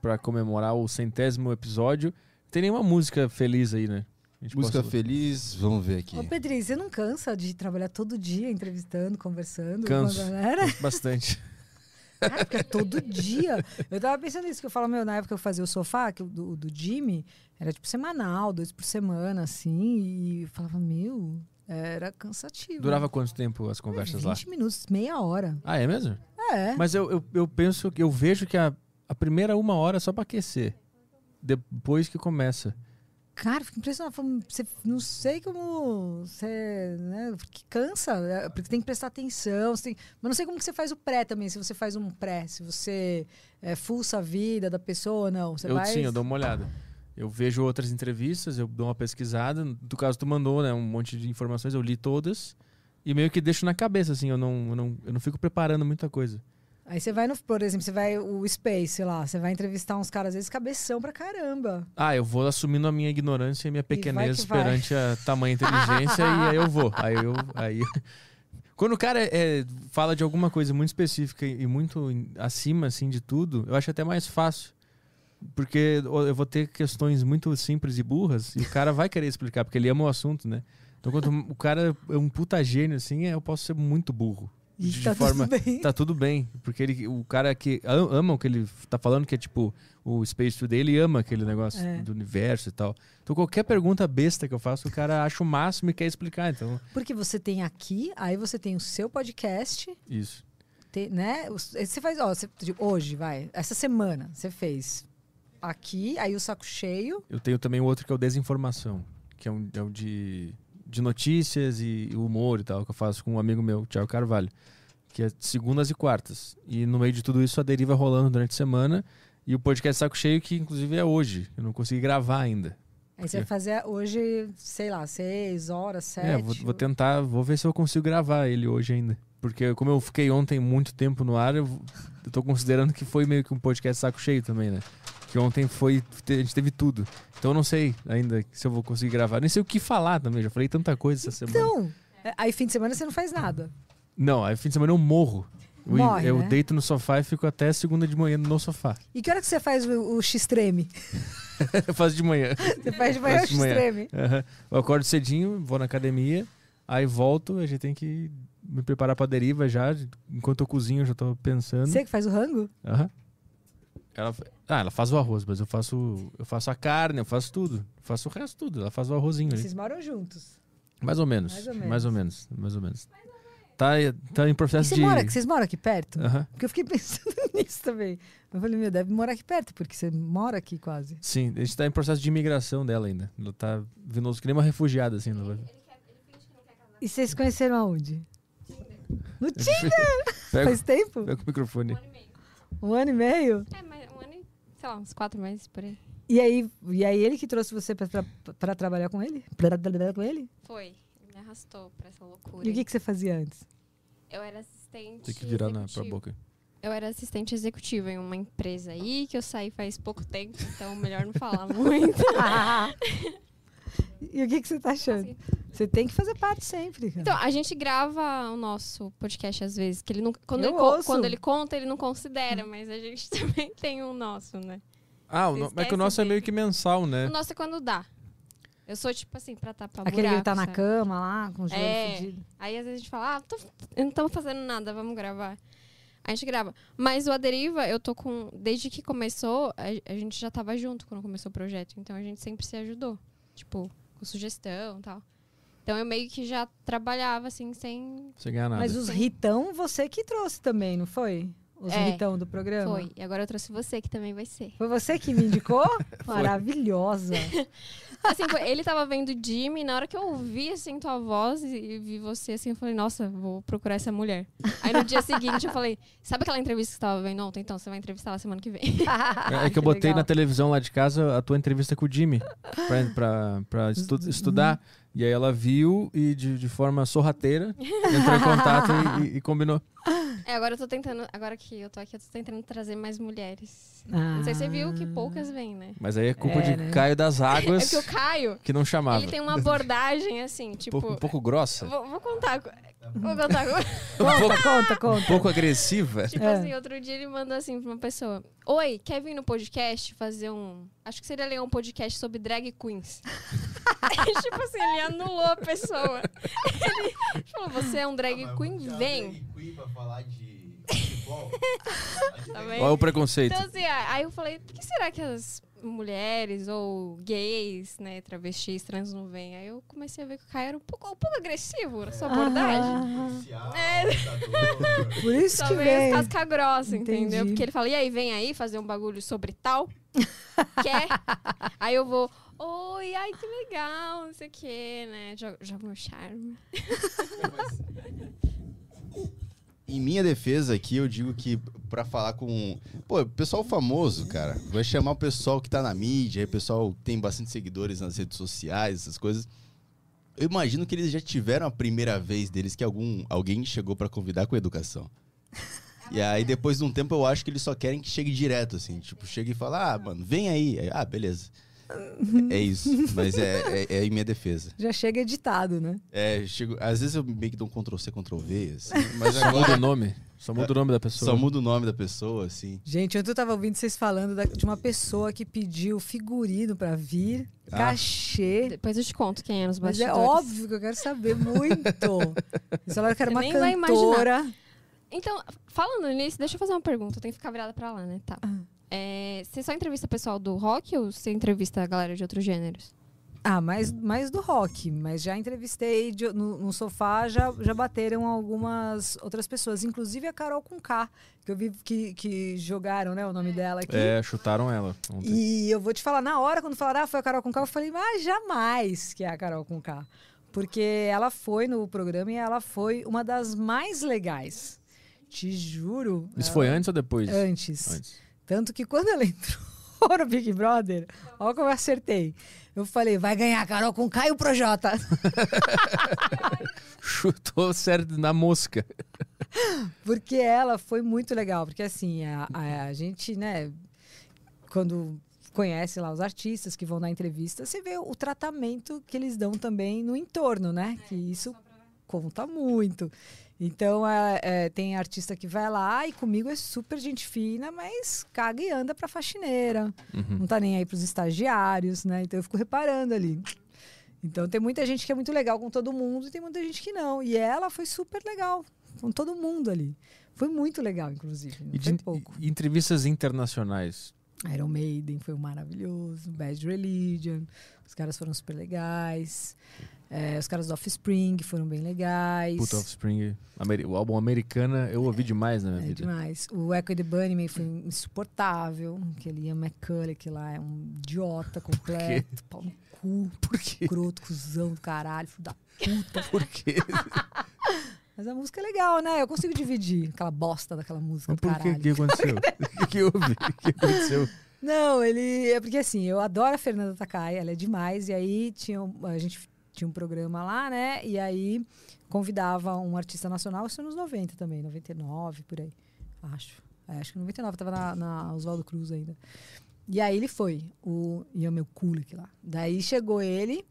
pra comemorar o centésimo episódio. Tem nenhuma música feliz aí, né? Música possa- feliz, vamos ver aqui. Ô, Pedrinho, você não cansa de trabalhar todo dia entrevistando, conversando Canso. com a galera? Bastante. Cara, porque é todo dia. Eu tava pensando nisso, que eu falo, meu, na época eu fazia o sofá, que o do, do Jimmy, era tipo semanal, dois por semana, assim, e eu falava, meu, era cansativo. Durava quanto tempo as conversas 20 lá? minutos, meia hora. Ah, é mesmo? É. Mas eu, eu, eu penso, eu vejo que a, a primeira uma hora é só pra aquecer. Depois que começa. Cara, fico impressionado. Você, não sei como você. Né, porque cansa, é, porque tem que prestar atenção. tem- mas não sei como que você faz o pré também, se você faz um pré, se você é, fuça a vida da pessoa ou não. Você eu vai... sim, eu dou uma olhada. Eu vejo outras entrevistas, eu dou uma pesquisada. No caso, tu mandou, né? Um monte de informações, eu li todas. E meio que deixo na cabeça, assim, eu não, eu não, eu não fico preparando muita coisa. Aí você vai no, por exemplo, você vai o Space lá, você vai entrevistar uns caras, às vezes, cabeção pra caramba. Ah, eu vou assumindo a minha ignorância e minha pequenez vai. perante a tamanha inteligência e aí eu vou. Aí eu. Aí... Quando o cara é, fala de alguma coisa muito específica e muito acima assim, de tudo, eu acho até mais fácil. Porque eu vou ter questões muito simples e burras e o cara vai querer explicar, porque ele ama o assunto, né? Então, quando o cara é um puta gênio, assim, eu posso ser muito burro. E De tá forma- tudo bem. Tá tudo bem, porque ele, o cara que am- ama o que ele tá falando, que é tipo o Space Today, ele ama aquele negócio É. do universo e tal. Então qualquer pergunta besta que eu faço, o cara acha o máximo e quer explicar. Então, Porque você tem aqui, aí você tem o seu podcast, isso. tem, né? Você faz, ó, você- hoje, vai, essa semana, você fez aqui, aí o saco cheio. Eu tenho também outro que é o Desinformação, que é, um, é o de, de notícias e humor e tal, que eu faço com um amigo meu, Thiago Carvalho, que é segundas e quartas. E no meio de tudo isso, a deriva rolando durante a semana. E o podcast Saco Cheio, que inclusive é hoje. Eu não consegui gravar ainda. Aí você vai fazer hoje, sei lá, seis horas, sete. É, vou, vou tentar, vou ver se eu consigo gravar ele hoje ainda. Porque como eu fiquei ontem muito tempo no ar, eu, eu tô considerando que foi meio que um podcast saco cheio também, né? Que ontem foi, a gente teve tudo. Então eu não sei ainda se eu vou conseguir gravar. Nem sei o que falar também, já falei tanta coisa essa semana. Então, é, aí fim de semana você não faz nada. Não, aí fim de semana eu morro. Eu, Morre, eu né? deito no sofá e fico até segunda de manhã no sofá. E que hora que você faz o, o X-Treme? eu faço de manhã. Você faz de manhã o. X-Treme. Aham. Eu acordo cedinho, vou na academia, aí volto, a gente tem que me preparar pra deriva já. Enquanto eu cozinho, eu já tô pensando. Você que faz o rango? Aham. Ela, ah, ela faz o arroz, mas eu faço, eu faço a carne, eu faço tudo. Eu faço o resto tudo. Ela faz o arrozinho ali. Vocês moram juntos. Mais ou menos. Mais ou menos. Mais ou menos. Mais ou menos. tá, tá em processo você de. mora, vocês moram aqui perto? Aham. Porque eu fiquei pensando nisso também. Eu falei, meu, deve morar aqui perto, porque você mora aqui quase. Sim, a gente tá em processo de imigração dela ainda. Ela tá vindo que nem uma refugiada, assim. ela vai- E vocês se conheceram aonde? No Tinder! Pega, Faz tempo? pega o microfone. Um ano e meio? É, mas um ano e, sei lá, uns quatro meses por aí. E aí, e aí ele que trouxe você pra, tra pra trabalhar com ele? Pra trabalhar com ele? Foi. Me arrastou pra essa loucura. E o que, que você fazia antes? Eu era assistente. Tem que virar na, pra executiva. boca. Eu era assistente executiva em uma empresa aí que eu saí faz pouco tempo, então melhor não falar muito. e o que, que você tá achando? Você tem que fazer parte sempre, cara. Então, a gente grava o nosso podcast às vezes, que ele não, quando, Eu ele, ouço. quando ele conta, ele não considera, mas a gente também tem o nosso, né? Ah, no- é que o nosso é dele. meio que mensal, né? O nosso é quando dá. Eu sou tipo assim, pra tapar Aquele que buraco, tá na sabe? cama lá, com o joelho É. fudido. Aí às vezes a gente fala, ah, tô, eu não estamos fazendo nada, vamos gravar. A gente grava. Mas o Aderiva, eu tô com. Desde que começou, a, a gente já tava junto quando começou o projeto. Então a gente sempre se ajudou. Tipo, com sugestão e tal. Então eu meio que já trabalhava assim, sem. Sem ganhar nada. Mas os ritão você que trouxe também, não foi? Os É, do programa? Foi. E agora eu trouxe você, que também vai ser. Foi você que me indicou? Maravilhosa. Assim, foi- ele tava vendo Jimmy, na hora que eu ouvi assim tua voz e, e vi você assim, eu falei, nossa, vou procurar essa mulher. Aí no dia seguinte eu falei, sabe aquela entrevista que você tava vendo ontem? Então, você vai entrevistar ela semana que vem. É que eu botei legal. na televisão lá de casa a tua entrevista com o Jimmy pra, pra, pra estu- estudar. E aí ela viu e de, de forma sorrateira entrou em contato e, e- e combinou. É, agora eu tô tentando, agora que eu tô aqui, eu tô tentando trazer mais mulheres. Não sei se você viu que poucas vêm, né? Mas aí é culpa É, de né? Caio das É Águas porque o Caio, que não chamava. ele tem uma abordagem assim, Um tipo. pouco, um pouco grossa, Vou, vou contar. Vou contar. um pouco, Conta, um conta. pouco agressiva. Tipo É. assim, outro dia ele mandou assim pra uma pessoa: Oi, quer vir no podcast fazer um. Acho que seria legal um podcast sobre drag queens. Aí, tipo assim, ele anulou a pessoa. Ele falou: Você é um drag queen? Vem. pra falar de futebol. Tá vendo? Olha o preconceito. Então, assim, aí eu falei: Por que será que as mulheres ou gays, né, travestis, trans não vêm? Aí eu comecei a ver que o Caio era um pouco, um pouco agressivo na sua abordagem. Ah, É, por isso que talvez vem. casca grossa, entendeu? Entendi. Porque ele fala, e aí, vem aí fazer um bagulho sobre tal? Quer? aí eu vou, oi, ai, que legal, não sei o quê, né? Joga, joga meu charme. Em minha defesa aqui, eu digo que pra falar com. Pô, pessoal famoso, cara. Vai chamar o pessoal que tá na mídia, o pessoal que tem bastante seguidores nas redes sociais, essas coisas. Eu imagino que eles já tiveram a primeira vez deles que algum, alguém chegou pra convidar com educação. E aí, depois de um tempo, eu acho que eles só querem que chegue direto, assim. Tipo, chega e fala, ah, mano, vem aí. Aí, ah, beleza. É isso. Mas é, é, é em minha defesa. Já chega editado, né? É, chego, às vezes eu meio que dou um Ctrl-C, Ctrl-V, assim. Mas Só muda agora o nome. Só muda o nome da pessoa. só muda o nome da pessoa, assim. Gente, ontem eu tava ouvindo vocês falando da- de uma pessoa que pediu figurino pra vir, Ah. cachê. Depois eu te conto quem é nos Mas é bastidores. óbvio que eu quero saber muito. Eles falaram que era Você uma cantora. Então, falando nisso, deixa eu fazer uma pergunta. Eu tenho que ficar virada pra lá, né? Tá. Ah. É, você só entrevista pessoal do rock ou você entrevista a galera de outros gêneros? Ah, mais, mais do rock. Mas já entrevistei de- no, no sofá, já, já bateram algumas outras pessoas. Inclusive a Carol com K, que eu vi que, que jogaram né, o nome dela aqui. É, chutaram ela. ontem. E eu vou te falar, na hora, quando falaram, ah, foi a Carol com K, eu falei, mas jamais que é a Carol com K. Porque ela foi no programa e ela foi uma das mais legais. Te juro. Isso ela- foi antes ou depois? Antes. Antes. Tanto que quando ela entrou no Big Brother, olha como eu acertei. Eu falei, vai ganhar Carol com K e o Projota. Chutou certo na mosca. Porque ela foi muito legal. Porque assim, a, a- a gente, né, quando conhece lá os artistas que vão dar entrevista, você vê o tratamento que eles dão também no entorno, né? Que isso conta muito. Então, é, é, tem artista que vai lá e comigo é super gente fina, mas caga e anda pra faxineira. Uhum. Não tá nem aí pros estagiários, né? Então eu fico reparando ali. Então tem muita gente que é muito legal com todo mundo e tem muita gente que não. E ela foi super legal com todo mundo ali. Foi muito legal, inclusive. E de pouco. e entrevistas internacionais. Iron Maiden foi maravilhoso, Bad Religion, os caras foram super legais. É, os caras do Offspring foram bem legais. Puta, Offspring. O álbum Americana eu ouvi demais na minha É vida. demais. O Echo the Bunnymen foi insuportável. Aquele Ian McCulloch lá é um idiota completo. Pau no cu. Por quê? Escroto, cuzão do caralho, filho da puta. Por quê? Mas a música é legal, né? Eu consigo dividir aquela bosta daquela música Mas do por quê? O caralho. que aconteceu? O que, que houve? O que aconteceu? Não, ele. É porque assim, eu adoro a Fernanda Takai, ela é demais. E aí tinha, a gente tinha um programa lá, né? E aí convidava um artista nacional, isso nos 90 também, 99, por aí. Acho. É, acho que 99, tava na, na Oswaldo Cruz ainda. E aí ele foi, o Ian meu Kulik lá. Daí chegou ele,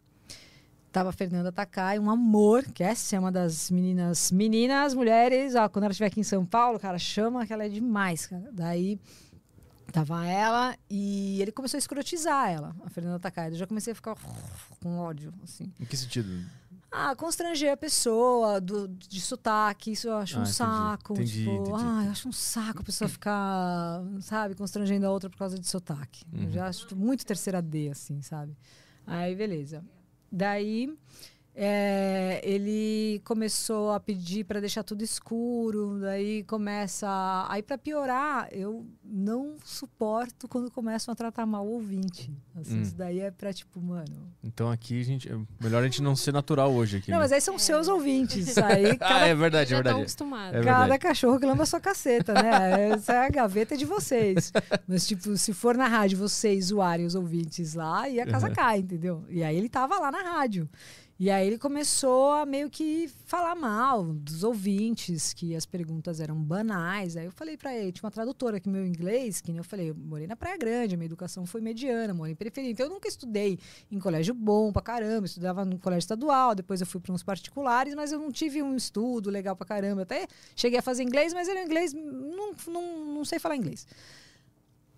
tava a Fernanda Takai, um amor, que essa é uma das meninas, meninas, mulheres, ó, quando ela estiver aqui em São Paulo, cara, chama que ela é demais, cara. Daí Tava ela e ele começou a escrotizar ela, a Fernanda Takai. Eu já comecei a ficar com ódio, assim. Em que sentido? Ah, constranger a pessoa do, de sotaque, isso eu acho Ah, um entendi. saco. Entendi, tipo, entendi, ah, eu acho um saco a pessoa ficar, sabe, constrangendo a outra por causa de sotaque. Eu Uhum. já acho muito terceira D, assim, sabe? Aí, beleza. Daí, é, ele começou a pedir para deixar tudo escuro, daí começa. a- Aí, para piorar, eu não suporto quando começam a tratar mal o ouvinte. Assim, Hum. Isso daí é pra, tipo, mano. Então aqui a gente. é Melhor a gente não ser natural hoje aqui. Não, né? mas aí são seus ouvintes. Aí Ah, cada é verdade, é verdade. É Cada cachorro que a sua caceta, né? Essa é a gaveta de vocês. Mas, tipo, se for na rádio vocês zoarem os ouvintes lá, e a casa Uhum. cai, entendeu? E aí ele tava lá na rádio. E aí ele começou a meio que falar mal dos ouvintes, que as perguntas eram banais. Aí eu falei pra ele, tinha uma tradutora aqui, meu inglês, que eu falei, eu morei na Praia Grande, minha educação foi mediana, morei em periferia. Então eu nunca estudei em colégio bom pra caramba, estudava no colégio estadual, depois eu fui para uns particulares, mas eu não tive um estudo legal pra caramba. Até cheguei a fazer inglês, mas era inglês, não, não, não sei falar inglês.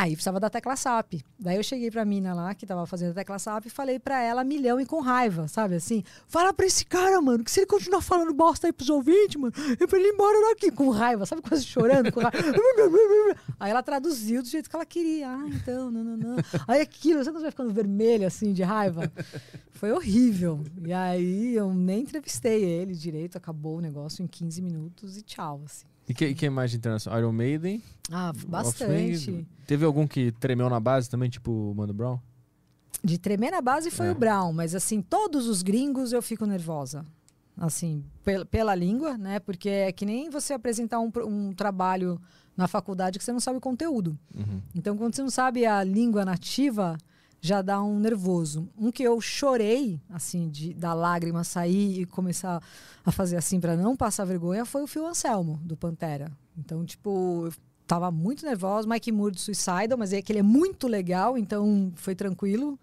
Aí precisava da tecla SAP. Daí eu cheguei pra mina lá, que tava fazendo a tecla SAP, e falei pra ela milhão e com raiva, sabe assim? Fala pra esse cara, mano, que se ele continuar falando bosta aí pros ouvintes, mano, é pra ele embora daqui, com raiva, sabe? Quase chorando, com raiva. Aí ela traduziu do jeito que ela queria. Ah, então, não, não, não. Aí aquilo, sabe quando vai ficando vermelho assim, de raiva? Foi horrível. E aí eu nem entrevistei ele direito, acabou o negócio em 15 minutos e tchau, assim. E que, e que mais internacional? Iron Maiden? Ah, Offspring? bastante. Teve algum que tremeu na base também, tipo o Mano Brown? De tremer na base foi É. o Brown, mas assim, todos os gringos eu fico nervosa. Assim, pel- pela língua, né? Porque é que nem você apresentar um, um trabalho na faculdade que você não sabe o conteúdo. Uhum. Então, quando você não sabe a língua nativa, já dá um nervoso. Um que eu chorei, assim, de, da lágrima sair e começar a fazer assim para não passar vergonha, foi o Phil Anselmo, do Pantera. Então, tipo, eu tava muito nervosa. Mike Moore do Suicidal, mas é que ele é muito legal, então foi tranquilo.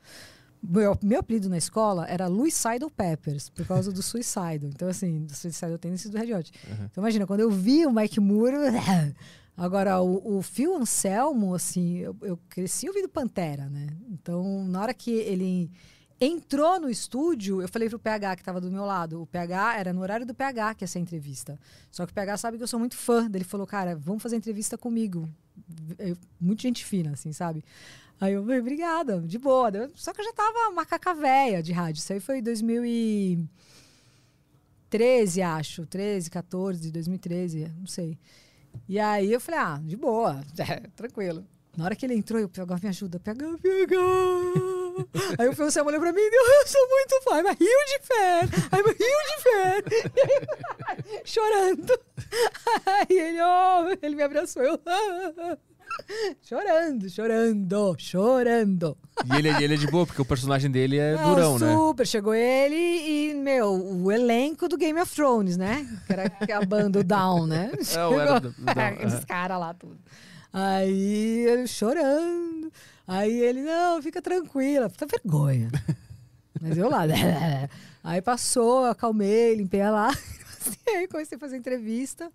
Meu, meu apelido na escola era Luicidal Peppers, por causa do Suicidal. Então, assim, do Suicidal Tendencies do Red Hot. Uhum. Então, imagina, quando eu vi o Mike Moore. Agora, o, o Phil Anselmo, assim, eu, eu cresci ouvindo Pantera, né? Então, na hora que ele entrou no estúdio, eu falei pro PH que estava do meu lado. O PH era no horário do PH que ia ser a entrevista. Só que o PH sabe que eu sou muito fã. Ele falou, cara, vamos fazer entrevista comigo. Eu, muito gente fina, assim, sabe? Aí eu falei, obrigada, de boa. Só que eu já tava macaca véia de rádio. Isso aí foi em 2013, acho. 13, 14, 2013, não sei. E aí eu falei, ah, de boa, é, tranquilo. Na hora que ele entrou, eu pegava me ajuda, pega, pega. Aí o Feliciano olhou pra mim e eu sou muito fã, I'm a huge fan, I'm a huge fan. Chorando. Aí ele, oh, ele me abraçou, eu, chorando, chorando, chorando. E ele, ele é de boa, porque o personagem dele é Não, durão, né? super. Chegou ele e, meu, o elenco do Game of Thrones, né? Que era a banda Down, né? É, o era do- do Aqueles caras lá, tudo. Aí ele chorando. Aí ele, não, fica tranquila. Puta vergonha. Mas eu lá. Aí passou, acalmei, limpei a lágrima. assim, Aí comecei a fazer entrevista.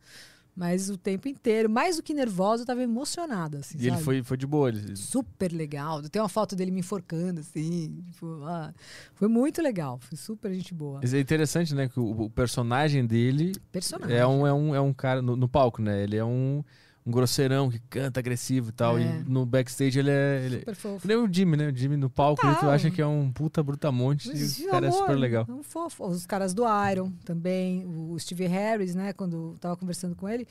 Mas o tempo inteiro, mais do que nervosa, eu tava emocionada. Assim, E ele sabe? foi, foi de boa. Ele... super legal. Tem uma foto dele me enforcando, assim. tipo, ah, foi muito legal. Foi super gente boa. Mas É interessante, né? Que o, o personagem dele Personagem. é um, é um, é um cara no, no palco, né? Ele é um, um grosseirão que canta agressivo e tal. É. E no backstage ele é. Ele... Super fofo. Nem o Jimmy, né? O Jimmy no palco, ele, Total. acha que é um puta brutamonte Mas, e o cara é amor, super legal. Um fofo. Os caras do Iron também, o Steve Harris, né? Quando eu tava conversando com ele,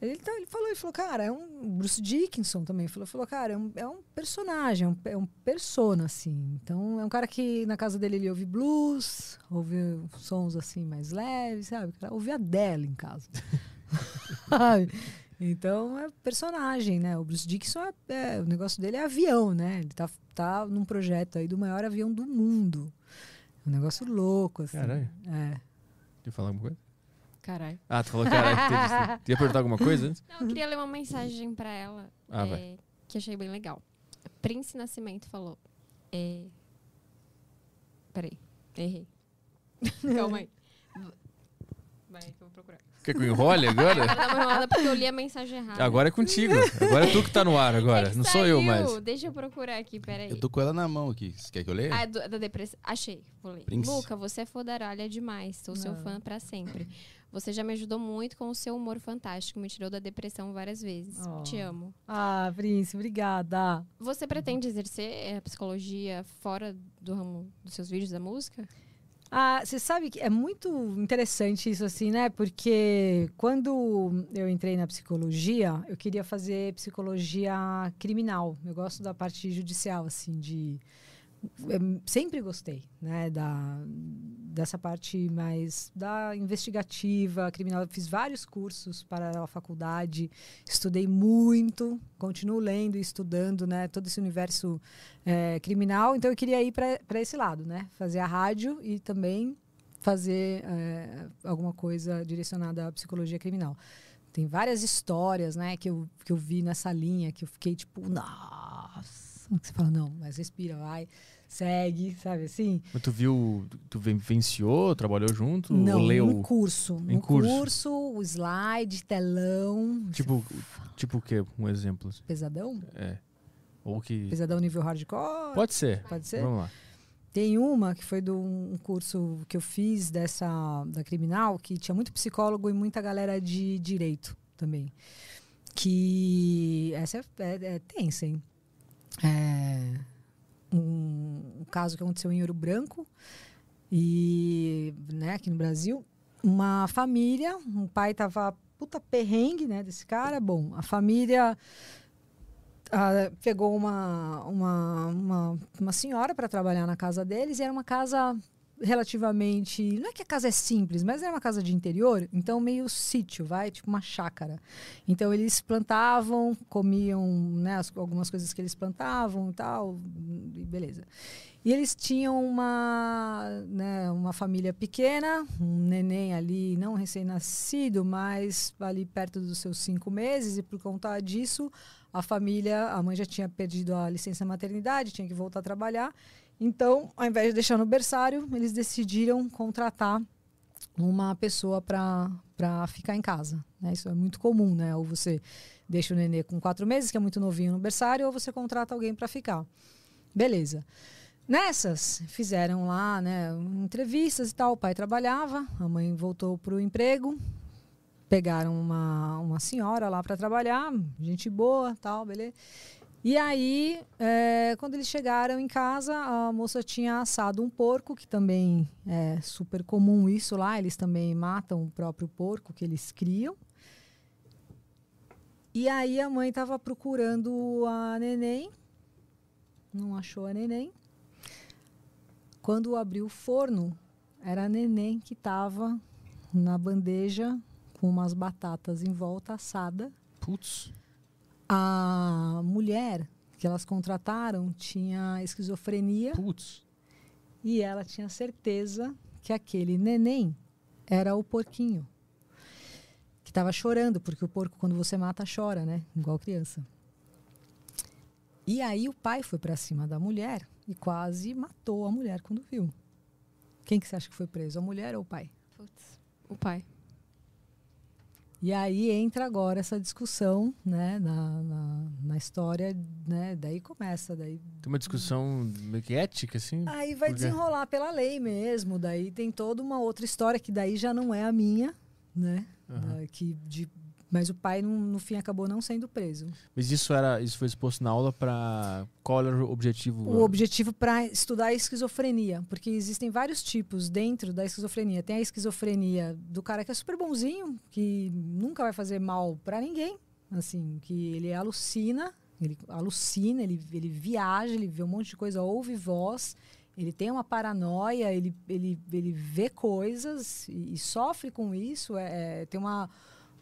ele, tá- ele falou, ele falou, cara, é um. Bruce Dickinson também falou, falou, cara, é um, é um personagem, é um, é um persona, assim. Então é um cara que na casa dele ele ouve blues, ouve sons assim mais leves, sabe? Ouve Adele em casa. Então é personagem, né? O Bruce Dickinson é, é- o negócio dele é avião, né? Ele tá, tá num projeto aí do maior avião do mundo. Um negócio louco, assim. Caralho. É. Quer falar alguma coisa? Caralho. Ah, tu falou caralho. Tu ia perguntar alguma coisa antes? Não, eu queria ler uma mensagem pra ela Ah, é, vai. que achei bem legal. Prince Nascimento falou. É... Peraí, errei. Calma aí. Vai, que eu vou procurar. Quer que eu enrole agora? Agora dá uma enrolada porque eu li a mensagem errada. Agora é contigo. Agora é tu que tá no ar agora. É Não sou eu mais. Deixa eu procurar aqui, peraí. Eu tô com ela na mão aqui. Você quer que eu leia? Ah, é do- da depressão. Achei, vou ler. Prince. Luca, você é fodaralha demais. Sou seu Ah. fã pra sempre. Você já me ajudou muito com o seu humor fantástico. Me tirou da depressão várias vezes. Oh. Te amo. Ah, Prince, obrigada. Você pretende exercer a psicologia fora do ramo dos seus vídeos da música? Ah, você sabe que é muito interessante isso assim, né? Porque quando eu entrei na psicologia, eu queria fazer psicologia criminal. Eu gosto da parte judicial, assim, de sempre gostei, né, da dessa parte mais da investigativa, criminal. Fiz vários cursos para a faculdade, estudei muito, continuo lendo e estudando, né, todo esse universo é, criminal. Então eu queria ir para esse lado, né, fazer a rádio e também fazer é, alguma coisa direcionada à psicologia criminal. Tem várias histórias, né, que eu, que eu vi nessa linha que eu fiquei tipo, nossa. Que você fala, não, mas respira, vai, segue, sabe assim? Mas tu viu, tu vivenciou, trabalhou junto? Não, ou leu? um curso. Em um curso. curso, o slide, telão. Tipo, tipo o quê? Um exemplo. assim. Pesadão? É. Ou que. Pesadão nível hardcore? Pode ser. Pode ser? Vamos lá. Tem uma que foi de um curso que eu fiz dessa da criminal, que tinha muito psicólogo e muita galera de direito também. Que essa é, é, é tensa, hein? É um, um caso que aconteceu em Ouro Branco e né, aqui no Brasil, uma família, um pai tava puta perrengue, né, desse cara. Bom, a família ah, pegou uma, uma, uma, uma senhora para trabalhar na casa deles e era uma casa relativamente. Não é que a casa é simples, mas era uma casa de interior, então meio sítio, vai, tipo uma chácara. Então eles plantavam, comiam né, as- algumas coisas que eles plantavam e tal, e beleza. E eles tinham uma, né, uma família pequena, um neném ali, não recém-nascido, mas ali perto dos seus cinco meses, e por conta disso, a família, a mãe já tinha perdido a licença maternidade, tinha que voltar a trabalhar. Então, ao invés de deixar no berçário, eles decidiram contratar uma pessoa para ficar em casa. né? Isso é muito comum, né? Ou você deixa o nenê com quatro meses, que é muito novinho no berçário, ou você contrata alguém para ficar. Beleza. Nessas, fizeram lá, né, entrevistas e tal. O pai trabalhava, a mãe voltou para o emprego, pegaram uma, uma senhora lá para trabalhar, gente boa, tal, beleza. E aí, é, quando eles chegaram em casa, a moça tinha assado um porco, que também é super comum isso lá. Eles também matam o próprio porco que eles criam. E aí a mãe estava procurando a neném, não achou a neném. Quando abriu o forno, era a neném que estava na bandeja com umas batatas em volta assada. Putz. A mulher que elas contrataram tinha esquizofrenia Putz. e ela tinha certeza que aquele neném era o porquinho. Que estava chorando, porque o porco, quando você mata, chora, né? Igual criança. E aí o pai foi para cima da mulher e quase matou a mulher quando viu. Quem que você acha que foi preso? A mulher ou o pai? Putz, o pai. E aí entra agora essa discussão, né, na, na, na história, né, daí começa, daí Tem uma discussão meio que ética, assim? Aí vai desenrolar pela lei mesmo, daí tem toda uma outra história que daí já não é a minha, né? Aham. Da- que de Mas o pai, no, no fim, acabou não sendo preso. Mas isso era, isso foi exposto na aula para qual era o objetivo? O objetivo para estudar a esquizofrenia, porque existem vários tipos dentro da esquizofrenia. Tem a esquizofrenia do cara que é super bonzinho, que nunca vai fazer mal para ninguém, assim, que ele alucina, ele alucina, ele, ele viaja, ele vê um monte de coisa, ouve voz, ele tem uma paranoia, ele, ele, ele vê coisas e, e sofre com isso, é, é, tem uma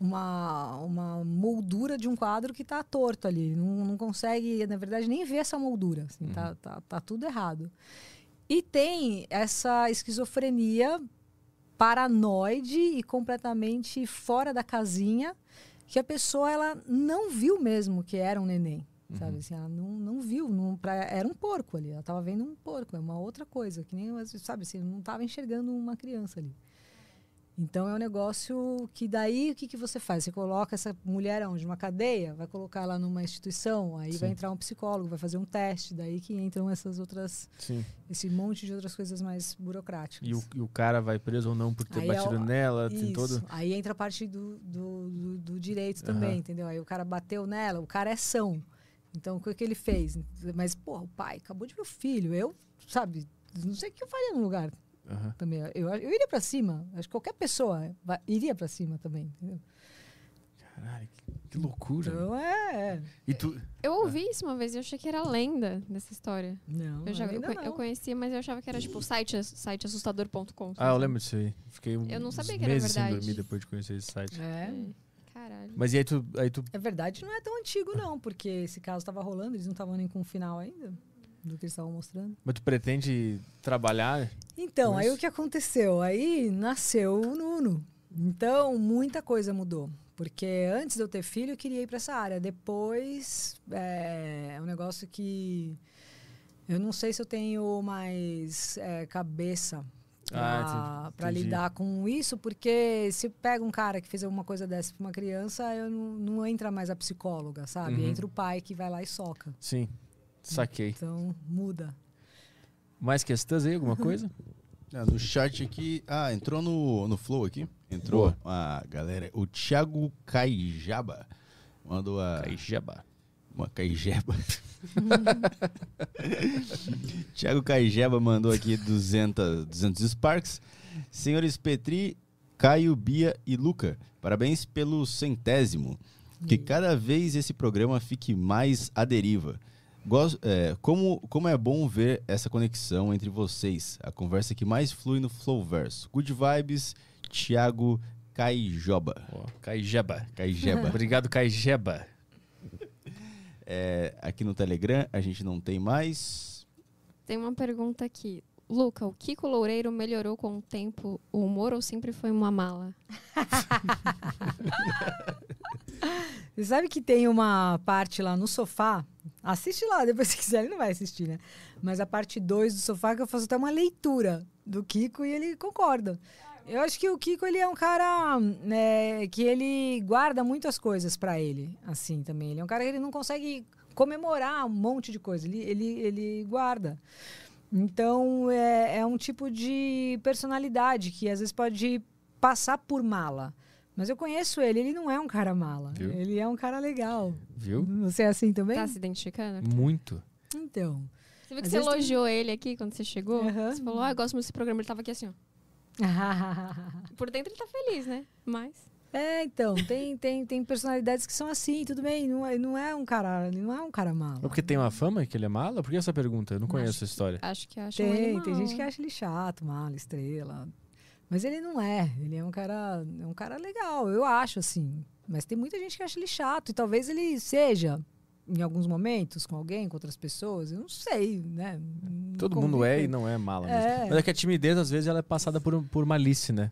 uma, uma moldura de um quadro que está torto ali. Não, não consegue, na verdade, nem ver essa moldura. Assim, uhum. tá, tá, tá tudo errado. E tem essa esquizofrenia paranoide e completamente fora da casinha, que a pessoa ela não viu mesmo que era um neném. Uhum. Sabe assim, ela não, não viu, não, pra, era um porco ali, ela estava vendo um porco, é uma outra coisa, que nem, sabe assim, não estava enxergando uma criança ali. Então é um negócio que daí o que, que você faz? Você coloca essa mulher onde? Uma cadeia? Vai colocar lá numa instituição, aí Sim. vai entrar um psicólogo, vai fazer um teste, daí que entram essas outras. Sim. Esse monte de outras coisas mais burocráticas. E o, e o cara vai preso ou não por ter aí batido é o, nela? Isso. Tem todo... Aí entra a parte do, do, do, do direito também, uhum. entendeu? Aí o cara bateu nela, o cara é são. Então o que, que ele fez? Mas, pô, o pai acabou de ver o filho. Eu, sabe, não sei o que eu faria no lugar. Uhum. Também. Eu, eu iria para cima. Acho que qualquer pessoa vai, iria para cima também. Entendeu? Caralho, que, que loucura. Então, é, é. E tu... Eu ouvi isso uma vez e achei que era lenda dessa história. Não, eu, já, eu, não. eu conhecia, mas eu achava que era tipo site, site assustador.com. Ah, eu lembro disso aí. Fiquei um eu não sabia que era verdade. sem dormir depois de conhecer esse site. É. é. Caralho. Mas e aí tu, aí tu. É verdade, não é tão antigo, não, porque esse caso estava rolando, eles não estavam nem com o final ainda do que eles estavam mostrando. Mas tu pretende trabalhar? Então, aí o que aconteceu? Aí nasceu o Nuno. Então, muita coisa mudou. Porque antes de eu ter filho, eu queria ir para essa área. Depois, é, é um negócio que eu não sei se eu tenho mais é, cabeça para ah, lidar com isso, porque se pega um cara que fez alguma coisa dessa para uma criança, eu não, não, entra mais a psicóloga, sabe? Uhum. Entra o pai que vai lá e soca. Sim. Saquei. Então, muda. Mais questões aí, alguma coisa? Ah, no chat aqui. Ah, entrou no, no Flow aqui. Entrou Boa. a galera. O Thiago Caijaba mandou a. Caijaba. Uma Caijeba. Thiago Caijeba mandou aqui 200, 200 Sparks. Senhores Petri, Caio, Bia e Luca, parabéns pelo centésimo. Que cada vez esse programa fique mais à deriva. Gosto, é, como, como é bom ver essa conexão entre vocês, a conversa que mais flui no Flowverso. Good vibes, Thiago Caijoba. Oh, Caijeba. Caijeba. Obrigado, Caijeba. É, aqui no Telegram a gente não tem mais. Tem uma pergunta aqui. Luca, o Kiko Loureiro melhorou com o tempo o humor ou sempre foi uma mala? Você sabe que tem uma parte lá no sofá? Assiste lá, depois se quiser, ele não vai assistir, né? Mas a parte 2 do sofá que eu faço até uma leitura do Kiko e ele concorda. Eu acho que o Kiko ele é um cara né, que ele guarda muitas coisas para ele, assim também. Ele é um cara que ele não consegue comemorar um monte de coisa, ele, ele, ele guarda. Então é, é um tipo de personalidade que às vezes pode passar por mala. Mas eu conheço ele, ele não é um cara mala. Viu? Ele é um cara legal. Viu? Você é assim também? Tá se identificando? Muito. Então. Você viu que você elogiou tem... ele aqui quando você chegou? Uhum. Você falou, ah, eu gosto muito desse programa. Ele tava aqui assim, ó. Por dentro ele tá feliz, né? Mas. É, então, tem, tem, tem personalidades que são assim, tudo bem, não é, não é um cara, não é um cara malo. É porque tem uma fama que ele é malo? Por que essa pergunta? Eu não conheço acho, essa história. Acho que acho tem, ele Tem gente que acha ele chato, malo, estrela. Mas ele não é. Ele é um cara, é um cara legal, eu acho, assim. Mas tem muita gente que acha ele chato. E talvez ele seja, em alguns momentos, com alguém, com outras pessoas. Eu não sei, né? Não Todo mundo é e não é mala mesmo. É. Mas é que a timidez, às vezes, ela é passada por, por malícia, né?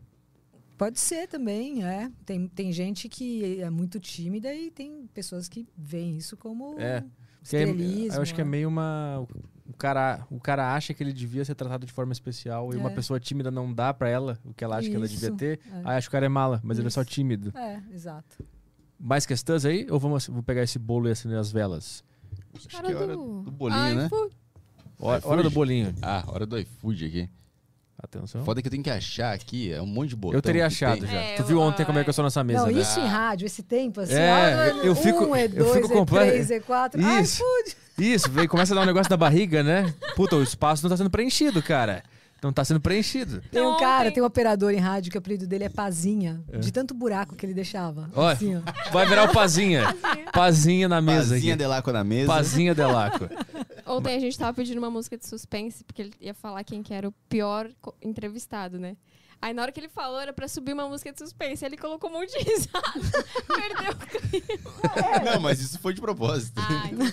Pode ser também, é. Tem, tem gente que é muito tímida e tem pessoas que veem isso como é. estrelismo. eu acho que é meio uma o cara, o cara acha que ele devia ser tratado de forma especial e uma é. pessoa tímida não dá para ela o que ela acha Isso. que ela devia ter. É. Aí acha que o cara é mala, mas Isso. ele é só tímido. É, exato. Mais questões aí? Ou vamos vou pegar esse bolo e acender as velas? Acho que é hora do, do bolinho, Ai, né? Hora, hora, do bolinho. Ah, hora do iFood aqui. Atenção. Foda que eu tenho que achar aqui, é um monte de botão. Eu teria achado tem. já. É, tu viu eu- ontem como é que eu sou nessa mesa, Não, né? isso em rádio, esse tempo, assim, É, eu fico- um, eu E2, fico completo- E3, E4. Ai, Isso. fude. Isso, vem, começa a dar um negócio da barriga, né? Puta, o espaço não tá sendo preenchido, cara. Não tá sendo preenchido. Tem um cara, tem um operador em rádio que o apelido dele é Pazinha, de tanto buraco que ele deixava. Olha, Assim, vai virar o Pazinha. Pazinha na mesa Pazinha aqui. de laco na mesa. Pazinha Delaco. Ontem a gente tava pedindo uma música de suspense, porque ele ia falar quem que era o pior entrevistado, né? Aí na hora que ele falou, era pra subir uma música de suspense. Aí ele colocou um monte de risada. Perdeu o clima. Não, mas isso foi de propósito. Ah, entendi.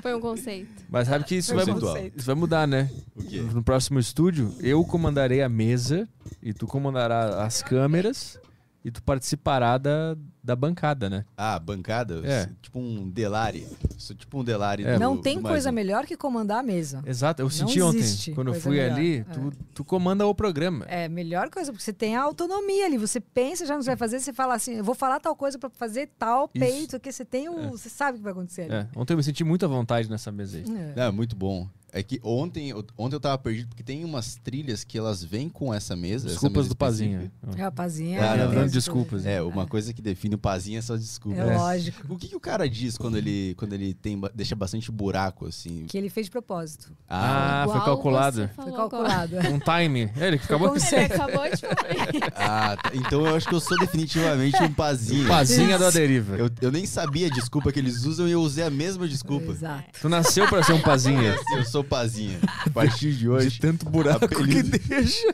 Foi um conceito. Mas sabe que isso vai, Conceitual. isso vai mudar, né? O quê? No próximo estúdio, eu comandarei a mesa e tu comandará as câmeras e tu participará da, da bancada, né? Ah, bancada? É. Tipo um Delari. Sou tipo um Delari. É. do- Não tem do coisa melhor que comandar a mesa. Exato, eu Não senti ontem, existe quando eu fui melhor. ali, É. tu, tu comanda o programa. É melhor coisa, porque você tem a autonomia ali. Você pensa já que você vai fazer, você fala assim, eu vou falar tal coisa pra fazer tal Isso. peito, porque você tem o. Você sabe o que vai acontecer ali. É, ontem eu me senti muito à vontade nessa mesa aí. É. É, muito bom. É que ontem, eu- ontem eu tava perdido porque tem umas trilhas que elas vêm com essa mesa. essa Desculpas mesa do Pazinha. específica. Rapazinha. Ah, é não, de- desculpas. É, uma coisa que define o Pazinha é só desculpa. É lógico. O que, que o cara diz quando ele, quando ele tem, deixa bastante buraco, assim? Que ele fez de propósito. Ah, foi Igual calculado. Foi falou agora. calculado. Um time. É, ele acabou Como Ele acabou de falar. Ah, tá. então eu acho que eu sou definitivamente um Pazinha. Pazinha da deriva. Eu, eu nem sabia a desculpa que eles usam e eu usei a mesma desculpa. Exato. Tu nasceu pra ser um pazinha. Eu sou Pazinha. A partir de hoje, De tanto buraco que apelido- deixa.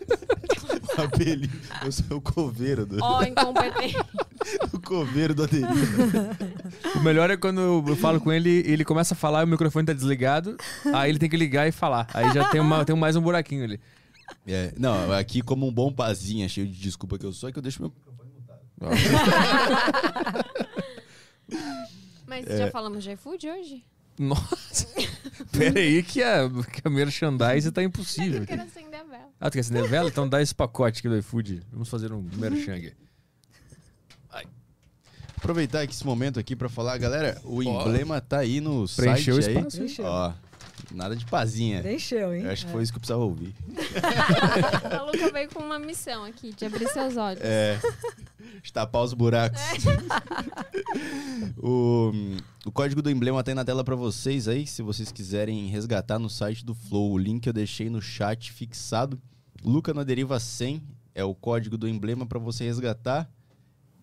apelido, eu sou o coveiro do, Ó, incompetente. o coveiro do Aderiva. O melhor é quando eu falo com ele ele começa a falar e o microfone tá desligado. Aí ele tem que ligar e falar. Aí já tem, uma, tem mais um buraquinho ali. É, não, aqui como um bom Pazinha, cheio de desculpa que eu sou, é que eu deixo meu... Mas É. já falamos de iFood hoje? Nossa. Pera aí que a, que a merchandise tá impossível. Eu quero acender a vela. Ah, tu quer acender a vela? Então dá esse pacote aqui do iFood. Vamos fazer um merchan. Aproveitar aqui esse momento aqui pra falar, galera, o emblema tá aí no Preencheu o site aí. espaço. Ó, nada de Pazinha. Encheu, hein? Eu acho que foi isso que eu precisava ouvir. A Luca veio com uma missão aqui, de abrir seus olhos. É. de Tapar os buracos. o, o código do emblema tá aí na tela pra vocês aí, se vocês quiserem resgatar no site do Flow. O link eu deixei no chat fixado. Luca na deriva 100 é o código do emblema pra você resgatar.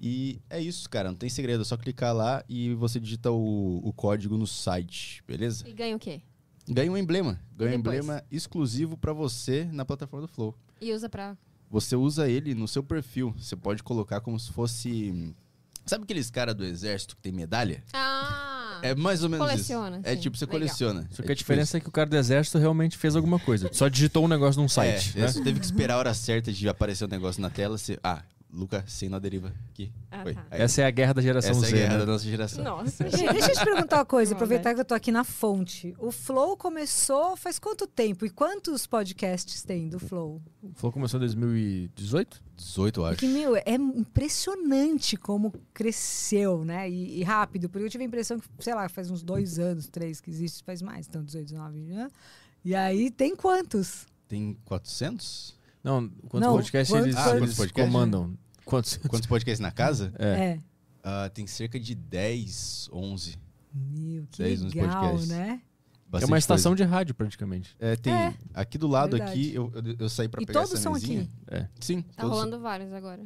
E é isso, cara. Não tem segredo. É só clicar lá e você digita o, o código no site, beleza? E ganha o quê? Ganha um emblema. Ganha um emblema exclusivo pra você na plataforma do Flow. E usa pra. Você usa ele no seu perfil. Você pode colocar como se fosse. Sabe aqueles caras do exército que tem medalha? Ah! É mais ou menos Coleciona, isso. É sim. tipo, você Legal. coleciona. Só que é a tipo diferença é que o cara do exército realmente fez alguma coisa. Só digitou um negócio num isso. site. É, né? você teve que esperar a hora certa de aparecer o negócio na tela. Você... Ah, Luca, sem na deriva aqui. Ah, tá. Essa é a guerra da geração essa é a Z. guerra né? da nossa geração. Nossa, Gente, deixa eu te perguntar uma coisa, Que aproveitar que eu tô aqui na fonte. O Flow começou faz quanto tempo? E quantos podcasts tem do Flow? O Flow começou em 2018? 18, eu acho. Porque, meu, é impressionante como cresceu, né? E, e rápido, porque eu tive a impressão que, sei lá, faz uns dois anos, três que existe, faz mais, então 18, 19, né? E aí tem quantos? Tem 400? Não, quantos Não, podcasts quantos- eles, Ah, eles quantos podcasts? comandam? Quantos? Quantos podcasts na casa? É. É. Ah, tem cerca de 10, 11. Meu, que 10 nos legal, podcasts. né? É Bastante uma estação coisa. de rádio, praticamente. É, tem. É, aqui do lado, verdade. aqui, eu, eu, eu saí pra E pegar todos essa são mesinha. aqui. É. Sim, Tá todos, rolando vários agora.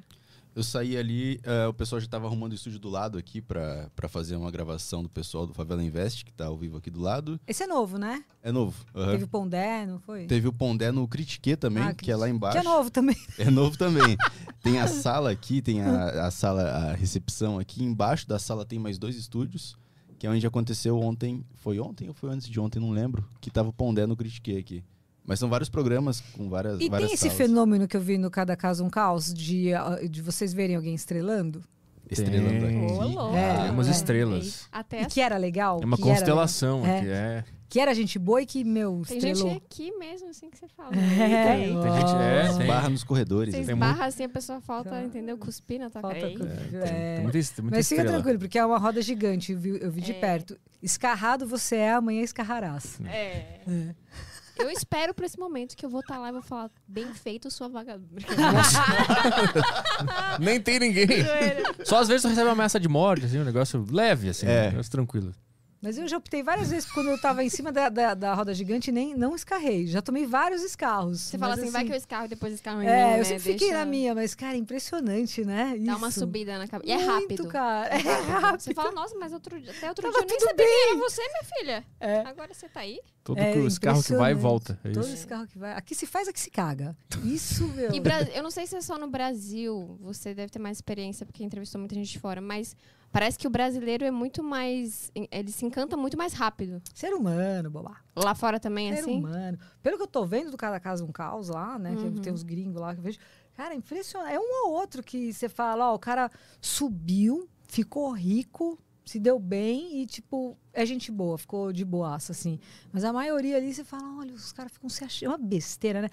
Eu saí ali, eh, o pessoal já tava arrumando o estúdio do lado aqui pra fazer uma gravação do pessoal do Favela Invest, que tá ao vivo aqui do lado. Esse é novo, né? É novo. aham. Teve o Pondé, não foi? Teve o Pondé no Critique também, Ah, que é lá embaixo. Que é novo também. É novo também. tem a sala aqui, tem a, a sala, a recepção aqui. Embaixo da sala tem mais dois estúdios, que é onde aconteceu ontem. Foi ontem ou foi antes de ontem? Não lembro. Que tava o Pondé no Critique aqui. Mas são vários programas com várias, E várias tem esse salas. fenômeno que eu vi no Cada Caso Um Caos, de, ah, de vocês verem alguém estrelando? Estrelando Tem. aqui. Ô, louco. É, Tem umas é. estrelas. Até E que era legal? É uma que era constelação legal. aqui. É. Que era gente boa e que, meu, Tem estrelou. gente aqui mesmo, assim, que você fala. É, Eita, Tem gente- é, tem. Barra nos corredores. Você né? Tem esbarra assim, a pessoa falta, entendeu? Cuspir na tua Falta cara. Eita. Tem, É. tem muita, muita Mas fica tranquilo, porque é uma roda gigante, eu vi, eu vi de É. perto. Escarrado você é, amanhã escarrarás. É. É. Eu espero pra esse momento que eu vou estar lá e vou falar, bem feito, sua vagabunda. Nem tem ninguém. Só às vezes tu recebe uma ameaça de morte, assim, um negócio leve, assim, É. um negócio tranquilo. Mas eu já optei várias vezes quando eu tava em cima da, da, da roda gigante e nem não escarrei. Já tomei vários escarros. Você fala mas, assim, vai que eu escarro e depois escarro em mim, É, né? eu sempre fiquei Deixa- na minha, mas, cara, impressionante, né? Dá uma Isso. subida na cabeça. E é Muito, rápido. cara. É rápido. Você fala, nossa, mas outro dia, até outro Tava dia eu nem sabia que era você, minha filha. É. Agora você tá aí. Todo É carros que vai e volta. É Todo isso. esse carro que vai. Aqui se faz, aqui se caga. Isso, meu. E Bra- eu não sei se é só no Brasil, você deve ter mais experiência, porque entrevistou muita gente de fora, mas parece que o brasileiro é muito mais. Ele se encanta muito mais rápido. Ser humano, bobá. Lá fora também é Ser assim? humano. Pelo que eu tô vendo do Cada Casa um Caos lá, né? Uhum. Que tem uns gringos lá que eu vejo. Cara, impressionante. É um ou outro que você fala, ó, o cara subiu, ficou rico, se deu bem e, tipo, é gente boa, ficou de boaça, assim. Mas a maioria ali você fala, olha, os caras ficam se achando. É uma besteira, né?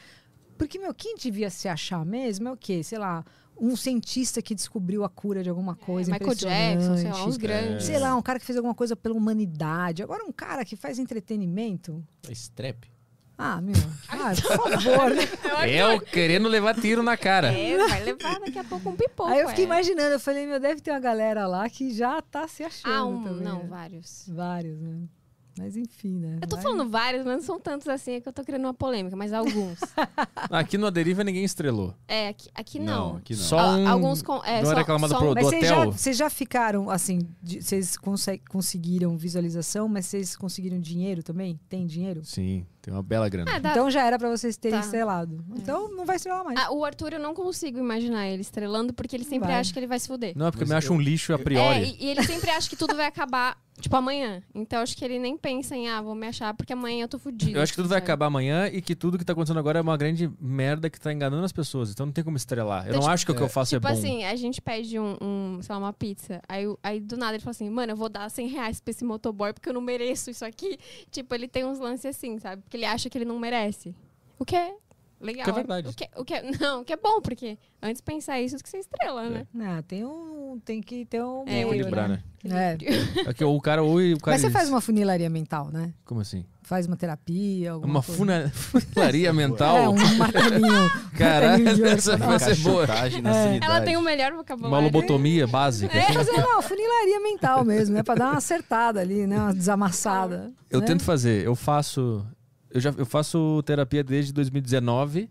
Porque, meu, quem devia se achar mesmo é o quê? Sei lá, um cientista que descobriu a cura de alguma coisa. É, Michael Jackson, sei lá, impressionante. uns grandes. Sei lá, um cara que fez alguma coisa pela humanidade. Agora, um cara que faz entretenimento. É strep. Ah, meu. Ah, por favor. né? É o querendo levar tiro na cara. É, vai levar daqui a pouco um pipoco. Aí eu fiquei é. imaginando, eu falei, meu, deve ter uma galera lá que já tá se achando. Ah, um, também, não, né? vários. Vários, né? Mas enfim, né? Eu tô Vai- falando vários, mas não são tantos assim, é que eu tô criando uma polêmica, mas alguns. Aqui no Aderiva ninguém estrelou. é, aqui, aqui não. aqui não. Só um... Alguns com, é, não só, era reclamado só pro- do Mas vocês já, hotel. vocês já ficaram, assim, vocês conse- conseguiram visualização, mas vocês conseguiram dinheiro também? Tem dinheiro? Sim, tem uma bela grana. Ah, dá- Então já era pra vocês terem Tá. estrelado. Então não vai estrelar mais. Ah, o Arthur eu não consigo imaginar ele estrelando, porque ele sempre Vai. acha que ele vai se fuder. Não, é porque Mas me acha eu- um lixo a É, priori. e, e ele sempre acha que tudo vai acabar, tipo, amanhã. Então acho que ele nem pensa em, ah, vou me achar porque amanhã eu tô fudido. Eu acho que tudo vai sabe? acabar amanhã e que tudo que tá acontecendo agora é uma grande merda que tá enganando as pessoas. Então não tem como estrelar. Eu Então, não tipo- acho que o que eu faço Tipo é bom. assim, a gente pede um, um, sei lá, uma pizza. Aí, aí do nada ele fala assim, mano, eu vou dar 100 reais pra esse motoboy porque eu não mereço isso aqui. Tipo, ele tem uns lances assim, sabe? Porque ele acha que ele não merece. O que é legal. Que é verdade. O que, o que é- não, o que é bom, porque antes pensar isso do que ser estrela, né? Ah, tem um. Tem que ter um. É, Equilibrar, né? É. É que o cara ou o cara. Mas você faz uma funilaria mental, né? Como assim? Faz uma terapia, alguma Uma coisa. funa- funilaria mental? É, um martelinho. Caralho, essa vai ser boa. É. Ela tem o melhor Uma vocabulário. lobotomia básica. É, fazer não, funilaria mental mesmo, né? Pra dar uma acertada ali, né? Uma desamassada. Eu né? tento fazer. Eu faço. Eu já eu faço terapia desde 2019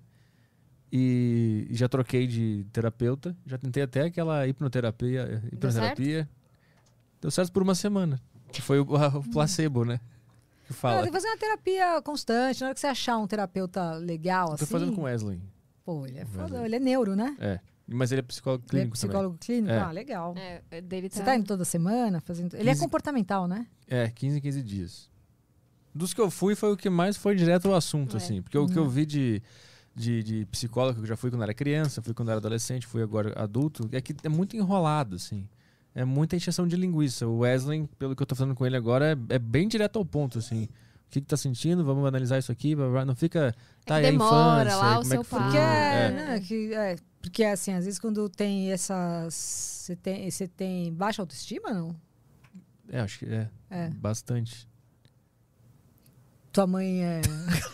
e já troquei de terapeuta. Já tentei até aquela hipnoterapia. hipnoterapia. Deu certo por uma semana. Que foi o, o placebo, né? Que Ah, fala. tem que fazer uma terapia constante. Na hora que você achar um terapeuta legal, Tô assim. fazendo com o Wesley. Pô, ele é foda. Ele é neuro, né? É. Mas ele é psicólogo Ele é clínico psicólogo clínico? É. Ah, legal. É, é, dele tá... Você tá indo toda semana fazendo. Ele é 15. comportamental, né? também. É, 15 em 15 dias. Dos que eu fui, foi o que mais foi direto ao assunto, É. assim. Porque o que eu Uhum. vi de, de, de psicólogo, que eu já fui quando era criança, fui quando era adolescente, fui agora adulto, é que é muito enrolado, assim. É muita encheção de linguiça. O Wesley, pelo que eu tô falando com ele agora, é, é bem direto ao ponto, assim. O que, que tá sentindo? Vamos analisar isso aqui. blá, blá. Não fica. Tá, e a demora infância, lá o como seu é que pai. Porque, é, É. né, que, é, porque assim, às vezes quando tem essas. Você tem, você tem baixa autoestima, não? É, acho que é. É. Bastante. Tua mãe é.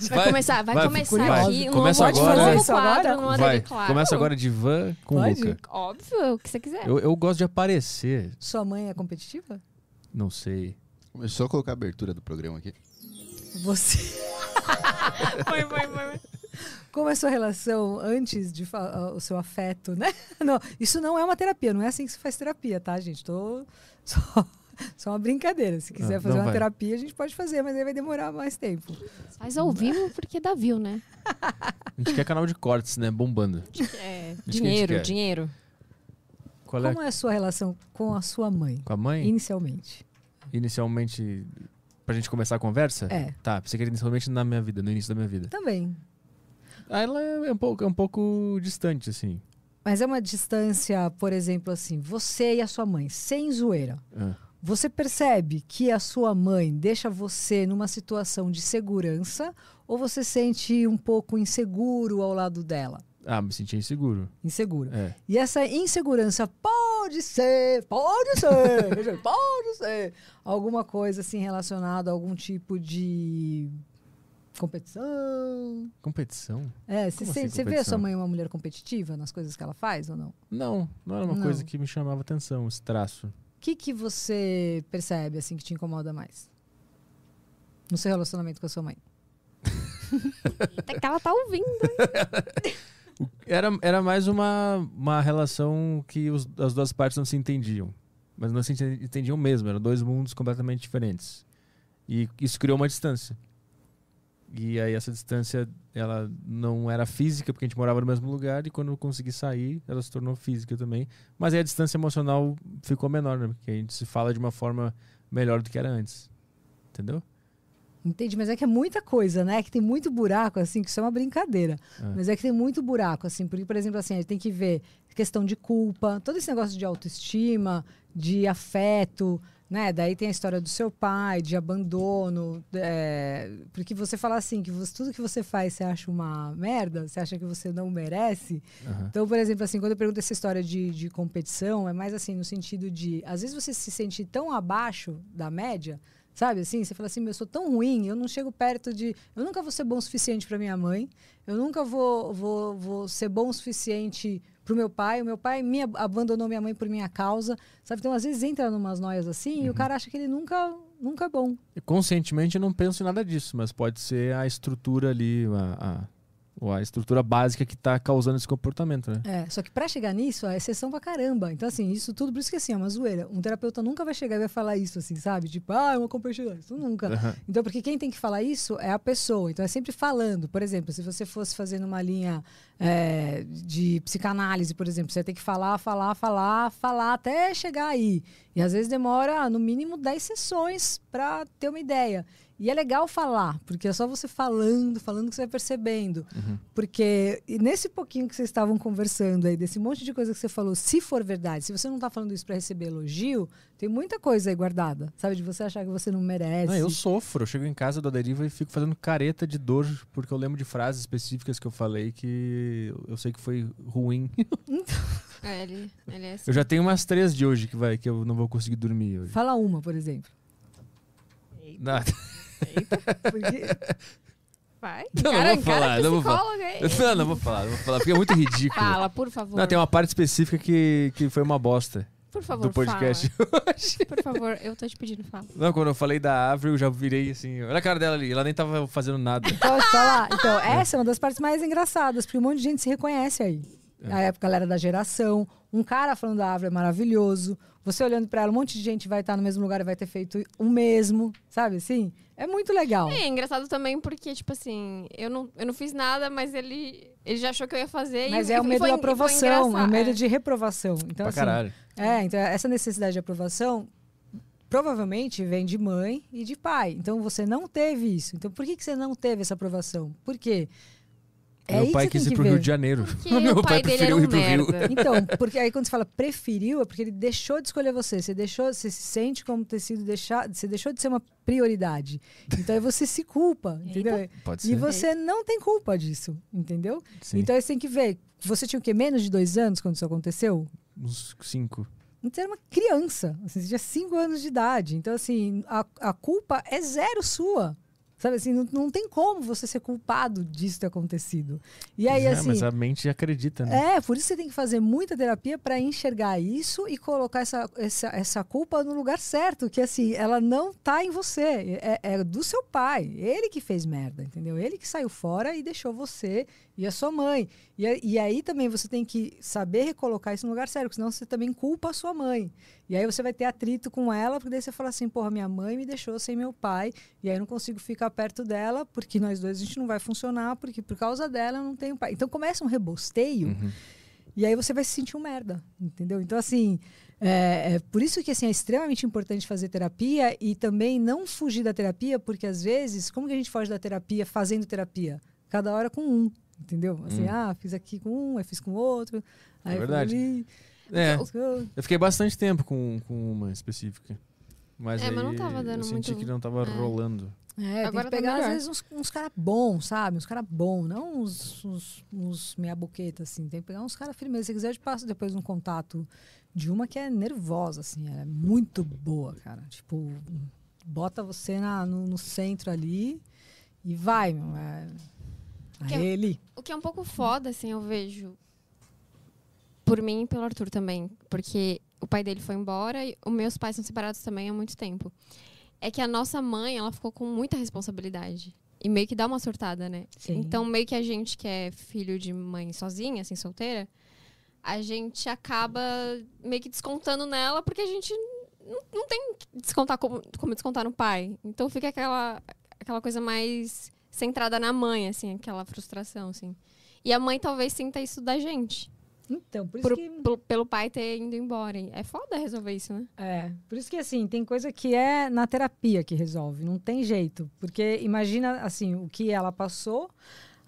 Vai, Vai, começar, vai, vai, começar aqui Começa agora. novo Isso agora? no Vai. Claro. Começa agora de van com o Pode? Luca. Óbvio, o que você quiser. Eu, eu gosto de aparecer. Sua mãe é competitiva? Não sei. Começou a colocar a abertura do programa aqui. Você. Foi, foi, foi. Como é a sua relação antes de o seu afeto, né? Não, isso não é uma terapia, não é assim que se faz terapia, tá, gente? Tô só, só uma brincadeira. Se quiser Ah, fazer não uma vai. terapia, a gente pode fazer, mas aí vai demorar mais tempo. Faz ao vivo porque dá view, né? A gente quer canal de cortes, né? Bombando. É, dinheiro, quer. dinheiro. Qual é? Como é a sua relação com a sua mãe, Com a mãe? inicialmente? Inicialmente, pra gente começar a conversa? É, Tá, pensei que era inicialmente na minha vida, no início da minha vida. também. Ah, ela é um pouco, é um pouco distante, assim. Mas é uma distância, por exemplo, assim, você e a sua mãe, sem zoeira. Ah. Você percebe que a sua mãe deixa você numa situação de segurança ou você sente um pouco inseguro ao lado dela? Ah, me senti inseguro. Inseguro. É. E essa insegurança pode ser, pode ser, pode ser alguma coisa assim relacionada a algum tipo de Competição. Competição? É, você, assim, você vê a sua mãe uma mulher competitiva nas coisas que ela faz ou não? Não, não era uma Não. coisa que me chamava atenção, esse traço. Que, que você percebe, assim, que te incomoda mais? No seu relacionamento com a sua mãe? Até que ela tá ouvindo. Era, era mais uma, uma relação que os- as duas partes não se entendiam. Mas não se ente- entendiam mesmo, eram dois mundos completamente diferentes. E isso criou uma distância. E aí essa distância, ela não era física, porque a gente morava no mesmo lugar, e quando eu consegui sair, ela se tornou física também. Mas aí a distância emocional ficou menor, né? Porque a gente se fala de uma forma melhor do que era antes. Entendeu? Entendi, mas é que é muita coisa, né? Que tem muito buraco, assim, que isso é uma brincadeira. Ah. Mas é que tem muito buraco, assim, porque, por exemplo, assim, a gente tem que ver questão de culpa, todo esse negócio de autoestima, de afeto, né? Daí tem a história do seu pai, de abandono, é, porque você fala assim, que você- tudo que você faz você acha uma merda, você acha que você não merece. Aham. Então, por exemplo, assim, quando eu pergunto essa história de, de competição, é mais assim, no sentido de, às vezes você se sente tão abaixo da média, sabe assim? Você fala assim, eu sou tão ruim, eu não chego perto de. Eu nunca vou ser bom o suficiente para minha mãe, eu nunca vou, vou, vou ser bom o suficiente pro meu pai, o meu pai me ab- abandonou minha mãe por minha causa, sabe? Então, às vezes entra numas noias assim e o cara acha que ele nunca, nunca é bom. Conscientemente eu não penso em nada disso, mas pode ser a estrutura ali, a, a, ou a estrutura básica que está causando esse comportamento, né? É, só que pra chegar nisso, é exceção pra caramba. Então, assim, isso tudo, por isso que assim, é uma zoeira. Um terapeuta nunca vai chegar e vai falar isso, assim, sabe? Tipo, ah, é uma competição. Isso nunca. Aham. Então, porque quem tem que falar isso é a pessoa. Então, é sempre falando. Por exemplo, se você fosse fazendo uma linha é, de psicanálise, por exemplo, você ter que falar, falar, falar, falar até chegar aí. E às vezes demora, no mínimo, 10 sessões para ter uma ideia. E é legal falar, porque é só você falando, falando que você vai percebendo. Porque e nesse pouquinho que vocês estavam conversando aí, desse monte de coisa que você falou, se for verdade, se você não está falando isso para receber elogio, tem muita coisa aí guardada. Sabe? De você achar que você não merece. Não, eu sofro. Eu chego em casa da deriva e fico fazendo careta de dor, porque eu lembro de frases específicas que eu falei que eu sei que foi ruim. É, ele, ele é assim. Eu já tenho umas três de hoje que, vai, que eu não vou conseguir dormir hoje. Fala uma, por exemplo. Nada. Porque Vai. Não, não Cara, vou falar, encara não vou aí. Não, não vou falar, não vou falar, porque é muito ridículo. Fala, por favor. Não, tem uma parte específica que, que foi uma bosta Por favor, do podcast. fala. Por favor, eu tô te pedindo, fala. Não, quando eu falei da Avril, eu já virei assim. Olha a cara dela ali, ela nem tava fazendo nada. Posso falar? Então, essa é uma das partes mais engraçadas, porque um monte de gente se reconhece aí. É. A época ela era da geração. Um cara falando da árvore é maravilhoso. Você olhando pra ela, um monte de gente vai estar no mesmo lugar e vai ter feito o mesmo, sabe assim? É muito legal. É engraçado também porque, tipo assim, eu não, eu não fiz nada, mas ele, ele já achou que eu ia fazer. Mas e, é e o medo foi- da aprovação, é o medo É. de reprovação. Então, pra assim, caralho. É, então essa necessidade de aprovação provavelmente vem de mãe e de pai. Então você não teve isso. Então por que, que você não teve essa aprovação? Por quê? É Meu pai que quis ir pro que Rio ver. de Janeiro. Porque Meu o pai pai dele era preferiu um ir pro Rio. merda. Então, porque aí quando você fala preferiu, é porque ele deixou de escolher você. Você deixou, você se sente como ter sido deixado, você deixou de ser uma prioridade. Então aí você se culpa, entendeu? Pode E ser. você não tem culpa disso, entendeu? Sim. Então aí você tem que ver. Você tinha o quê? Menos de dois anos quando isso aconteceu? Uns cinco. Então, você era uma criança, assim, você tinha cinco anos de idade. Então, assim, a, a culpa é zero sua. Sabe assim, não, não tem como você ser culpado disso ter acontecido. E aí, É, assim. mas a mente acredita, né? É, por isso você tem que fazer muita terapia para enxergar isso e colocar essa, essa, essa culpa no lugar certo, que assim, ela não tá em você, é, é do seu pai. Ele que fez merda, entendeu? Ele que saiu fora e deixou você e a sua mãe. E, e aí também você tem que saber recolocar isso no lugar certo, porque senão você também culpa a sua mãe. E aí você vai ter atrito com ela, porque daí você fala assim, porra, minha mãe me deixou sem meu pai, e aí eu não consigo ficar perto dela, porque nós dois a gente não vai funcionar, porque por causa dela eu não tenho pai. Então começa um rebosteio, Uhum. e aí você vai se sentir um merda, entendeu? Então, assim, é, é por isso que assim, é extremamente importante fazer terapia e também não fugir da terapia, porque às vezes, como que a gente foge da terapia fazendo terapia? Cada hora com um, entendeu? Assim, Hum. ah, fiz aqui com um, aí fiz com outro, aí É fui verdade. ali, É, eu fiquei bastante tempo com, com uma específica. Mas É, aí mas não tava dando eu senti muito- que não tava é. rolando. É, Agora tem tá que pegar, às melhor. vezes, uns, uns caras bons, sabe? Uns caras bons, não uns, uns, uns meia boqueta, assim. Tem que pegar uns caras firmes. Se você quiser, eu te passo depois um contato de uma que é nervosa, assim. Ela é muito boa, cara. Tipo, bota você na, no, no centro ali E vai, meu. É... Que- ele. O que é um pouco foda, assim, eu vejo. Por mim e pelo Arthur também. Porque o pai dele foi embora e os meus pais são separados também há muito tempo. É que a nossa mãe, ela ficou com muita responsabilidade. E meio que dá uma surtada, né? Sim. Então, meio que a gente que é filho de mãe sozinha, assim, solteira, a gente acaba meio que descontando nela porque a gente não, não tem descontar como, como descontar no pai. Então fica aquela, aquela coisa mais centrada na mãe, assim, aquela frustração, assim. E a mãe talvez sinta isso da gente. Então, por isso Por- que. pelo, pelo pai ter ido embora. É foda resolver isso, né? É, por isso que assim, tem coisa que é na terapia que resolve, não tem jeito. Porque imagina assim, o que ela passou,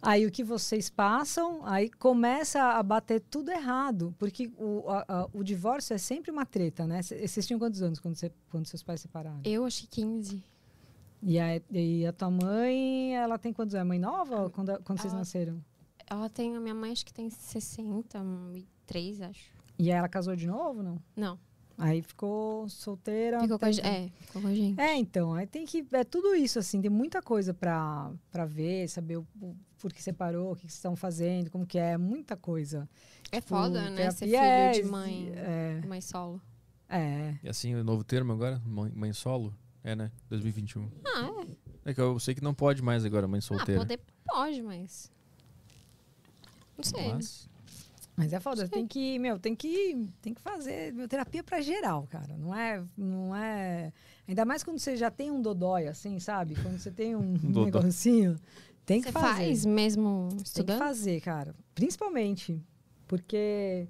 aí o que vocês passam, aí começa a bater tudo errado. Porque o, a- a- o divórcio é sempre uma treta, né? Vocês tinham quantos anos quando, você- quando seus pais se separaram? Eu achei 15. E a, e a tua mãe, ela tem quantos anos? É mãe nova ou quando, quando vocês Ela- nasceram? Ela tem, a minha mãe acho que tem 63, acho. E aí ela casou de novo, não? Não, Aí ficou solteira. ficou com a, é, ficou com a gente. É, então, aí tem que. É tudo isso, assim, tem muita coisa pra, pra ver, saber o, o por que separou, o que vocês estão fazendo, como que é, muita coisa. É Tipo, foda, né? Ser filho é- de mãe, É, mãe solo. é. E assim, o novo termo agora, mãe, mãe solo, é, né? 2021. Ah, é. É que eu sei que não pode mais agora, mãe Ah, solteira. poder pode, mas. Não sei. né? Mas, Mas é foda, tem que, meu, tem que, tem que fazer meu, terapia pra geral, cara. Não é, não é. Ainda mais quando você já tem um dodói, assim, sabe? Quando você tem um, dodói. negocinho, tem que Você fazer. faz mesmo Tem que estudando? fazer, cara. Principalmente. Porque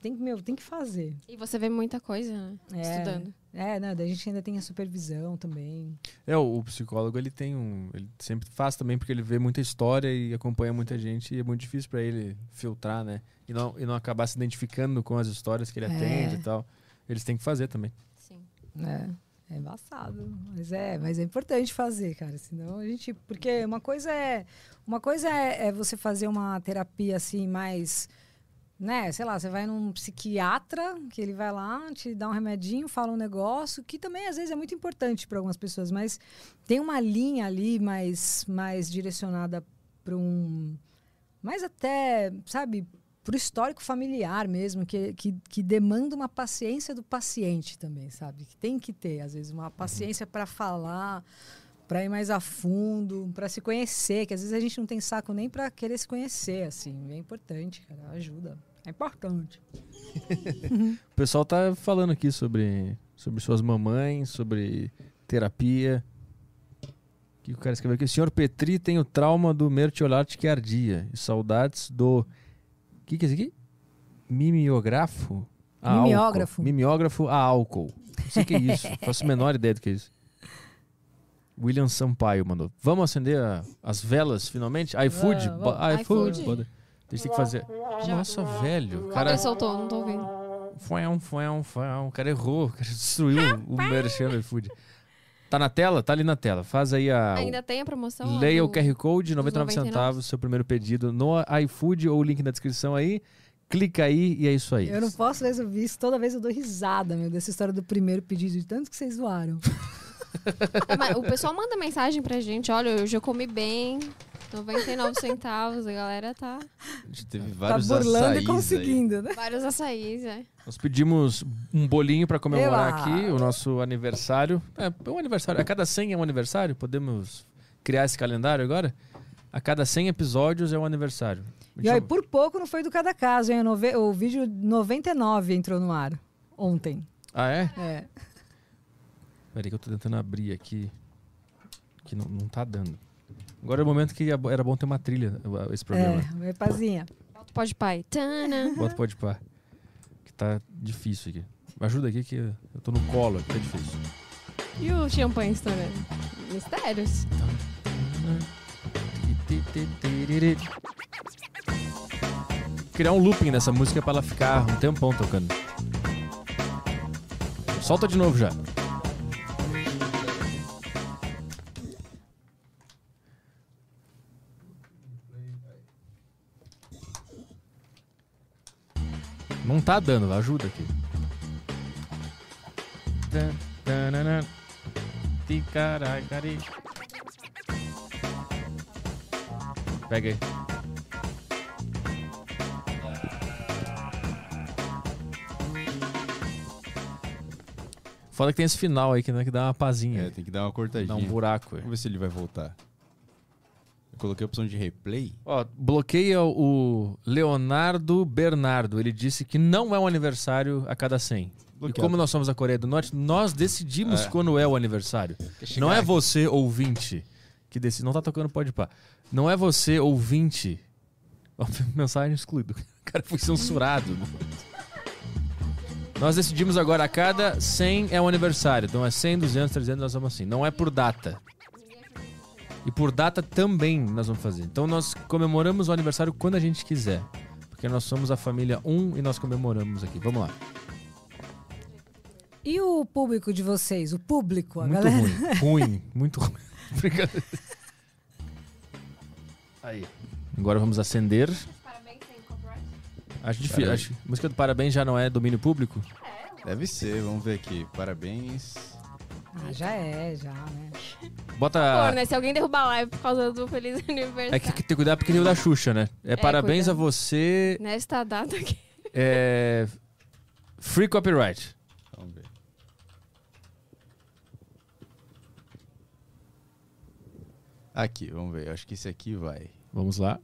tem, que, meu, tem que fazer. E você vê muita coisa, né? É. Estudando. É, né? Daí a gente ainda tem a supervisão também. é, o, o psicólogo, ele tem um... Ele sempre faz também, porque ele vê muita história e acompanha muita gente e é muito difícil pra ele filtrar, né? E não, e não acabar se identificando com as histórias que ele É. atende e tal. Eles têm que fazer também. Sim. É, é embaçado. Mas é, mas é importante fazer, cara. Senão a gente. Porque uma coisa é. Uma coisa é, é você fazer uma terapia assim mais. Né, sei lá, você vai num psiquiatra, que ele vai lá, te dá um remedinho, fala um negócio, que também às vezes é muito importante para algumas pessoas, mas tem uma linha ali mais, mais direcionada para um. Mais até, sabe, para o histórico familiar mesmo, que, que, que demanda uma paciência do paciente também, sabe? Que tem que ter, às vezes, uma paciência para falar, para ir mais a fundo, para se conhecer, que às vezes a gente não tem saco nem para querer se conhecer, assim. É importante, cara, ajuda. É importante. O pessoal tá falando aqui sobre, sobre suas mamães, sobre terapia. Que o cara escreveu aqui. O senhor Petri tem o trauma do mertiolate que ardia. E saudades do. O que, que é isso aqui? Mimeógrafo? A álcool. Mimeógrafo a álcool. Não sei o que é isso. Faço a menor ideia do que é isso. William Sampaio mandou. Vamos acender a- as velas finalmente? iFood? Ah, iFood. iFood. A gente tem que fazer. Nossa, velho. O cara. Alguém soltou, não tô ouvindo. Fuão, fuão, fuão. O cara errou, o cara destruiu o merchan do iFood. Tá na tela? Tá ali na tela. Faz aí a. Ainda tem a promoção? leia do- o QR Code, 99 99. centavos, seu primeiro pedido no iFood ou o link na descrição aí. Clica aí e é isso aí. Eu não posso resolver isso, toda vez eu dou risada, meu, dessa história do primeiro pedido, de tanto que vocês zoaram. O pessoal manda mensagem pra gente. Olha, hoje eu comi bem. 99 centavos. A galera tá. A gente teve Tá vários burlando açaís e aí. conseguindo, né? Vários açaís, é. Nós pedimos um bolinho pra comemorar aqui o nosso aniversário. É, é um aniversário. A cada 100 é um aniversário? Podemos criar esse calendário agora? A cada 100 episódios é um aniversário. E aí, por pouco não foi do cada caso, hein? O, nove- o vídeo 99 entrou no ar ontem. Ah, é? É. Peraí que eu tô tentando abrir aqui. Que não, não tá dando. Agora é o momento que era bom ter uma trilha, esse programa. É, é pazinha. Pode pai. Tana. Bota pode pá. Que tá difícil aqui. Me ajuda aqui que eu tô no colo aqui, tá difícil. E o champanhe estourando? Mistérios. Criar um looping nessa música pra ela ficar um tempão tocando. Solta de novo já. Não tá dando, ajuda aqui. Pega aí. Foda que tem esse final aí que, né, que dá uma pazinha. É, tem que dar uma cortadinha. dá um buraco. Vamos ver se ele vai voltar. Coloquei a opção de replay. Ó, bloqueia o Leonardo Bernardo. Ele disse que não é um aniversário a cada 100. E como nós somos a Coreia do Norte, nós decidimos É. quando é o aniversário. Não é você, ouvinte, que decide. Não tá tocando pode pá. Não é você, ouvinte. Ó, Mensagem excluída. O cara foi censurado. Nós decidimos agora a cada 100 é o aniversário. Então é 100, 200, 300, nós vamos assim. Não é por data. E por data também nós vamos fazer. Então nós comemoramos o aniversário quando a gente quiser. Porque nós somos a família 1 e nós comemoramos aqui. Vamos lá. E o público de vocês? O público, a Muito galera? ruim. Ruim. Muito ruim. Brincadeira. Aí. Agora vamos acender. Parabéns. Acho difícil. Acho, música do Parabéns já não é domínio público? Deve ser, vamos ver aqui. Parabéns. Ah, já é, já, né? Bota. Pô, né? Se alguém derrubar a live por causa do feliz aniversário. É que tem que ter cuidado porque tem o da Xuxa, né? É, parabéns cuidado. a você. Nesta data aqui. É. Free copyright. Vamos ver. Aqui, vamos ver. Acho que esse aqui vai. Vamos lá.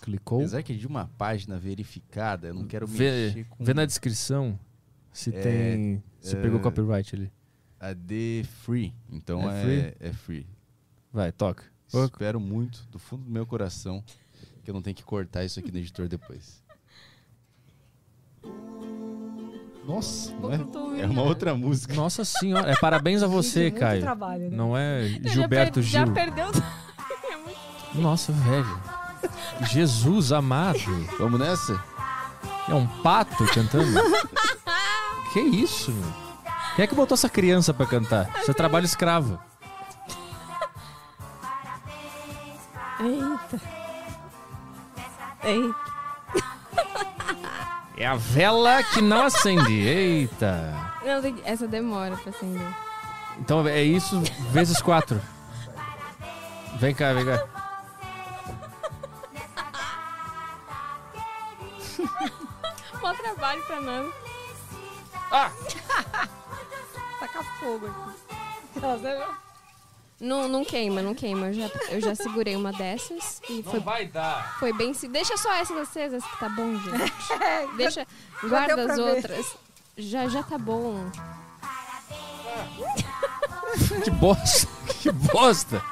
Clicou. Apesar que é de uma página verificada, eu não quero Vê, mexer com vê na descrição se É, tem. Se é, pegou copyright ali. a D Free. Então É é, free? é free. Vai, toca. Espero muito, do fundo do meu coração, que eu não tenho que cortar isso aqui no editor depois. Nossa, não é, é uma outra música. Nossa senhora. É parabéns a você, Gente, muito Caio. trabalho, né? Não é já Gilberto per- Gil. Já perdeu. É muito- Nossa, velho. Jesus amado. Vamos nessa? É um pato cantando? que isso, meu? Quem é que botou essa criança pra cantar? Isso é trabalho escravo. Eita. Eita. É a vela que não acende. Eita. Não, essa demora pra acender. Então é isso vezes quatro. Vem cá, vem cá. Mó trabalho pra nada. Ah! Tacar fogo aqui. Nossa, Não, não queima, não queima. Eu já, eu já segurei uma dessas e foi, vai dar. foi bem. se- Deixa só essas acesas que tá bom, gente. Deixa. Guarda deu as ver. outras. Já, já tá bom. Que bosta. Que bosta.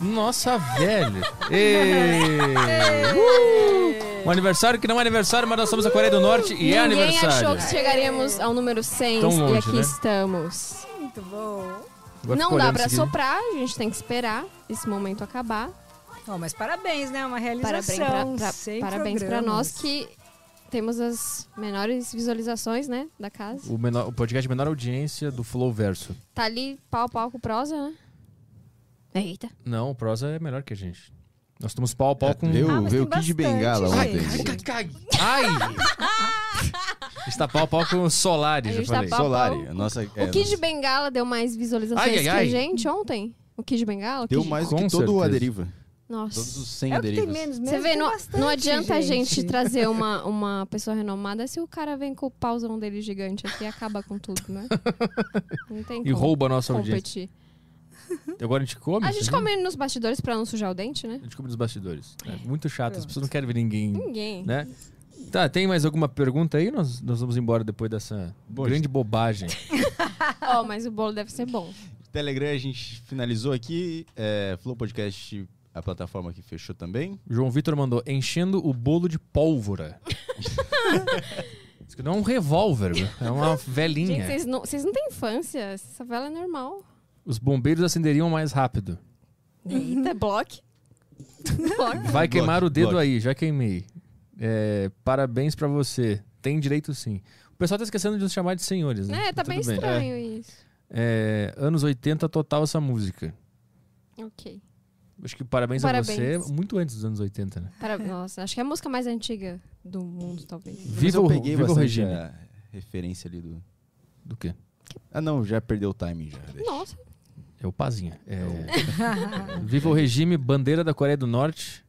Nossa, velho. Ê. Uh! Um aniversário que não é aniversário, mas nós somos a Coreia do Norte e é Ninguém aniversário. achou que chegaríamos ao número 100 Tão e longe, aqui né? estamos. muito bom. Agora não dá pra soprar, a gente tem que esperar esse momento acabar. Ó, mas parabéns, né? Uma Parabéns realização. pra, pra- sem parabéns pra nós que temos as menores visualizações, né, da casa. O, menor, o podcast de menor audiência do Flow Verso. Tá ali pau a pau com o prosa, né? Eita. Não, o Prosa é melhor que a gente. Nós estamos pau a pau com. Veio, Ah, veio o Kid Bengala gente. ontem. Ai! Está pau a pau com o Solari, A já gente tá falei. pau- Solari, a nossa. é, o Kid nossa- Bengala deu mais visualizações Ai, ai, que ai. a gente ontem? O Kid Bengala? O Deu Kid- mais do Com que todo o certeza. Aderiva. Nossa. Todos os 100 É Aderivas. menos mesmo. Você vê, não, bastante, não adianta a gente trazer uma, uma pessoa renomada se o cara vem com o pauzão dele gigante aqui e acaba com tudo, né? Não tem E como rouba a nossa audiência. Competir. Agora a gente come? A gente come nos bastidores pra não sujar o dente, né? A gente come nos bastidores. É muito chato, as pessoas não querem ver ninguém, Ninguém. né? Tá, tem mais alguma pergunta aí? Nós, nós vamos embora depois dessa Bom, grande bobagem. Ó, mas o bolo deve ser bom. Telegram a gente finalizou aqui. É, Flow Podcast, a plataforma que fechou também. João Vitor mandou enchendo o bolo de pólvora. Isso que não é um revólver, é uma Gente, velhinha. vocês não, vocês não têm infância. Essa vela é normal. Os bombeiros acenderiam mais rápido. Eita, bloque. bloque. Vai queimar o dedo bloque. aí, já queimei. É, parabéns pra você. Tem direito sim. O pessoal tá esquecendo de nos chamar de senhores, né? É, tá Tudo bem estranho isso. É, anos 80 total essa música. Ok. Acho que parabéns, a Parabéns. você. Muito antes dos anos 80, né? Para- Nossa, acho que é a música mais antiga do mundo, talvez. Viva eu o, peguei viva o bastante regime. a referência ali do... Do quê? Ah, não, já perdeu o timing já. deixa. Nossa, É o Pazinha. É... Viva o regime, bandeira da Coreia do Norte.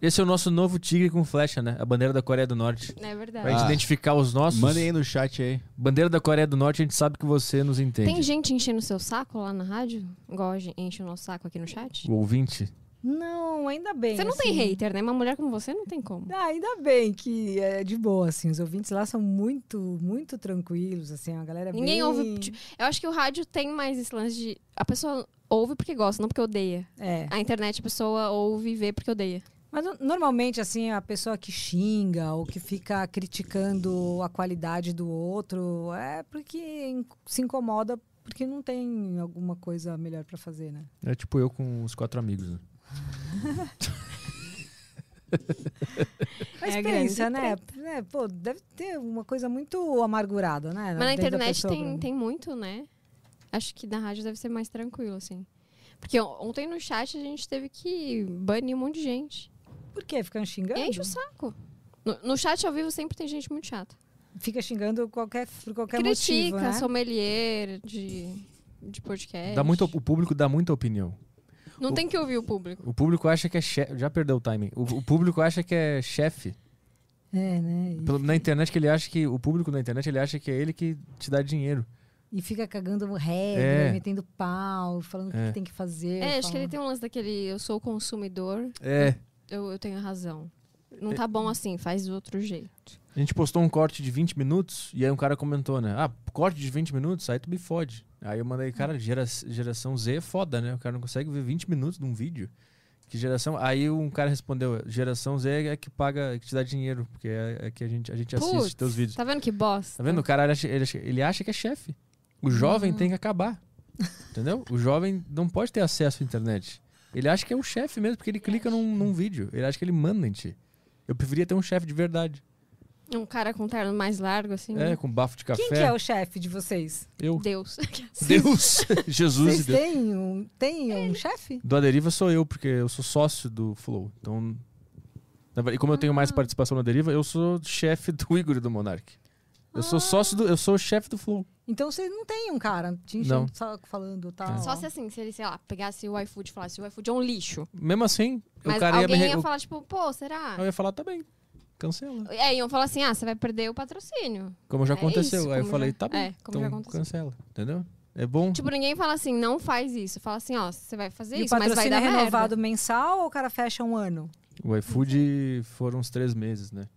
Esse é o nosso novo tigre com flecha, né? A bandeira da Coreia do Norte. É verdade. Pra gente Ah. identificar os nossos. Mandem aí no chat aí. Bandeira da Coreia do Norte, a gente sabe que você nos entende. Tem gente enchendo o seu saco lá na rádio? Igual a gente enche o nosso saco aqui no chat? O ouvinte. Não, ainda bem. Você não tem assim. hater, né? Uma mulher como você não tem como. Ah, ainda bem que é de boa, assim. Os ouvintes lá são muito, muito tranquilos, assim. A galera é Ninguém bem... ouve. tipo, Eu acho que o rádio tem mais esse lance de. A pessoa ouve porque gosta, não porque odeia. É. A internet a pessoa ouve e vê porque odeia. Mas no- normalmente, assim, a pessoa que xinga ou que fica criticando a qualidade do outro é porque se incomoda porque não tem alguma coisa melhor pra fazer, né? É tipo eu com os quatro amigos. Né? Mas É a pensa, grande né? É, pô, deve ter uma coisa muito amargurada, né? Mas na internet pessoa tem, tem muito, né? Acho que na rádio deve ser mais tranquilo, assim. Porque on- ontem no chat a gente teve que banir um monte de gente. Por quê? Fica xingando? Enche o saco. No, no chat ao vivo sempre tem gente muito chata. Fica xingando qualquer, por qualquer Critica, motivo, né? sommelier de, de podcast. Dá muito, o público dá muita opinião. Não o- tem que ouvir o público. O público acha que é chefe. Já perdeu o timing. O, o público acha que é chefe. É, né? E, Pelo- Na internet que ele acha que. O público na internet ele acha que é ele que te dá dinheiro. e fica cagando regra, É. metendo pau, falando o É. que tem que fazer. É, acho que falando- ele tem um lance daquele eu sou consumidor, É. eu, eu tenho razão. Não tá bom assim, faz do outro jeito. A gente postou um corte de 20 minutos e aí um cara comentou, né? Ah, corte de 20 minutos, aí tu me fode. Aí eu mandei, cara, gera, geração Z é foda, né? O cara não consegue ver 20 minutos de um vídeo. Que geração. Aí um cara respondeu: geração Z é que paga, que te dá dinheiro, porque é, é que a gente, a gente assiste Putz, teus vídeos. Tá vendo que bosta? Tá vendo? O cara acha, ele, ele acha que é chefe. O jovem tem que acabar. Entendeu? O jovem não pode ter acesso à internet. Ele acha que é um chefe mesmo, porque ele clica num, num vídeo. Ele acha que ele manda em ti. Eu preferia ter um chefe de verdade. Um cara com terno mais largo, assim. É, com bafo de café. Quem que é o chefe de vocês? Eu. Deus. Deus! Jesus e Vocês Deus. têm um, têm um chefe? Do Aderiva sou eu, porque eu sou sócio do Flow. Então. E como eu tenho Ah. mais participação na Deriva, eu sou chefe do Igor e do Monark. Eu Ah. sou sócio do. Eu sou o chefe do Flow. Então vocês não têm um cara te Não. enchendo o saco falando tal. É. Só se assim, se ele, sei lá, pegasse o iFood e falasse o iFood é um lixo. Mesmo assim, Mas o cara ia me. alguém re- ia falar, tipo, pô, será? Eu ia falar, tá bem. Cancela. É, iam falar assim, ah, você vai perder o patrocínio. Como já É aconteceu. isso, Aí eu como falei, já- tá bem. é, como já então aconteceu. cancela. Entendeu? É bom. Tipo, ninguém fala assim, não faz isso. Fala assim, ó, você vai fazer E isso, mas vai patrocínio dar é renovado merda. mensal ou o cara fecha um ano? O iFood foram uns três meses, né?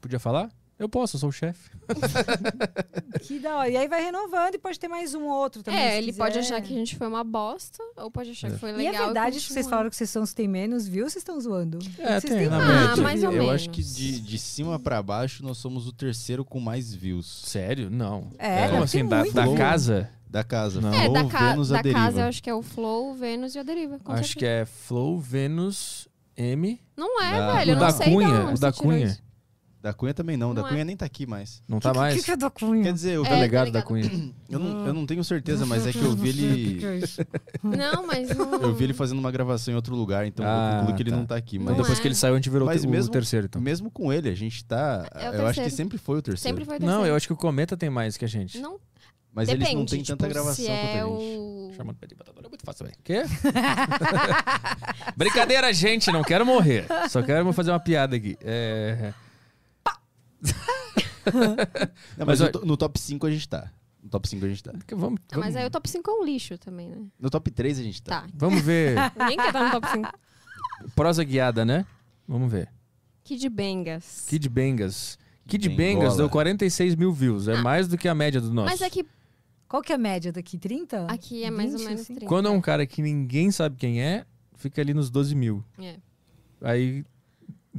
Podia falar? Eu posso, eu sou o chefe. Que da hora. E aí vai renovando e pode ter mais um ou outro também. É, ele quiser. pode achar que a gente foi uma bosta, ou pode achar que foi E legal. é verdade que continua. vocês falaram que vocês são os que têm menos, viu? Vocês estão zoando? É, vocês tem, têm Ah, mais ou eu menos. acho que de, de cima pra baixo nós somos o terceiro com mais views Sério? Não. É, Como deve assim? Da, da casa? da casa. Não. É, Flow, da, ca Vênus, a da deriva. casa eu acho que é o Flow, Vênus e a Deriva. com Acho que certeza. é Flow, Vênus, M. Não é, Da- velho. o eu da não sei de Cunha. onde O da Cunha. Da Cunha também não. Da Não é. Cunha nem tá aqui mais. Não tá O mais. que, que é da Cunha? Quer dizer, eu, É, Tá tá ligado da. Cunha. eu, não, eu não tenho certeza, mas é que eu vi ele. Não, mas não... Eu vi ele fazendo uma gravação em outro lugar, então Ah, eu concluo que ele tá. não tá aqui. Mas Mas, Não depois é. que ele saiu, a gente virou Mas o mesmo- terceiro, então. mesmo com ele, a gente tá. É o eu acho que sempre foi o terceiro. Sempre foi Não, terceiro. eu acho que o Cometa tem mais que a gente. Não, Mas depende, eles não têm tipo, tanta gravação se é quanto a gente. o... Chamando de batador é muito fácil, velho. Quê? Brincadeira, gente, não quero morrer. Só quero fazer uma piada aqui. É... Não, Mas mas no, no top 5 a gente tá. No top 5 a gente tá. Vamos, Não, mas vamos, aí o top 5 é um lixo também, né? No top 3 a gente tá. Tá. vamos ver. Ninguém quer estar no top 5. Prosa guiada, né? Vamos ver. Kid Bengas. Kid Bengas. Kid Bengola. Bengas deu 46 mil views. É mais do que a média do nosso. Mas é que Qual que é a média daqui? 30? aqui é mais ou 20, menos assim? 30. Quando é um cara que ninguém sabe quem é, fica ali nos 12 mil. É. Aí.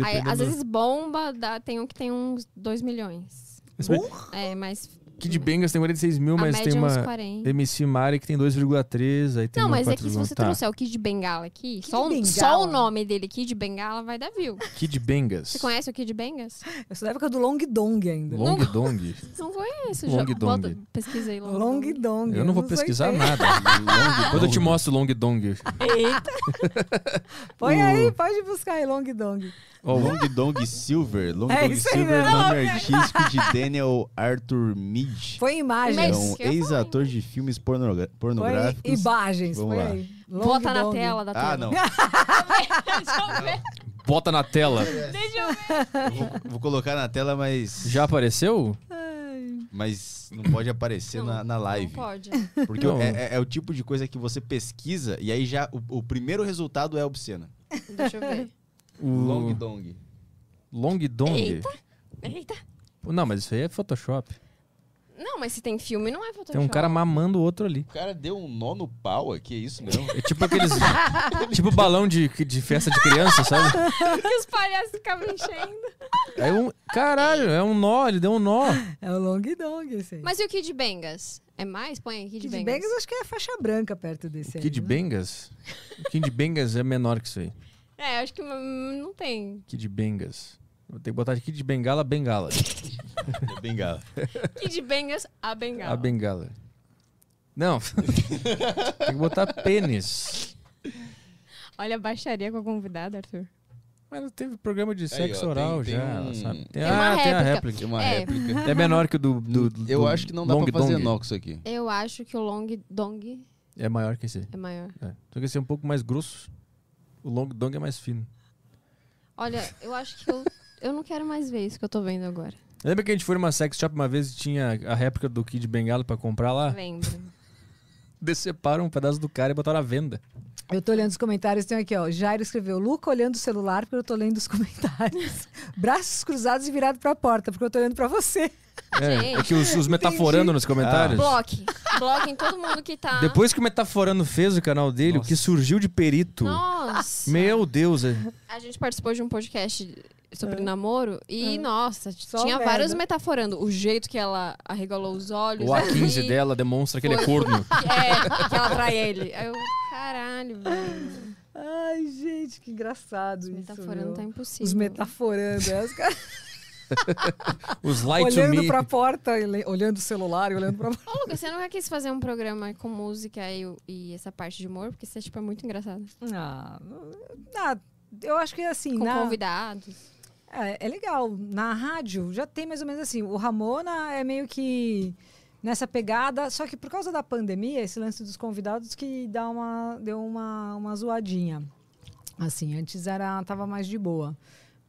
Aí, às vezes bomba, dá, tem um que tem uns 2 milhões. Esse- É, mas Kid Bengas tem 46 mil, a mas tem é uma 40. MC Mari que tem 2,3. Aí tem Não, mas é que se 4,1. você Tá. trouxer o Kid Bengala aqui, Kid só, o- Bengala? só o nome dele, Kid Bengala, vai dar view. Kid Bengas. Você conhece o Kid Bengas? Eu sou da época do Long Dong ainda. Long Dong. Não conheço. Long já, Dong. bota, pesquisa aí. Long, Long Dong. Dong. Eu não vou nos pesquisar 80. nada. Quando eu te mostro Long Dong. Põe O- aí, pode buscar aí Long Dong. Ó, o Long Dong Silver. Long É Dong Silver, nome artístico de Daniel Arthur Mead. Foi imagem. É um ex-ator de filmes pornogra- Foi pornográficos. imagens. Vamos foi lá. aí. Long Bota na tela da tela. Ah, não. Deixa eu ver. Bota na tela. Deixa eu ver. Eu vou, vou colocar na tela, mas. Já apareceu? Mas não pode aparecer Não, na, na live. Não pode. Porque Não. é, é- é o tipo de coisa que você pesquisa e aí já o, o primeiro resultado é obsceno. Deixa eu ver. O Long Dong. Long Dong. Eita. Eita. Não, mas isso aí é Photoshop. Não, mas se tem filme, não é Photoshop. Tem um cara mamando o outro ali. O cara deu um nó no pau aqui, é isso mesmo? É tipo aqueles. tipo balão de, de festa de criança, sabe? que os palhaços ficavam enchendo. É um. Caralho, é um nó, ele deu um nó. É o long dong esse aí. Mas e o Kid Bengas? É mais? Põe aí, Kid, Kid Bengas. Acho que é faixa branca perto desse aí. Kid né? Bengas? O Kid Bengas é menor que isso aí. É, acho que hum, não tem. Kid Bengas. Vou ter que botar de Kid Bengala, Bengala. É bengala. Kid Bengas, a bengala. A Bengala. Não. Tem que botar pênis. Olha a baixaria com a convidada, Arthur. Mas teve programa de Aí, sexo ó, oral tem- tem já, um- sabe? Tem, Tem uma ah, tem a réplica. réplica. Tem uma É. réplica. É menor que o do. do, do Eu do acho que não dá Long pra fazer Dong. isso aqui. Eu acho que o Long Dong É maior que esse. aí. é maior. É. Só que esse é um pouco mais grosso. O Long Dong é mais fino. Olha, eu acho que eu, eu não quero mais ver isso que eu tô vendo agora. Lembra que a gente foi numa sex shop uma vez e tinha a réplica do Kid Bengala pra comprar lá? Lembro. Deceparam um pedaço do cara e botaram à venda. Eu tô olhando os comentários, tem aqui, ó. Jairo escreveu, Luca olhando o celular porque eu tô lendo os comentários. Braços cruzados e virado pra porta, porque eu tô olhando pra você. É, Gente. é que os, os metaforando nos comentários. Bloque. Bloque em todo mundo que tá. Depois que o Metaforando fez o canal dele, o que surgiu de perito. Nossa. Meu Deus, é. A gente participou de um podcast sobre namoro e, nossa, Só tinha merda. vários metaforando. O jeito que ela arregalou os olhos. o A15 ali, dela demonstra que ele é Foi. corno. É, que ela trai ele. Aí eu, caralho, velho. Ai, gente, que engraçado Os isso. metaforando meu. tá impossível. Os metaforando. é, os caras Os light to olhando me. pra porta, e olhando o celular e olhando pra porta. Ô, Lucas, você nunca quis fazer um programa com música e, e essa parte de humor? Porque você, tipo, é muito engraçado. Ah, ah, eu acho que assim, Com na, convidados. É, é legal. Na rádio já tem mais ou menos assim. O Ramona é meio que nessa pegada, só que por causa da pandemia, esse lance dos convidados que dá uma, deu uma, uma zoadinha. Assim, antes era tava mais de boa.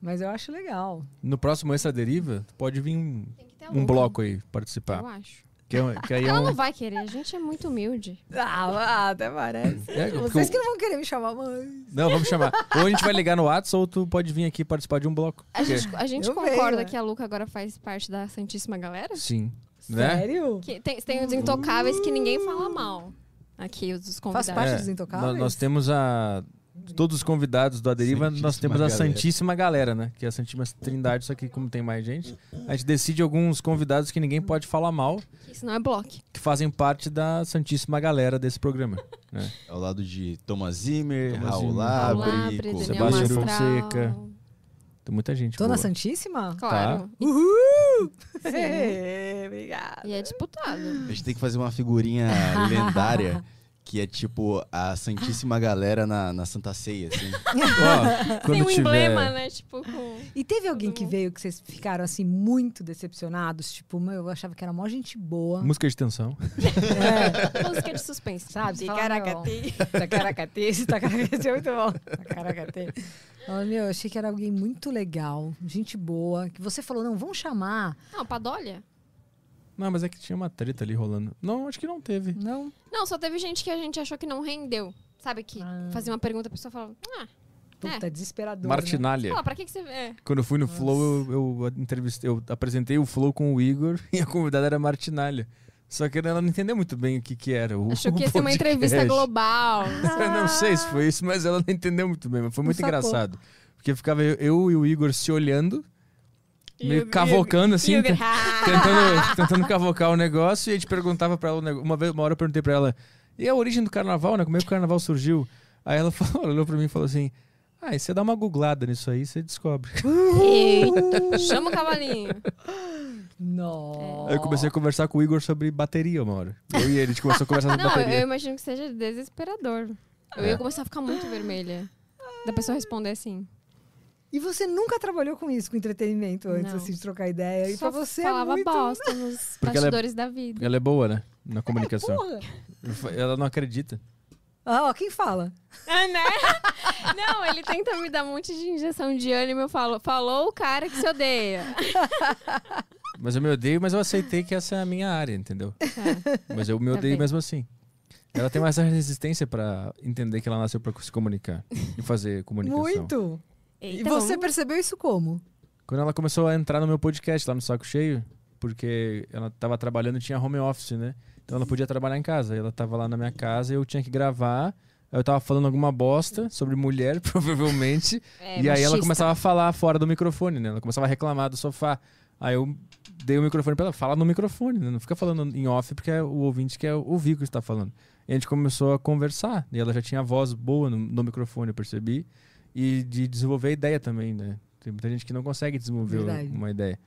Mas eu acho legal. No próximo Extra Deriva, pode vir um, um bloco aí Eu participar. acho. Que, é- que aí é Ela um. não vai querer, a gente é muito humilde. Ah, ah, até parece. É, Vocês que não vão querer me chamar mãe. Não, vamos chamar. Ou a gente vai ligar no WhatsApp ou tu pode vir aqui participar de um bloco. A gente, a gente concorda venho, que a Luca agora faz parte da Santíssima Galera? Sim. Né? Sério? Que tem, tem os intocáveis que ninguém fala mal. Aqui, os dos Faz convidados. parte dos Intocáveis? Nós, nós temos a. Todos os convidados do Aderiva, nós temos a Galera. Santíssima Galera, né? Que é a Santíssima Trindade, só que como tem mais gente, a gente decide alguns convidados que ninguém pode falar mal, Isso não é bloco. que fazem parte da Santíssima Galera desse programa. Né? Ao lado de Thomas Zimmer, Thomas Raul. Labre, Sebastião Mastral. Fonseca. Tem muita gente. Dona boa. Santíssima? Claro. Uhul! Sim. Obrigada. E é disputado. A gente tem que fazer uma figurinha lendária que é tipo a Santíssima Galera na, na Santa Ceia, assim. Quando Tem um tiver... emblema, né? Tipo, com... E teve alguém que veio que vocês ficaram assim muito decepcionados? Tipo, meu, eu achava que era mó gente boa. Música de tensão. É, música de suspense. sabe? Você fala, Ticaracati. meu, Tacaracate, tacaracate é muito bom. Tacaracate. Fala, meu, eu achei que era alguém muito legal, gente boa. Que você falou, não, vamos chamar. Não, Padolha? Não, mas é que tinha uma treta ali rolando. Não, acho que não teve. Não? Não, só teve gente que a gente achou que não rendeu. Sabe que Ah. fazia uma pergunta, a pessoa falava, ah, Puta, É. desesperador. né? Martinalha. fala, pra que, que você... É. Quando eu fui no Flow, eu, eu entrevistei, eu apresentei o Flow com o Igor e a convidada era a Martinalha. Só que ela não entendeu muito bem o que, que era. O, Achou o que ia ser uma entrevista global. Eu não sei se foi isso, mas ela não entendeu muito bem. Mas foi muito engraçado. Porque ficava eu, eu e o Igor se olhando, meio cavocando assim, tentando, tentando cavocar o negócio. E a gente perguntava pra ela, uma, vez, uma hora eu perguntei pra ela, e a origem do carnaval, né? Como é que o carnaval surgiu? Aí ela falou, olhou pra mim e falou assim, ah, e você dá uma googlada nisso aí, você descobre. Chama o cavalinho. Nossa. Aí eu comecei a conversar com o Igor sobre bateria uma hora. Eu e ele, a gente começou a conversar sobre Não, bateria. eu imagino que seja desesperador. Eu É. ia começar a ficar muito vermelha. Da pessoa responder assim. E você nunca trabalhou com isso, com entretenimento, antes Não. assim, de trocar ideia. E Só pra você falava é muito... bosta nos Porque é- bastidores da vida. Ela é boa, né? Na comunicação. Porra. Ela não acredita. Ah, ó, quem fala? Ah, né? Não, ele tenta me dar um monte de injeção de ânimo. Eu falo, falou o cara que se odeia. Mas eu me odeio, mas eu aceitei que essa é a minha área, entendeu? Tá. Mas eu me Tá odeio bem. mesmo assim. Ela tem mais resistência pra entender que ela nasceu pra se comunicar e fazer comunicação. Muito. E Eita, você vamos- percebeu isso como? Quando ela começou a entrar no meu podcast lá no Saco Cheio, porque ela tava trabalhando e tinha home office, né? Então ela podia trabalhar em casa. Ela tava lá na minha casa e eu tinha que gravar. Aí Eu tava falando alguma bosta sobre mulher, provavelmente. É, e aí ela machista. começava a falar fora do microfone, né? Ela começava a reclamar do sofá. Aí eu dei o microfone pra ela, fala no microfone, né? Não fica falando em off, porque é o ouvinte quer ouvir o que você tá falando. E a gente começou a conversar. E ela já tinha voz boa no, no microfone, eu percebi. E de desenvolver ideia também, né? Tem muita gente que não consegue desenvolver Verdade. uma ideia.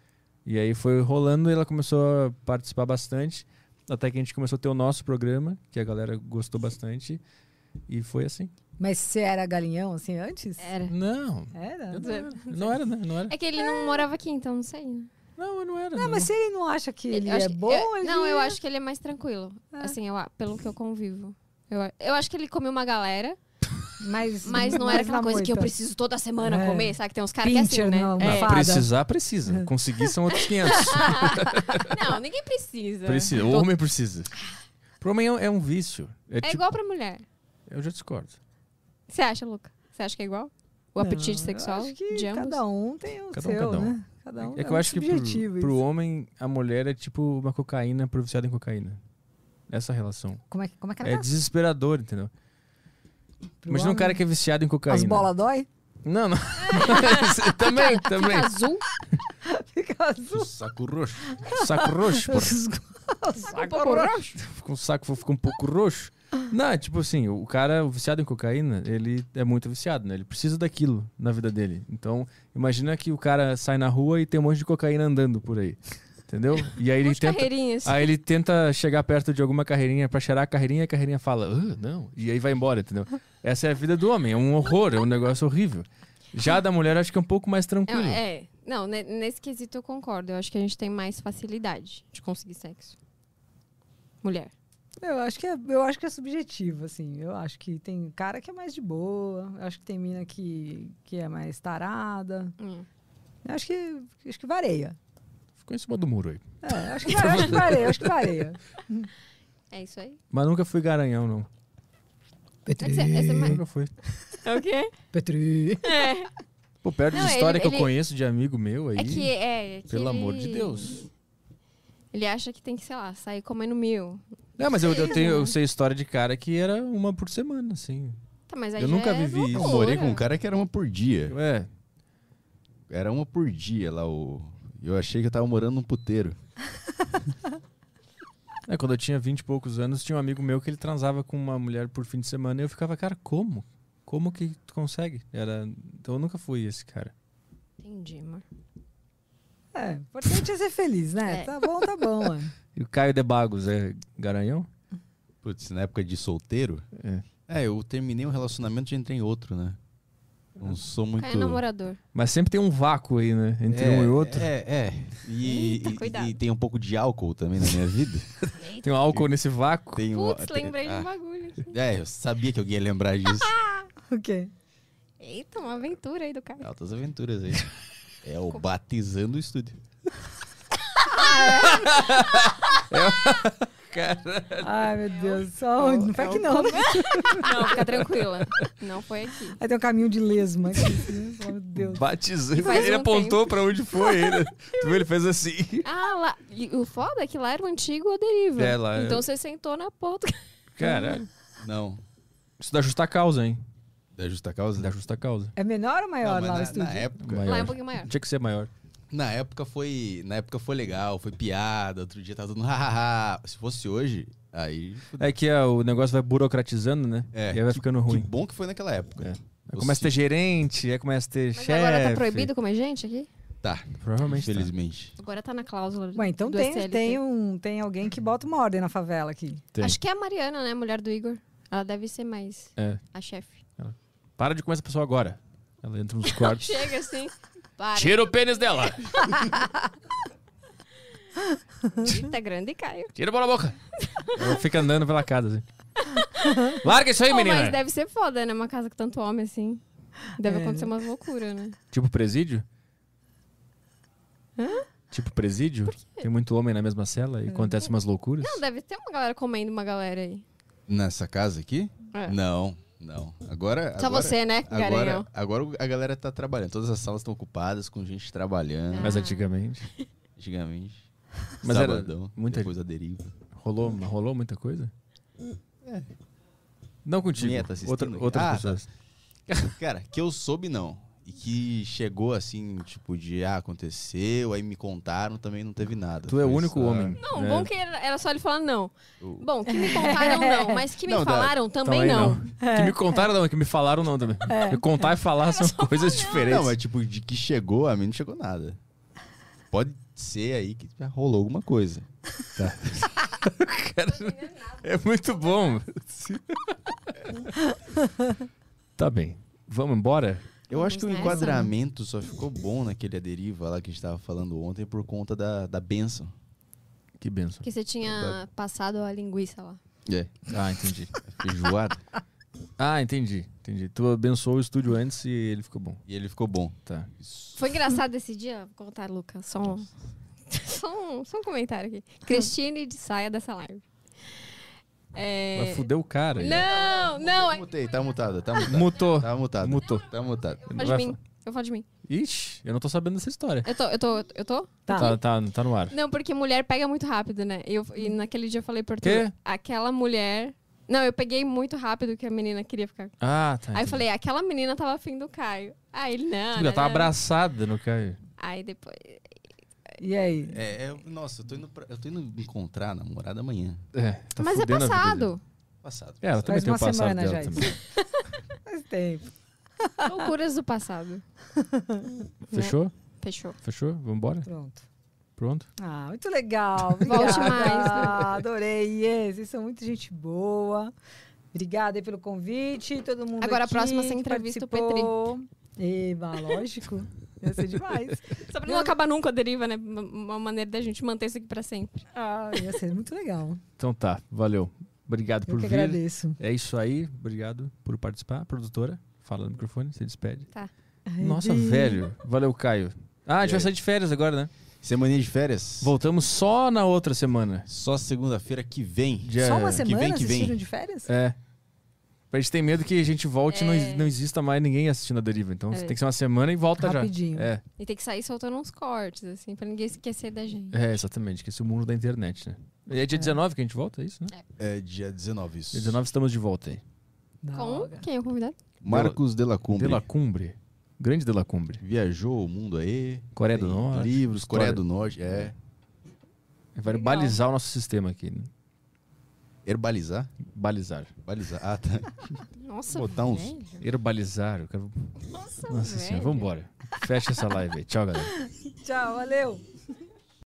E aí foi rolando e ela começou a participar bastante. Até que a gente começou a ter o nosso programa, que a galera gostou bastante. E foi assim. Mas você era galinhão, assim, antes? Era. Não. Era? Não era, não era, né? Não era. É que ele não morava aqui, então não sei. né? Não, eu não era. Não, mas se ele não acha que ele acho é que- bom, eu- ele... Não, eu acho que ele é mais tranquilo. É. Assim, eu, a- pelo que eu convivo. Eu, a- eu acho que ele come uma galera, Mas, mas não era aquela coisa que eu preciso toda semana É. comer, sabe? Que tem uns caras que é assim, né? não, É. fada. Precisar, precisa. Conseguir são outros 500. Não, ninguém precisa. precisa. O homem precisa. Pro homem é é um vício. É, É tipo, igual pra mulher. Eu já discordo. Você acha, Luca? Você acha que é igual? O apetite Não, sexual eu acho que de ambos? cada um tem o Cada um, seu, cada um. né? Cada um É que eu acho que pro, pro homem, a mulher é tipo uma cocaína pro viciado em cocaína. Essa relação. Como é, que- como é que É ela tá? desesperador, entendeu? Pro Imagina um cara que é viciado em cocaína. As bolas dói? Não, não. também, também. Fica azul? Fica azul. Saco roxo. Saco roxo, porra. Saco roxo. Fica um saco fica um pouco roxo. Não, é tipo assim, o cara, o viciado em cocaína, ele é muito viciado, né? Ele precisa daquilo na vida dele. Então, imagina que o cara sai na rua e tem um monte de cocaína andando por aí. Entendeu? E aí ele tenta. carreirinhas. Aí ele tenta chegar perto de alguma carreirinha pra cheirar a carreirinha e a carreirinha fala, "Ah, não. E aí vai embora, entendeu? Essa é a vida do homem, é um horror, é um negócio horrível. Já da mulher, acho que é um pouco mais tranquilo. É, é. não, ne- nesse quesito eu concordo. Eu acho que a gente tem mais facilidade de conseguir sexo. Mulher. Eu acho, que é, eu acho que é subjetivo, assim. Eu acho que tem cara que é mais de boa. Eu acho que tem mina que, que é mais tarada. Hum. Eu acho que, acho que vareia. Ficou em cima do muro aí. É, acho que, vareia, acho que vareia, acho que vareia. É isso aí? Mas nunca fui garanhão, não. Petri. Esse- esse é mais- Nunca fui. É o quê? Petri. É. Pô, perto Não, de história ele- que ele- eu conheço de amigo meu aí. É que é. é que Pelo amor de ele- Deus. Ele acha que tem que, sei lá, sair comendo mil. Não, mas eu, eu tenho, eu sei história de cara que era uma por semana, assim. Tá, mas aí Eu já nunca é vivi isso. Eu loucura. morei com um cara que era uma por dia. É. Era uma por dia lá. O... Eu achei que eu tava morando num puteiro. É, quando eu tinha 20 e poucos anos, tinha um amigo meu que ele transava com uma mulher por fim de semana e eu ficava, cara, como? Como que tu consegue? Era... Então eu nunca fui esse cara. Entendi, amor. É, importante é ser feliz, né? É. Tá bom, tá bom, mano. E o Caio de Bagos é garanhão? Putz, na época de solteiro. É. É, eu terminei um relacionamento e entrei em outro, né? Não sou muito. É namorador. Mas sempre tem um vácuo aí, né? Entre É, um e outro. É, é. E, Eita, e- e tem um pouco de álcool também na minha vida. Tem um álcool nesse vácuo. Tem um- Putz, tem- lembrei de ah, um bagulho aqui. É, eu sabia que alguém ia lembrar disso. O quê? Eita, uma aventura aí do cara. Altas aventuras aí. É o batizando o estúdio. Ai, meu Deus. Só onde? Não foi aqui, não. né? Não, fica tranquila. Não foi aqui. Aí tem um caminho de lesma aqui. né? Oh, meu Deus. Batizando. Faz Ele um apontou tempo. pra onde foi. Ele, tu viu? Ele fez assim. Ah, lá. E o foda é que lá era o antigo a deriva. É, lá é- Então você sentou na porta. Caralho. Não. Isso dá justa causa, hein? Da justa causa? Dá justa causa. É menor ou maior Não, lá o na, estúdio? na época. Maior. Lá é um pouquinho maior. Tinha que ser maior. Na época foi. Na época foi legal, foi piada, outro dia tava todo mundo. hahaha. Se fosse hoje, aí. É que ah, o negócio vai burocratizando, né? É, e aí vai que- ficando Que ruim. bom que foi naquela época. É. Aí começa a ter gerente, aí começa a ter chefe. agora tá proibido comer gente aqui? Tá, Provavelmente tá. infelizmente. Agora tá na cláusula Ué, então do tem, SLT. tem, um, tem alguém que bota uma ordem na favela aqui. Tem. Acho que é a Mariana, né? Mulher do Igor. Ela deve ser mais É. a chefe. Para de comer essa pessoa agora. Ela entra nos quartos. Chega assim. Para. Tira o pênis dela! Tá grande Caio. Tira pela boca! Ela fica andando pela casa, assim. Larga isso aí, Pô, menina! mas deve ser foda, né? Uma casa com tanto homem assim. Deve É. acontecer umas loucuras, né? Tipo presídio? Tipo presídio? Tem muito homem na mesma cela e acontece umas loucuras? Não, deve ter uma galera comendo uma galera aí. Nessa casa aqui? É. Não, não. Agora. Só agora, você, né, Agora, Garanhão? agora a galera tá trabalhando. Todas as salas estão ocupadas com gente trabalhando. Mas antigamente. Antigamente. Mas era Sabadão, muita- depois a deriva. Rolou, rolou muita coisa? Não contigo. É? Tá assistindo Outra, outras Ah, pessoas. Cara, que eu soube não. E que chegou assim, tipo, de ah, aconteceu, aí me contaram, também não teve nada. Tu é o único só- homem. Não, né? bom que era só ele falar não. o- Bom, que me contaram não, mas que me Não, falaram também Também não. Que me contaram não, que me falaram não também. Me contar e falar são coisas diferentes. Não, mas tipo, de que chegou, a mim não chegou nada. Pode ser aí que já rolou alguma coisa. É muito bom. tá bem. Vamos embora? Eu acho que o enquadramento só ficou bom naquele aderiva lá que a gente tava falando ontem por conta da, da benção. Que benção. Que você tinha passado a linguiça lá. É, Ah, entendi. feijoada. Ah, entendi. Entendi. Tu abençoou o estúdio antes e ele ficou bom. e ele ficou bom. Tá. Foi engraçado esse dia? Vou contar, Lucas. Só um, só um, só um comentário aqui. Cristine de saia dessa live. É... Vai fuder o cara. aí. Não, não. é- Mutei, tá mutado, tá mutado. Mutou. Tá mutado. Mutou. Tá mutado. Fala de mim. Eu falo de mim. Ixi, eu não tô sabendo dessa história. Eu tô, eu tô, eu tô? Tá. Tá, tá, tá no ar. Não, porque mulher pega muito rápido, né? E, eu, e naquele dia eu falei por Quê? tu, aquela mulher. Não, eu peguei muito rápido que a menina queria ficar. Ah, tá. Aí eu falei, aquela menina tava afim do Caio. Aí ele, não. Tá não. abraçada no Caio. Aí depois. E aí? É, é, nossa, eu tô, indo pra- eu tô indo encontrar a namorada amanhã. É, tá Mas é a passado. Passado. É, ela também Faz tem uma passado semana dela já também. Faz tempo. Loucuras do passado. Fechou? Fechou. Fechou? Vambora? Pronto. Pronto? Ah, muito legal. Volte mais. Adorei. Yes, vocês são muito gente boa. Obrigada aí pelo convite. Todo mundo Agora a aqui próxima você que entrevista o participou. Eba, lógico. Ia ser demais. Só pra não acabar nunca a deriva, né? Uma- maneira da gente manter isso aqui pra sempre. Ah, ia ser muito legal. Então tá, valeu. Obrigado Eu por que vir. agradeço. É isso aí, obrigado por participar. Produtora, fala no microfone, se despede. Tá. Nossa, Ai, velho. Valeu, Caio. Ah, a gente vai sair de férias agora, né? Semaninha de férias. Voltamos só na outra semana. Só segunda-feira que vem. Dia- Só uma que semana vem, que vocês vem. de férias? É. A gente tem medo que a gente volte e não, É. não exista mais ninguém assistindo a deriva. Então É. tem que ser uma semana e volta Rapidinho. já. É, E tem que sair soltando uns cortes, assim, pra ninguém esquecer da gente. é, exatamente. Que esse é o mundo da internet, né? E é dia 19 que a gente volta, é isso, né? É dia 19 isso. Dia 19 estamos de volta aí. Com quem é o convidado? Marcos de la Cumbre. De La Cumbre. Grande De La Cumbre. Viajou o mundo aí. Coreia do Norte. Livros, História. Coreia do Norte. É. Vai Legal. balizar o nosso sistema aqui. Né? Herbalizar? Balizar. Balizar. Ah, tá. Nossa, Botar uns- velho. Herbalizar. Eu quero... Nossa, Nossa senhora, vambora. Fecha essa live aí. Tchau, galera. Tchau, valeu.